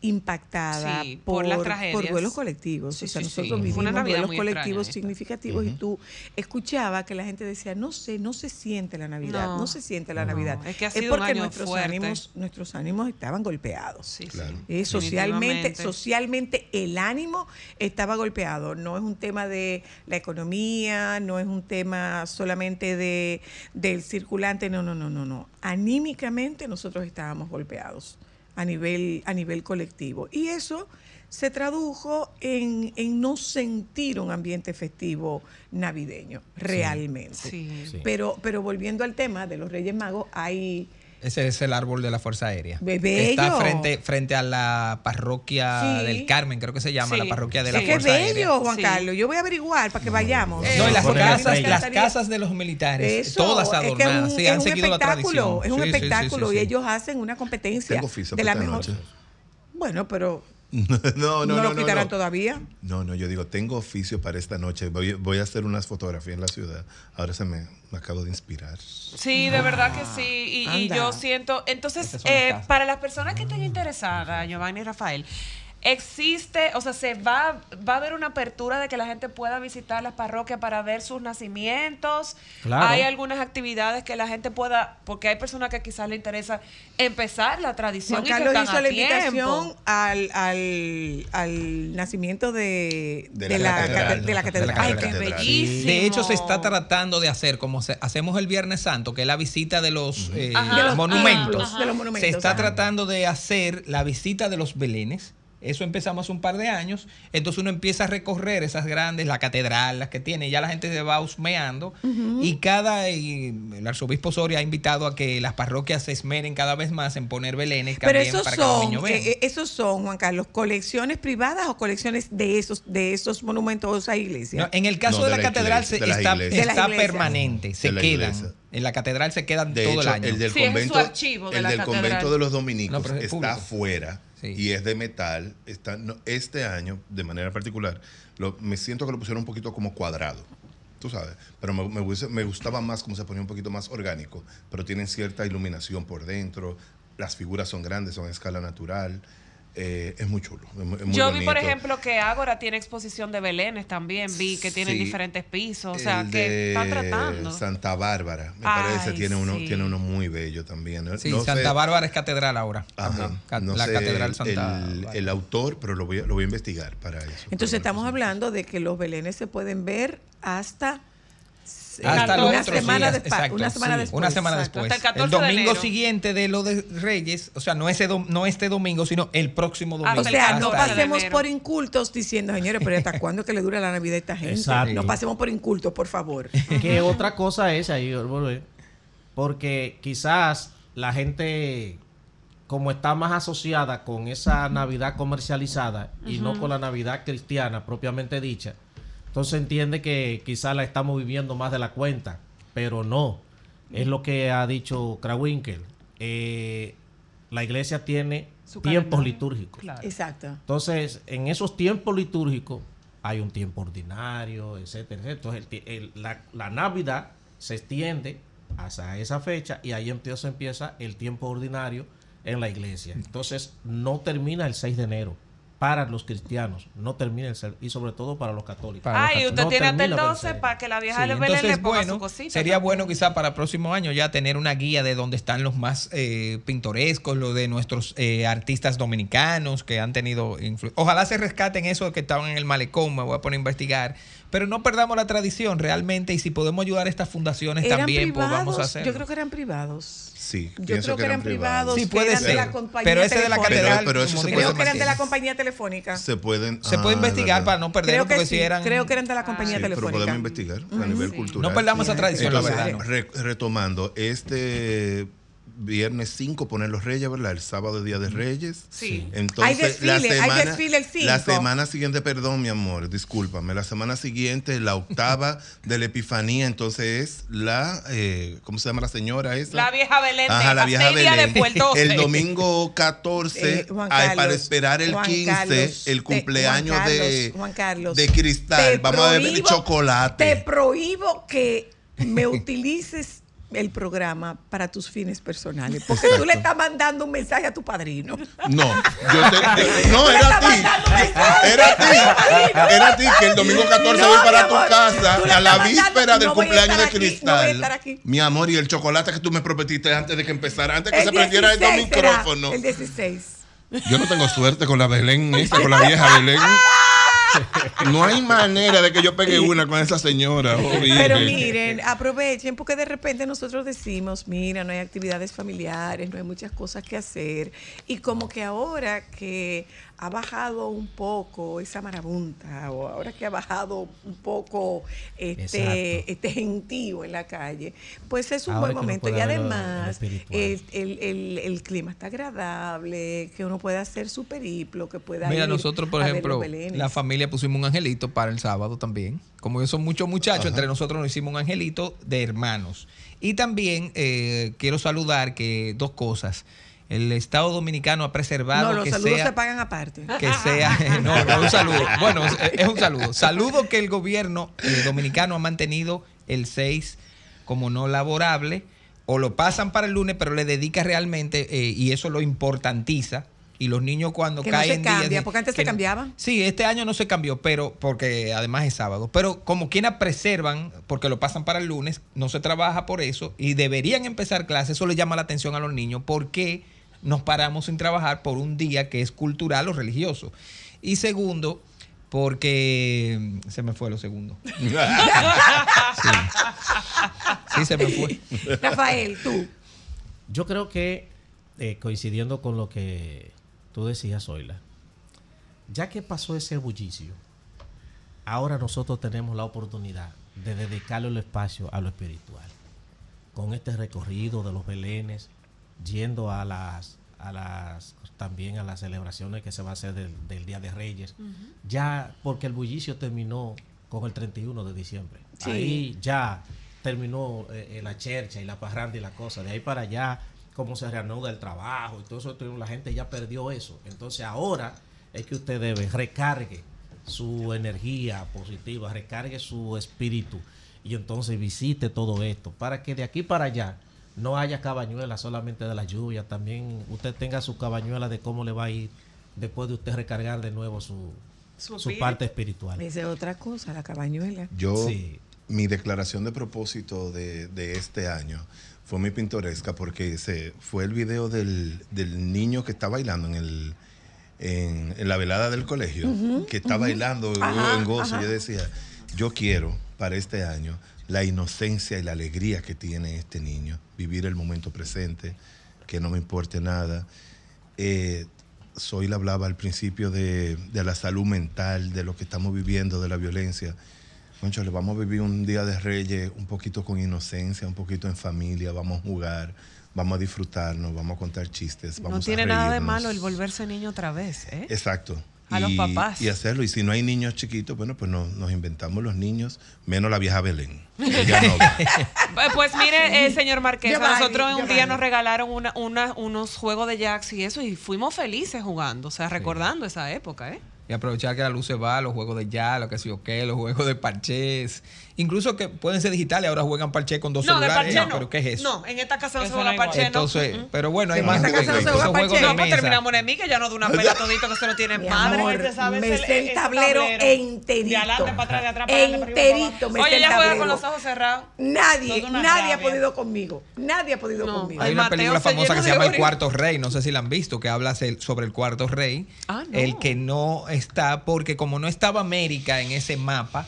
Speaker 1: impactada
Speaker 3: Sí, por las tragedias.
Speaker 1: por duelos colectivos.
Speaker 3: Sí,
Speaker 1: o sea,
Speaker 3: sí,
Speaker 1: nosotros vivimos duelos colectivos significativos y tú escuchabas que la gente decía, no sé, no se siente la Navidad, no,
Speaker 3: No,
Speaker 1: se siente la
Speaker 3: no,
Speaker 1: Navidad.
Speaker 3: es que ha sido un
Speaker 1: porque
Speaker 3: año
Speaker 1: nuestros
Speaker 3: fuerte.
Speaker 1: ánimos, nuestros ánimos estaban golpeados.
Speaker 3: Sí, sí.
Speaker 4: Claro.
Speaker 1: Eh, socialmente, socialmente el ánimo estaba golpeado. No es un tema de la economía, no es un tema solamente de del circulante, no, no, no, no, no. Anímicamente nosotros estábamos golpeados a nivel, a nivel colectivo. Y eso se tradujo en, en no sentir un ambiente festivo navideño, realmente.
Speaker 3: Sí.
Speaker 6: Sí.
Speaker 1: Pero, pero volviendo al tema de los Reyes Magos, hay
Speaker 7: Ese es el árbol de la Fuerza Aérea. Está frente, frente a la parroquia
Speaker 1: Sí.
Speaker 7: del Carmen, creo que se llama,
Speaker 3: Sí,
Speaker 7: la parroquia de la
Speaker 3: sí.
Speaker 1: Qué
Speaker 7: Fuerza Aérea.
Speaker 1: bello, Juan
Speaker 3: Sí.
Speaker 1: Carlos. Yo voy a averiguar para que vayamos.
Speaker 3: Eh,
Speaker 7: No, y las casas, las casas de los militares,
Speaker 1: Eso,
Speaker 7: todas
Speaker 1: es que es
Speaker 7: adornadas.
Speaker 1: un,
Speaker 7: sí,
Speaker 1: es
Speaker 7: han
Speaker 1: un
Speaker 7: seguido la
Speaker 1: espectáculo,
Speaker 7: tradición.
Speaker 1: es un
Speaker 7: Sí, sí, sí,
Speaker 1: espectáculo
Speaker 7: sí,
Speaker 1: y ellos hacen una competencia
Speaker 4: Tengo
Speaker 1: de la mejor.
Speaker 4: noche.
Speaker 1: Bueno, pero
Speaker 4: No, no,
Speaker 1: no,
Speaker 4: no.
Speaker 1: lo
Speaker 4: no,
Speaker 1: quitarán
Speaker 4: no.
Speaker 1: todavía.
Speaker 4: No, no, yo digo, tengo oficio para esta noche. Voy, voy a hacer unas fotografías en la ciudad. Ahora se me, me acabo de inspirar.
Speaker 3: Sí, de verdad que sí. Y, y yo siento. Entonces, eh, para las personas que estén interesadas, Giovanni y Rafael, existe, o sea, se va, va a haber una apertura de que la gente pueda visitar las parroquias para ver sus nacimientos.
Speaker 6: Claro.
Speaker 3: Hay algunas actividades que la gente pueda, porque hay personas que quizás le interesa empezar la tradición
Speaker 1: Juan
Speaker 3: y que
Speaker 1: Carlos
Speaker 3: están
Speaker 1: hizo
Speaker 3: a
Speaker 1: la
Speaker 3: tiempo.
Speaker 1: invitación al, al, al nacimiento de,
Speaker 4: De
Speaker 1: de
Speaker 4: la
Speaker 1: la,
Speaker 4: catedral.
Speaker 1: cate- de la catedral.
Speaker 4: De la
Speaker 3: Ay, qué bellísimo.
Speaker 7: De hecho, se está tratando de hacer como se- hacemos el Viernes Santo, que es la visita de los, eh,
Speaker 3: Ajá. De los
Speaker 7: monumentos.
Speaker 1: templos, de los monumentos,
Speaker 7: Se está
Speaker 1: ajá.
Speaker 7: tratando de hacer la visita de los Belenes. Eso empezamos hace un par de años. Entonces uno empieza a recorrer esas grandes, la catedral, las que tiene. Ya la gente se va husmeando. Y cada. y el arzobispo Soria ha invitado a que las parroquias se esmeren cada vez más en poner Belenes
Speaker 1: Pero
Speaker 7: también
Speaker 1: esos
Speaker 7: para que los
Speaker 1: son,
Speaker 7: niños vean.
Speaker 1: eh, eh, esos son, Juan Carlos, colecciones privadas o colecciones de esos, de esos monumentos o esa iglesia.
Speaker 7: No, en el caso
Speaker 4: No,
Speaker 7: de,
Speaker 4: de
Speaker 7: la,
Speaker 4: la
Speaker 7: catedral
Speaker 4: iglesia,
Speaker 7: se- está, permanente, se quedan.
Speaker 4: iglesia.
Speaker 7: En la catedral se quedan
Speaker 4: De
Speaker 7: todo
Speaker 4: hecho,
Speaker 7: el año.
Speaker 4: el del
Speaker 3: Sí, es en su
Speaker 4: convento,
Speaker 3: archivo de
Speaker 4: el
Speaker 3: la
Speaker 4: del
Speaker 3: catedral.
Speaker 4: convento de los dominicos
Speaker 7: No, pero es
Speaker 4: está afuera Y es de metal. Está, este año, de manera particular, me siento que lo pusieron un poquito como cuadrado. Tú sabes, pero me, me gustaba más como se ponía un poquito más orgánico, pero tienen cierta iluminación por dentro, las figuras son grandes, son a escala natural, eh, es muy chulo. es muy- es muy
Speaker 3: Yo vi, por ejemplo, que Ágora tiene exposición de Belenes también. Vi que tienen
Speaker 4: Sí.
Speaker 3: diferentes pisos. O sea,
Speaker 4: El
Speaker 3: que están tratando.
Speaker 4: Santa Bárbara, me
Speaker 3: Ay,
Speaker 4: parece, tiene uno, tiene uno muy bello también.
Speaker 7: Sí,
Speaker 4: No sé-
Speaker 7: Santa Bárbara es catedral ahora.
Speaker 4: Ajá. No
Speaker 7: la
Speaker 4: sé
Speaker 7: catedral
Speaker 4: el,
Speaker 7: Santa
Speaker 4: el-
Speaker 7: Bárbara.
Speaker 4: el autor, pero lo voy, a, lo voy a investigar para eso.
Speaker 1: Entonces estamos hablando de que los belenes se pueden ver hasta,
Speaker 7: Hasta los
Speaker 1: una,
Speaker 7: otros
Speaker 1: semana
Speaker 7: días,
Speaker 1: despa-
Speaker 7: exacto,
Speaker 1: una semana
Speaker 7: sí,
Speaker 1: después.
Speaker 7: Una semana
Speaker 1: Exacto.
Speaker 7: después.
Speaker 3: Hasta el 14
Speaker 7: el
Speaker 3: de
Speaker 7: domingo siguiente de lo de Reyes, o sea, no, ese dom- no este domingo, sino el próximo domingo.
Speaker 1: O
Speaker 3: Hasta el
Speaker 1: sea, no
Speaker 3: 14 de
Speaker 1: pasemos por incultos diciendo, señores, pero ¿hasta cuándo es que le dura la Navidad a esta gente?
Speaker 6: Exacto.
Speaker 1: No pasemos por incultos, por favor.
Speaker 6: que otra cosa es ahí, porque quizás la gente, como está más asociada con esa Navidad comercializada y no con la Navidad cristiana propiamente dicha, entonces entiende que quizás la estamos viviendo más de la cuenta, pero no. Es lo que ha dicho Krawinkel. Eh, la iglesia tiene
Speaker 3: Su
Speaker 6: tiempos
Speaker 3: calendario.
Speaker 6: litúrgicos.
Speaker 3: Claro.
Speaker 1: Exacto.
Speaker 6: Entonces, en esos tiempos litúrgicos hay un tiempo ordinario, etcétera, etcétera. Entonces, el ti- el- la, la Navidad se extiende hasta esa fecha y ahí empieza, empieza el tiempo ordinario en la iglesia. Entonces, no termina el 6 de enero para los cristianos, no termina el 6, y sobre todo para los católicos.
Speaker 7: Para los
Speaker 3: Ay,
Speaker 7: cat-
Speaker 3: usted
Speaker 6: no
Speaker 3: tiene hasta el
Speaker 6: termina con
Speaker 3: 12
Speaker 6: seis.
Speaker 3: para que la vieja
Speaker 7: Sí,
Speaker 3: de Belén le
Speaker 7: entonces,
Speaker 3: ponga
Speaker 7: bueno,
Speaker 3: su cosita.
Speaker 7: sería bueno quizá para el próximo año ya tener una guía de dónde están los más eh, pintorescos, lo de nuestros eh, artistas dominicanos que han tenido influ- Ojalá se rescaten eso que estaban en el malecón, me voy a poner a investigar. Pero no perdamos la tradición realmente y si podemos ayudar a estas fundaciones
Speaker 1: ¿Eran
Speaker 7: también, pues vamos a
Speaker 1: privados?
Speaker 7: hacerlo.
Speaker 1: Yo creo que eran privados.
Speaker 4: Sí,
Speaker 1: Yo creo que eran privados.
Speaker 7: Sí, puede ser. Pero ese de la catedral,
Speaker 4: Pero- pero eso se
Speaker 7: digo,
Speaker 1: Creo
Speaker 4: puede
Speaker 1: que eran de la compañía telefónica.
Speaker 4: Se pueden.
Speaker 7: Se
Speaker 4: ah,
Speaker 7: puede investigar para no
Speaker 1: que
Speaker 7: porque
Speaker 1: sí,
Speaker 7: si eran
Speaker 1: creo que eran de la compañía
Speaker 4: Sí, pero
Speaker 1: telefónica.
Speaker 4: podemos investigar a nivel cultural.
Speaker 7: No perdamos esa tradición, la verdad. no.
Speaker 4: re- retomando, este viernes 5 poner los reyes, ¿verdad? El sábado es Día de Reyes.
Speaker 3: Sí.
Speaker 4: Entonces,
Speaker 1: Hay desfile, hay desfile el
Speaker 4: La semana siguiente, perdón, mi amor, discúlpame. La semana siguiente, la octava de la Epifanía, entonces es la, eh, ¿cómo se llama la señora esa?
Speaker 3: La vieja Belén.
Speaker 4: Ajá, la vieja Belén.
Speaker 3: el 12.
Speaker 4: El domingo 14,
Speaker 1: Eh,
Speaker 4: para esperar el
Speaker 1: Juan
Speaker 4: 15,
Speaker 1: Carlos,
Speaker 4: el cumpleaños
Speaker 1: Juan
Speaker 4: de,
Speaker 1: Juan Carlos,
Speaker 4: de cristal. Vamos a beber
Speaker 1: prohíbo-
Speaker 4: chocolate.
Speaker 1: Te prohíbo que me utilices el programa para tus fines personales. Porque tú le estás mandando un mensaje a tu padrino.
Speaker 4: No, yo te, no, era a ti. Era a ti. Era a ti que el domingo 14
Speaker 1: No,
Speaker 4: voy para tu casa a la
Speaker 1: mandando-
Speaker 4: víspera del
Speaker 1: no
Speaker 4: cumpleaños de
Speaker 1: aquí, no
Speaker 4: cristal. Mi amor, y el chocolate que tú me prometiste antes de que empezara, antes que
Speaker 1: El
Speaker 4: se prendiera estos
Speaker 1: 16 será,
Speaker 4: micrófonos.
Speaker 1: El 16.
Speaker 4: Yo no tengo suerte con la Belén, esta, con la vieja Belén. No hay manera de que yo pegue una con esa señora.
Speaker 1: Pero miren, aprovechen porque de repente nosotros decimos, mira, no hay actividades familiares, no hay muchas cosas que hacer. Y como que ahora que ha bajado un poco esa marabunta, o ahora que ha bajado un poco este,
Speaker 6: Exacto.
Speaker 1: este gentío en la calle, pues es un
Speaker 6: Ahora
Speaker 1: buen momento. Y además, el, el- el- el clima está agradable, que uno puede hacer su periplo, que pueda
Speaker 7: Mira,
Speaker 1: ir
Speaker 7: nosotros, por
Speaker 1: a
Speaker 7: ejemplo, la familia pusimos un angelito para el sábado también. Como ellos son muchos muchachos, entre nosotros nos hicimos un angelito de hermanos. Y también eh, quiero saludar que dos cosas. El Estado Dominicano ha preservado
Speaker 1: No, los
Speaker 7: que
Speaker 1: saludos
Speaker 7: sea
Speaker 1: se pagan aparte.
Speaker 7: que sea no, no un saludo. Bueno, es, es un saludo. Saludo que el gobierno eh, dominicano ha mantenido el 6 como no laborable o lo pasan para el lunes, pero le dedica realmente eh, y eso lo importantiza. Y los niños cuando
Speaker 1: Que no
Speaker 7: caen
Speaker 1: se cambia,
Speaker 7: días
Speaker 1: porque antes se
Speaker 7: no-
Speaker 1: cambiaba.
Speaker 7: Sí, este año no se cambió, pero porque además es sábado. Pero como quienes preservan, porque lo pasan para el lunes, no se trabaja por eso y deberían empezar clases. Eso le llama la atención a los niños. ¿Por qué nos paramos sin trabajar por un día que es cultural o religioso? Y segundo, porque se me fue lo segundo. Sí, sí se me fue.
Speaker 1: Rafael, tú.
Speaker 6: Yo creo que, eh, coincidiendo con lo que tú decías, Zoila, ya que pasó ese bullicio, ahora nosotros tenemos la oportunidad de dedicarle el espacio a lo espiritual. Con este recorrido de los belenes, yendo a las, a las también a las celebraciones que se va a hacer del, del Día de Reyes, ya porque el bullicio terminó con el 31 de diciembre.
Speaker 1: Sí.
Speaker 6: Ahí ya terminó eh, eh, la chercha y la parranda y la cosa. De ahí para allá, cómo se reanuda el trabajo y todo eso, la gente ya perdió eso. Entonces ahora es que usted debe recargue su energía positiva, recargue su espíritu y entonces visite todo esto para que de aquí para allá no haya cabañuela solamente de la lluvia, también usted tenga su cabañuela de cómo le va a ir después de usted recargar de nuevo su,
Speaker 3: Su
Speaker 6: parte espiritual.
Speaker 1: Esa es otra cosa, la cabañuela.
Speaker 4: Yo,
Speaker 6: Sí.
Speaker 4: mi declaración de propósito de, de este año fue muy pintoresca porque se fue el video del, del niño que está bailando en el en, en la velada del colegio, que está bailando en gozo. Yo decía, yo quiero para este año la inocencia y la alegría que tiene este niño, vivir el momento presente, que no me importe nada. Eh, Zoila hablaba al principio de, de la salud mental, de lo que estamos viviendo, de la violencia. Concho, le vamos a vivir un día de Reyes un poquito con inocencia, un poquito en familia, vamos a jugar, vamos a disfrutarnos, vamos a contar chistes, vamos
Speaker 3: No
Speaker 4: a
Speaker 3: tiene nada de malo el volverse niño otra vez, ¿eh?
Speaker 4: Exacto.
Speaker 3: A los papás.
Speaker 4: Y hacerlo. Y si no hay niños chiquitos, bueno, pues no- nos inventamos los niños, menos la vieja Belén. Ella no va.
Speaker 3: Eh, Pues mire, eh, señor Marqués, nosotros un día nos regalaron una, una- unos juegos de jacks y eso, y fuimos felices jugando, o sea, recordando esa época, ¿eh?
Speaker 7: Y aprovechar que la luz se va, los juegos de ya, lo que sé yo qué, los juegos de parchés. Incluso que pueden ser digitales, ahora juegan parché con dos
Speaker 3: No, de
Speaker 7: celulares.
Speaker 3: parche no.
Speaker 7: Pero ¿qué es eso?
Speaker 3: No, en esta casa no se
Speaker 2: Eso
Speaker 3: juega
Speaker 2: no igual.
Speaker 3: parche, no.
Speaker 7: Entonces,
Speaker 3: Mm, mm.
Speaker 7: pero bueno, hay
Speaker 1: En
Speaker 7: más
Speaker 1: esta casa no se juega
Speaker 7: juegos
Speaker 1: parche.
Speaker 7: de
Speaker 3: No, pues terminamos en mí, que ya no de una pela todito que se lo tiene
Speaker 1: Mi
Speaker 3: padre.
Speaker 1: amor, me
Speaker 2: el-
Speaker 1: sé el
Speaker 2: ese
Speaker 1: tablero
Speaker 2: tablero.
Speaker 1: enterito.
Speaker 2: De adelante para atrás, de atrás para adelante,
Speaker 1: Enterito, me sé
Speaker 3: Oye,
Speaker 1: el
Speaker 3: ella juega con los ojos cerrados.
Speaker 1: Nadie, nadie ha podido conmigo. Nadie ha podido conmigo.
Speaker 7: Hay
Speaker 3: Ay,
Speaker 7: una película
Speaker 3: se
Speaker 7: famosa que se llama El. Cuarto Rey, no sé si la han visto, que habla se- sobre el Cuarto Rey.
Speaker 3: Ah, no.
Speaker 7: El que no está, porque como no estaba América en ese mapa,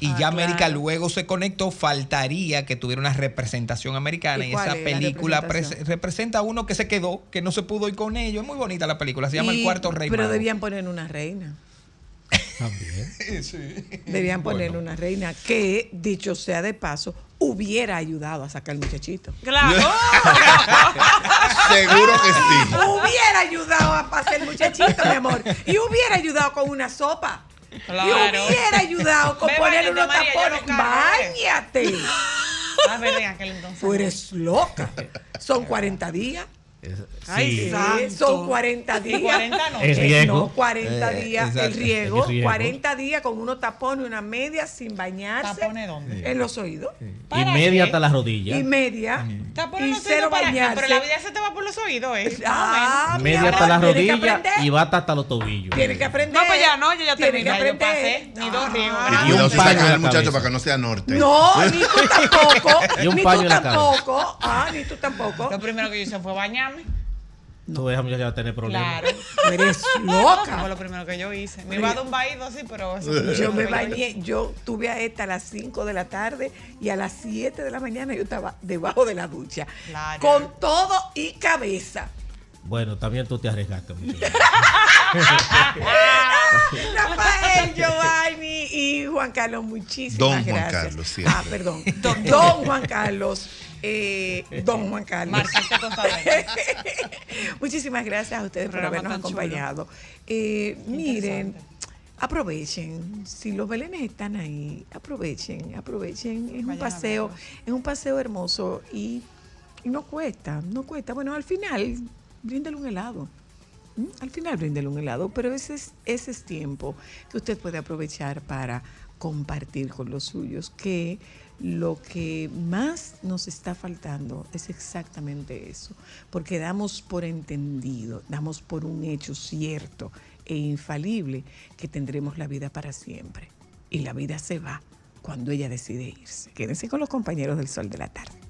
Speaker 7: y
Speaker 3: Ah,
Speaker 7: ya América
Speaker 3: claro.
Speaker 7: luego se conectó, faltaría que tuviera una representación americana.
Speaker 1: ¿Y
Speaker 7: esa
Speaker 1: es la
Speaker 7: película representa a uno que se quedó, que no se pudo ir con ellos. Es muy bonita la película, se llama El Cuarto Rey.
Speaker 1: Pero
Speaker 7: Mago.
Speaker 1: debían poner una reina.
Speaker 6: También.
Speaker 1: Debían poner una reina que, dicho sea de paso, hubiera ayudado a sacar al muchachito.
Speaker 3: Claro.
Speaker 4: Seguro que sí.
Speaker 1: Hubiera ayudado a pasar el muchachito, mi amor. Y hubiera ayudado con una sopa.
Speaker 2: Claro.
Speaker 1: Y hubiera ayudado con poner unos
Speaker 2: María,
Speaker 1: tapones. ¡Báñate!
Speaker 2: En aquel entonces.
Speaker 1: Tú eres loca. Son 40 días.
Speaker 6: Es-
Speaker 2: Ay,
Speaker 6: sí.
Speaker 2: santo.
Speaker 1: Eh, Son 40
Speaker 2: Y
Speaker 1: días.
Speaker 2: 40 no.
Speaker 6: El riego.
Speaker 1: No, 40
Speaker 7: Eh,
Speaker 1: días
Speaker 7: exacto.
Speaker 1: el riego,
Speaker 6: El riego.
Speaker 1: 40 días con unos tapones y una media sin bañarse.
Speaker 2: ¿Tapones dónde?
Speaker 1: En los oídos.
Speaker 6: Y
Speaker 2: ¿Para
Speaker 6: media
Speaker 2: qué?
Speaker 6: hasta las rodillas.
Speaker 1: Y media.
Speaker 2: Tapones
Speaker 1: Y
Speaker 2: no
Speaker 1: cero
Speaker 2: para qué,
Speaker 1: bañarse.
Speaker 2: Pero la vida se te va por los oídos, ¿eh?
Speaker 1: Ah,
Speaker 2: menos.
Speaker 6: media hasta las rodillas
Speaker 1: aprender.
Speaker 6: y bata hasta los tobillos.
Speaker 1: Tiene que aprender.
Speaker 3: No, pues ya no, yo ya terminé.
Speaker 1: que
Speaker 2: Ya yo
Speaker 1: aprender.
Speaker 2: pasé, ni dos riegos.
Speaker 1: Ah.
Speaker 4: Y
Speaker 6: Y un paño
Speaker 4: al muchacho para que no sea norte.
Speaker 1: No, ni tú tampoco.
Speaker 6: Y
Speaker 1: ni tú tampoco. Ah, ni tú tampoco.
Speaker 2: Lo primero que yo hice fue bañarme.
Speaker 6: Tú ves a muchacha va a tener problemas.
Speaker 2: Claro.
Speaker 1: Tú eres
Speaker 2: Eso fue
Speaker 1: loca.
Speaker 2: lo primero que yo hice. Me iba a dar un vaído así, pero eso
Speaker 1: Yo me bañé, yo tuve a esta a las 5 de la tarde y a las 7 de la mañana yo estaba debajo de la ducha.
Speaker 2: Claro.
Speaker 1: Con todo y cabeza.
Speaker 6: Bueno, también tú te arriesgaste. muchacha.
Speaker 1: Rafael, Giovanni y Juan Carlos, muchísimas
Speaker 4: Don Juan
Speaker 1: gracias.
Speaker 4: Carlos, siempre.
Speaker 1: Ah, perdón. Don, Juan Carlos. Eh, don Juan Carlos. Muchísimas gracias a ustedes por habernos acompañado. Eh, miren, aprovechen. Si los belenes están ahí, aprovechen, aprovechen. Es un
Speaker 2: Vayan
Speaker 1: paseo, es un paseo hermoso y, y no cuesta, no cuesta. Bueno, al final, bríndale un helado. ¿Mm? Al final bríndele un helado, pero ese es, ese es tiempo que usted puede aprovechar para compartir con los suyos, que lo que más nos está faltando es exactamente eso, porque damos por entendido, damos por un hecho cierto e infalible que tendremos la vida para siempre. Y la vida se va cuando ella decide irse. Quédense con los compañeros del Sol de la Tarde.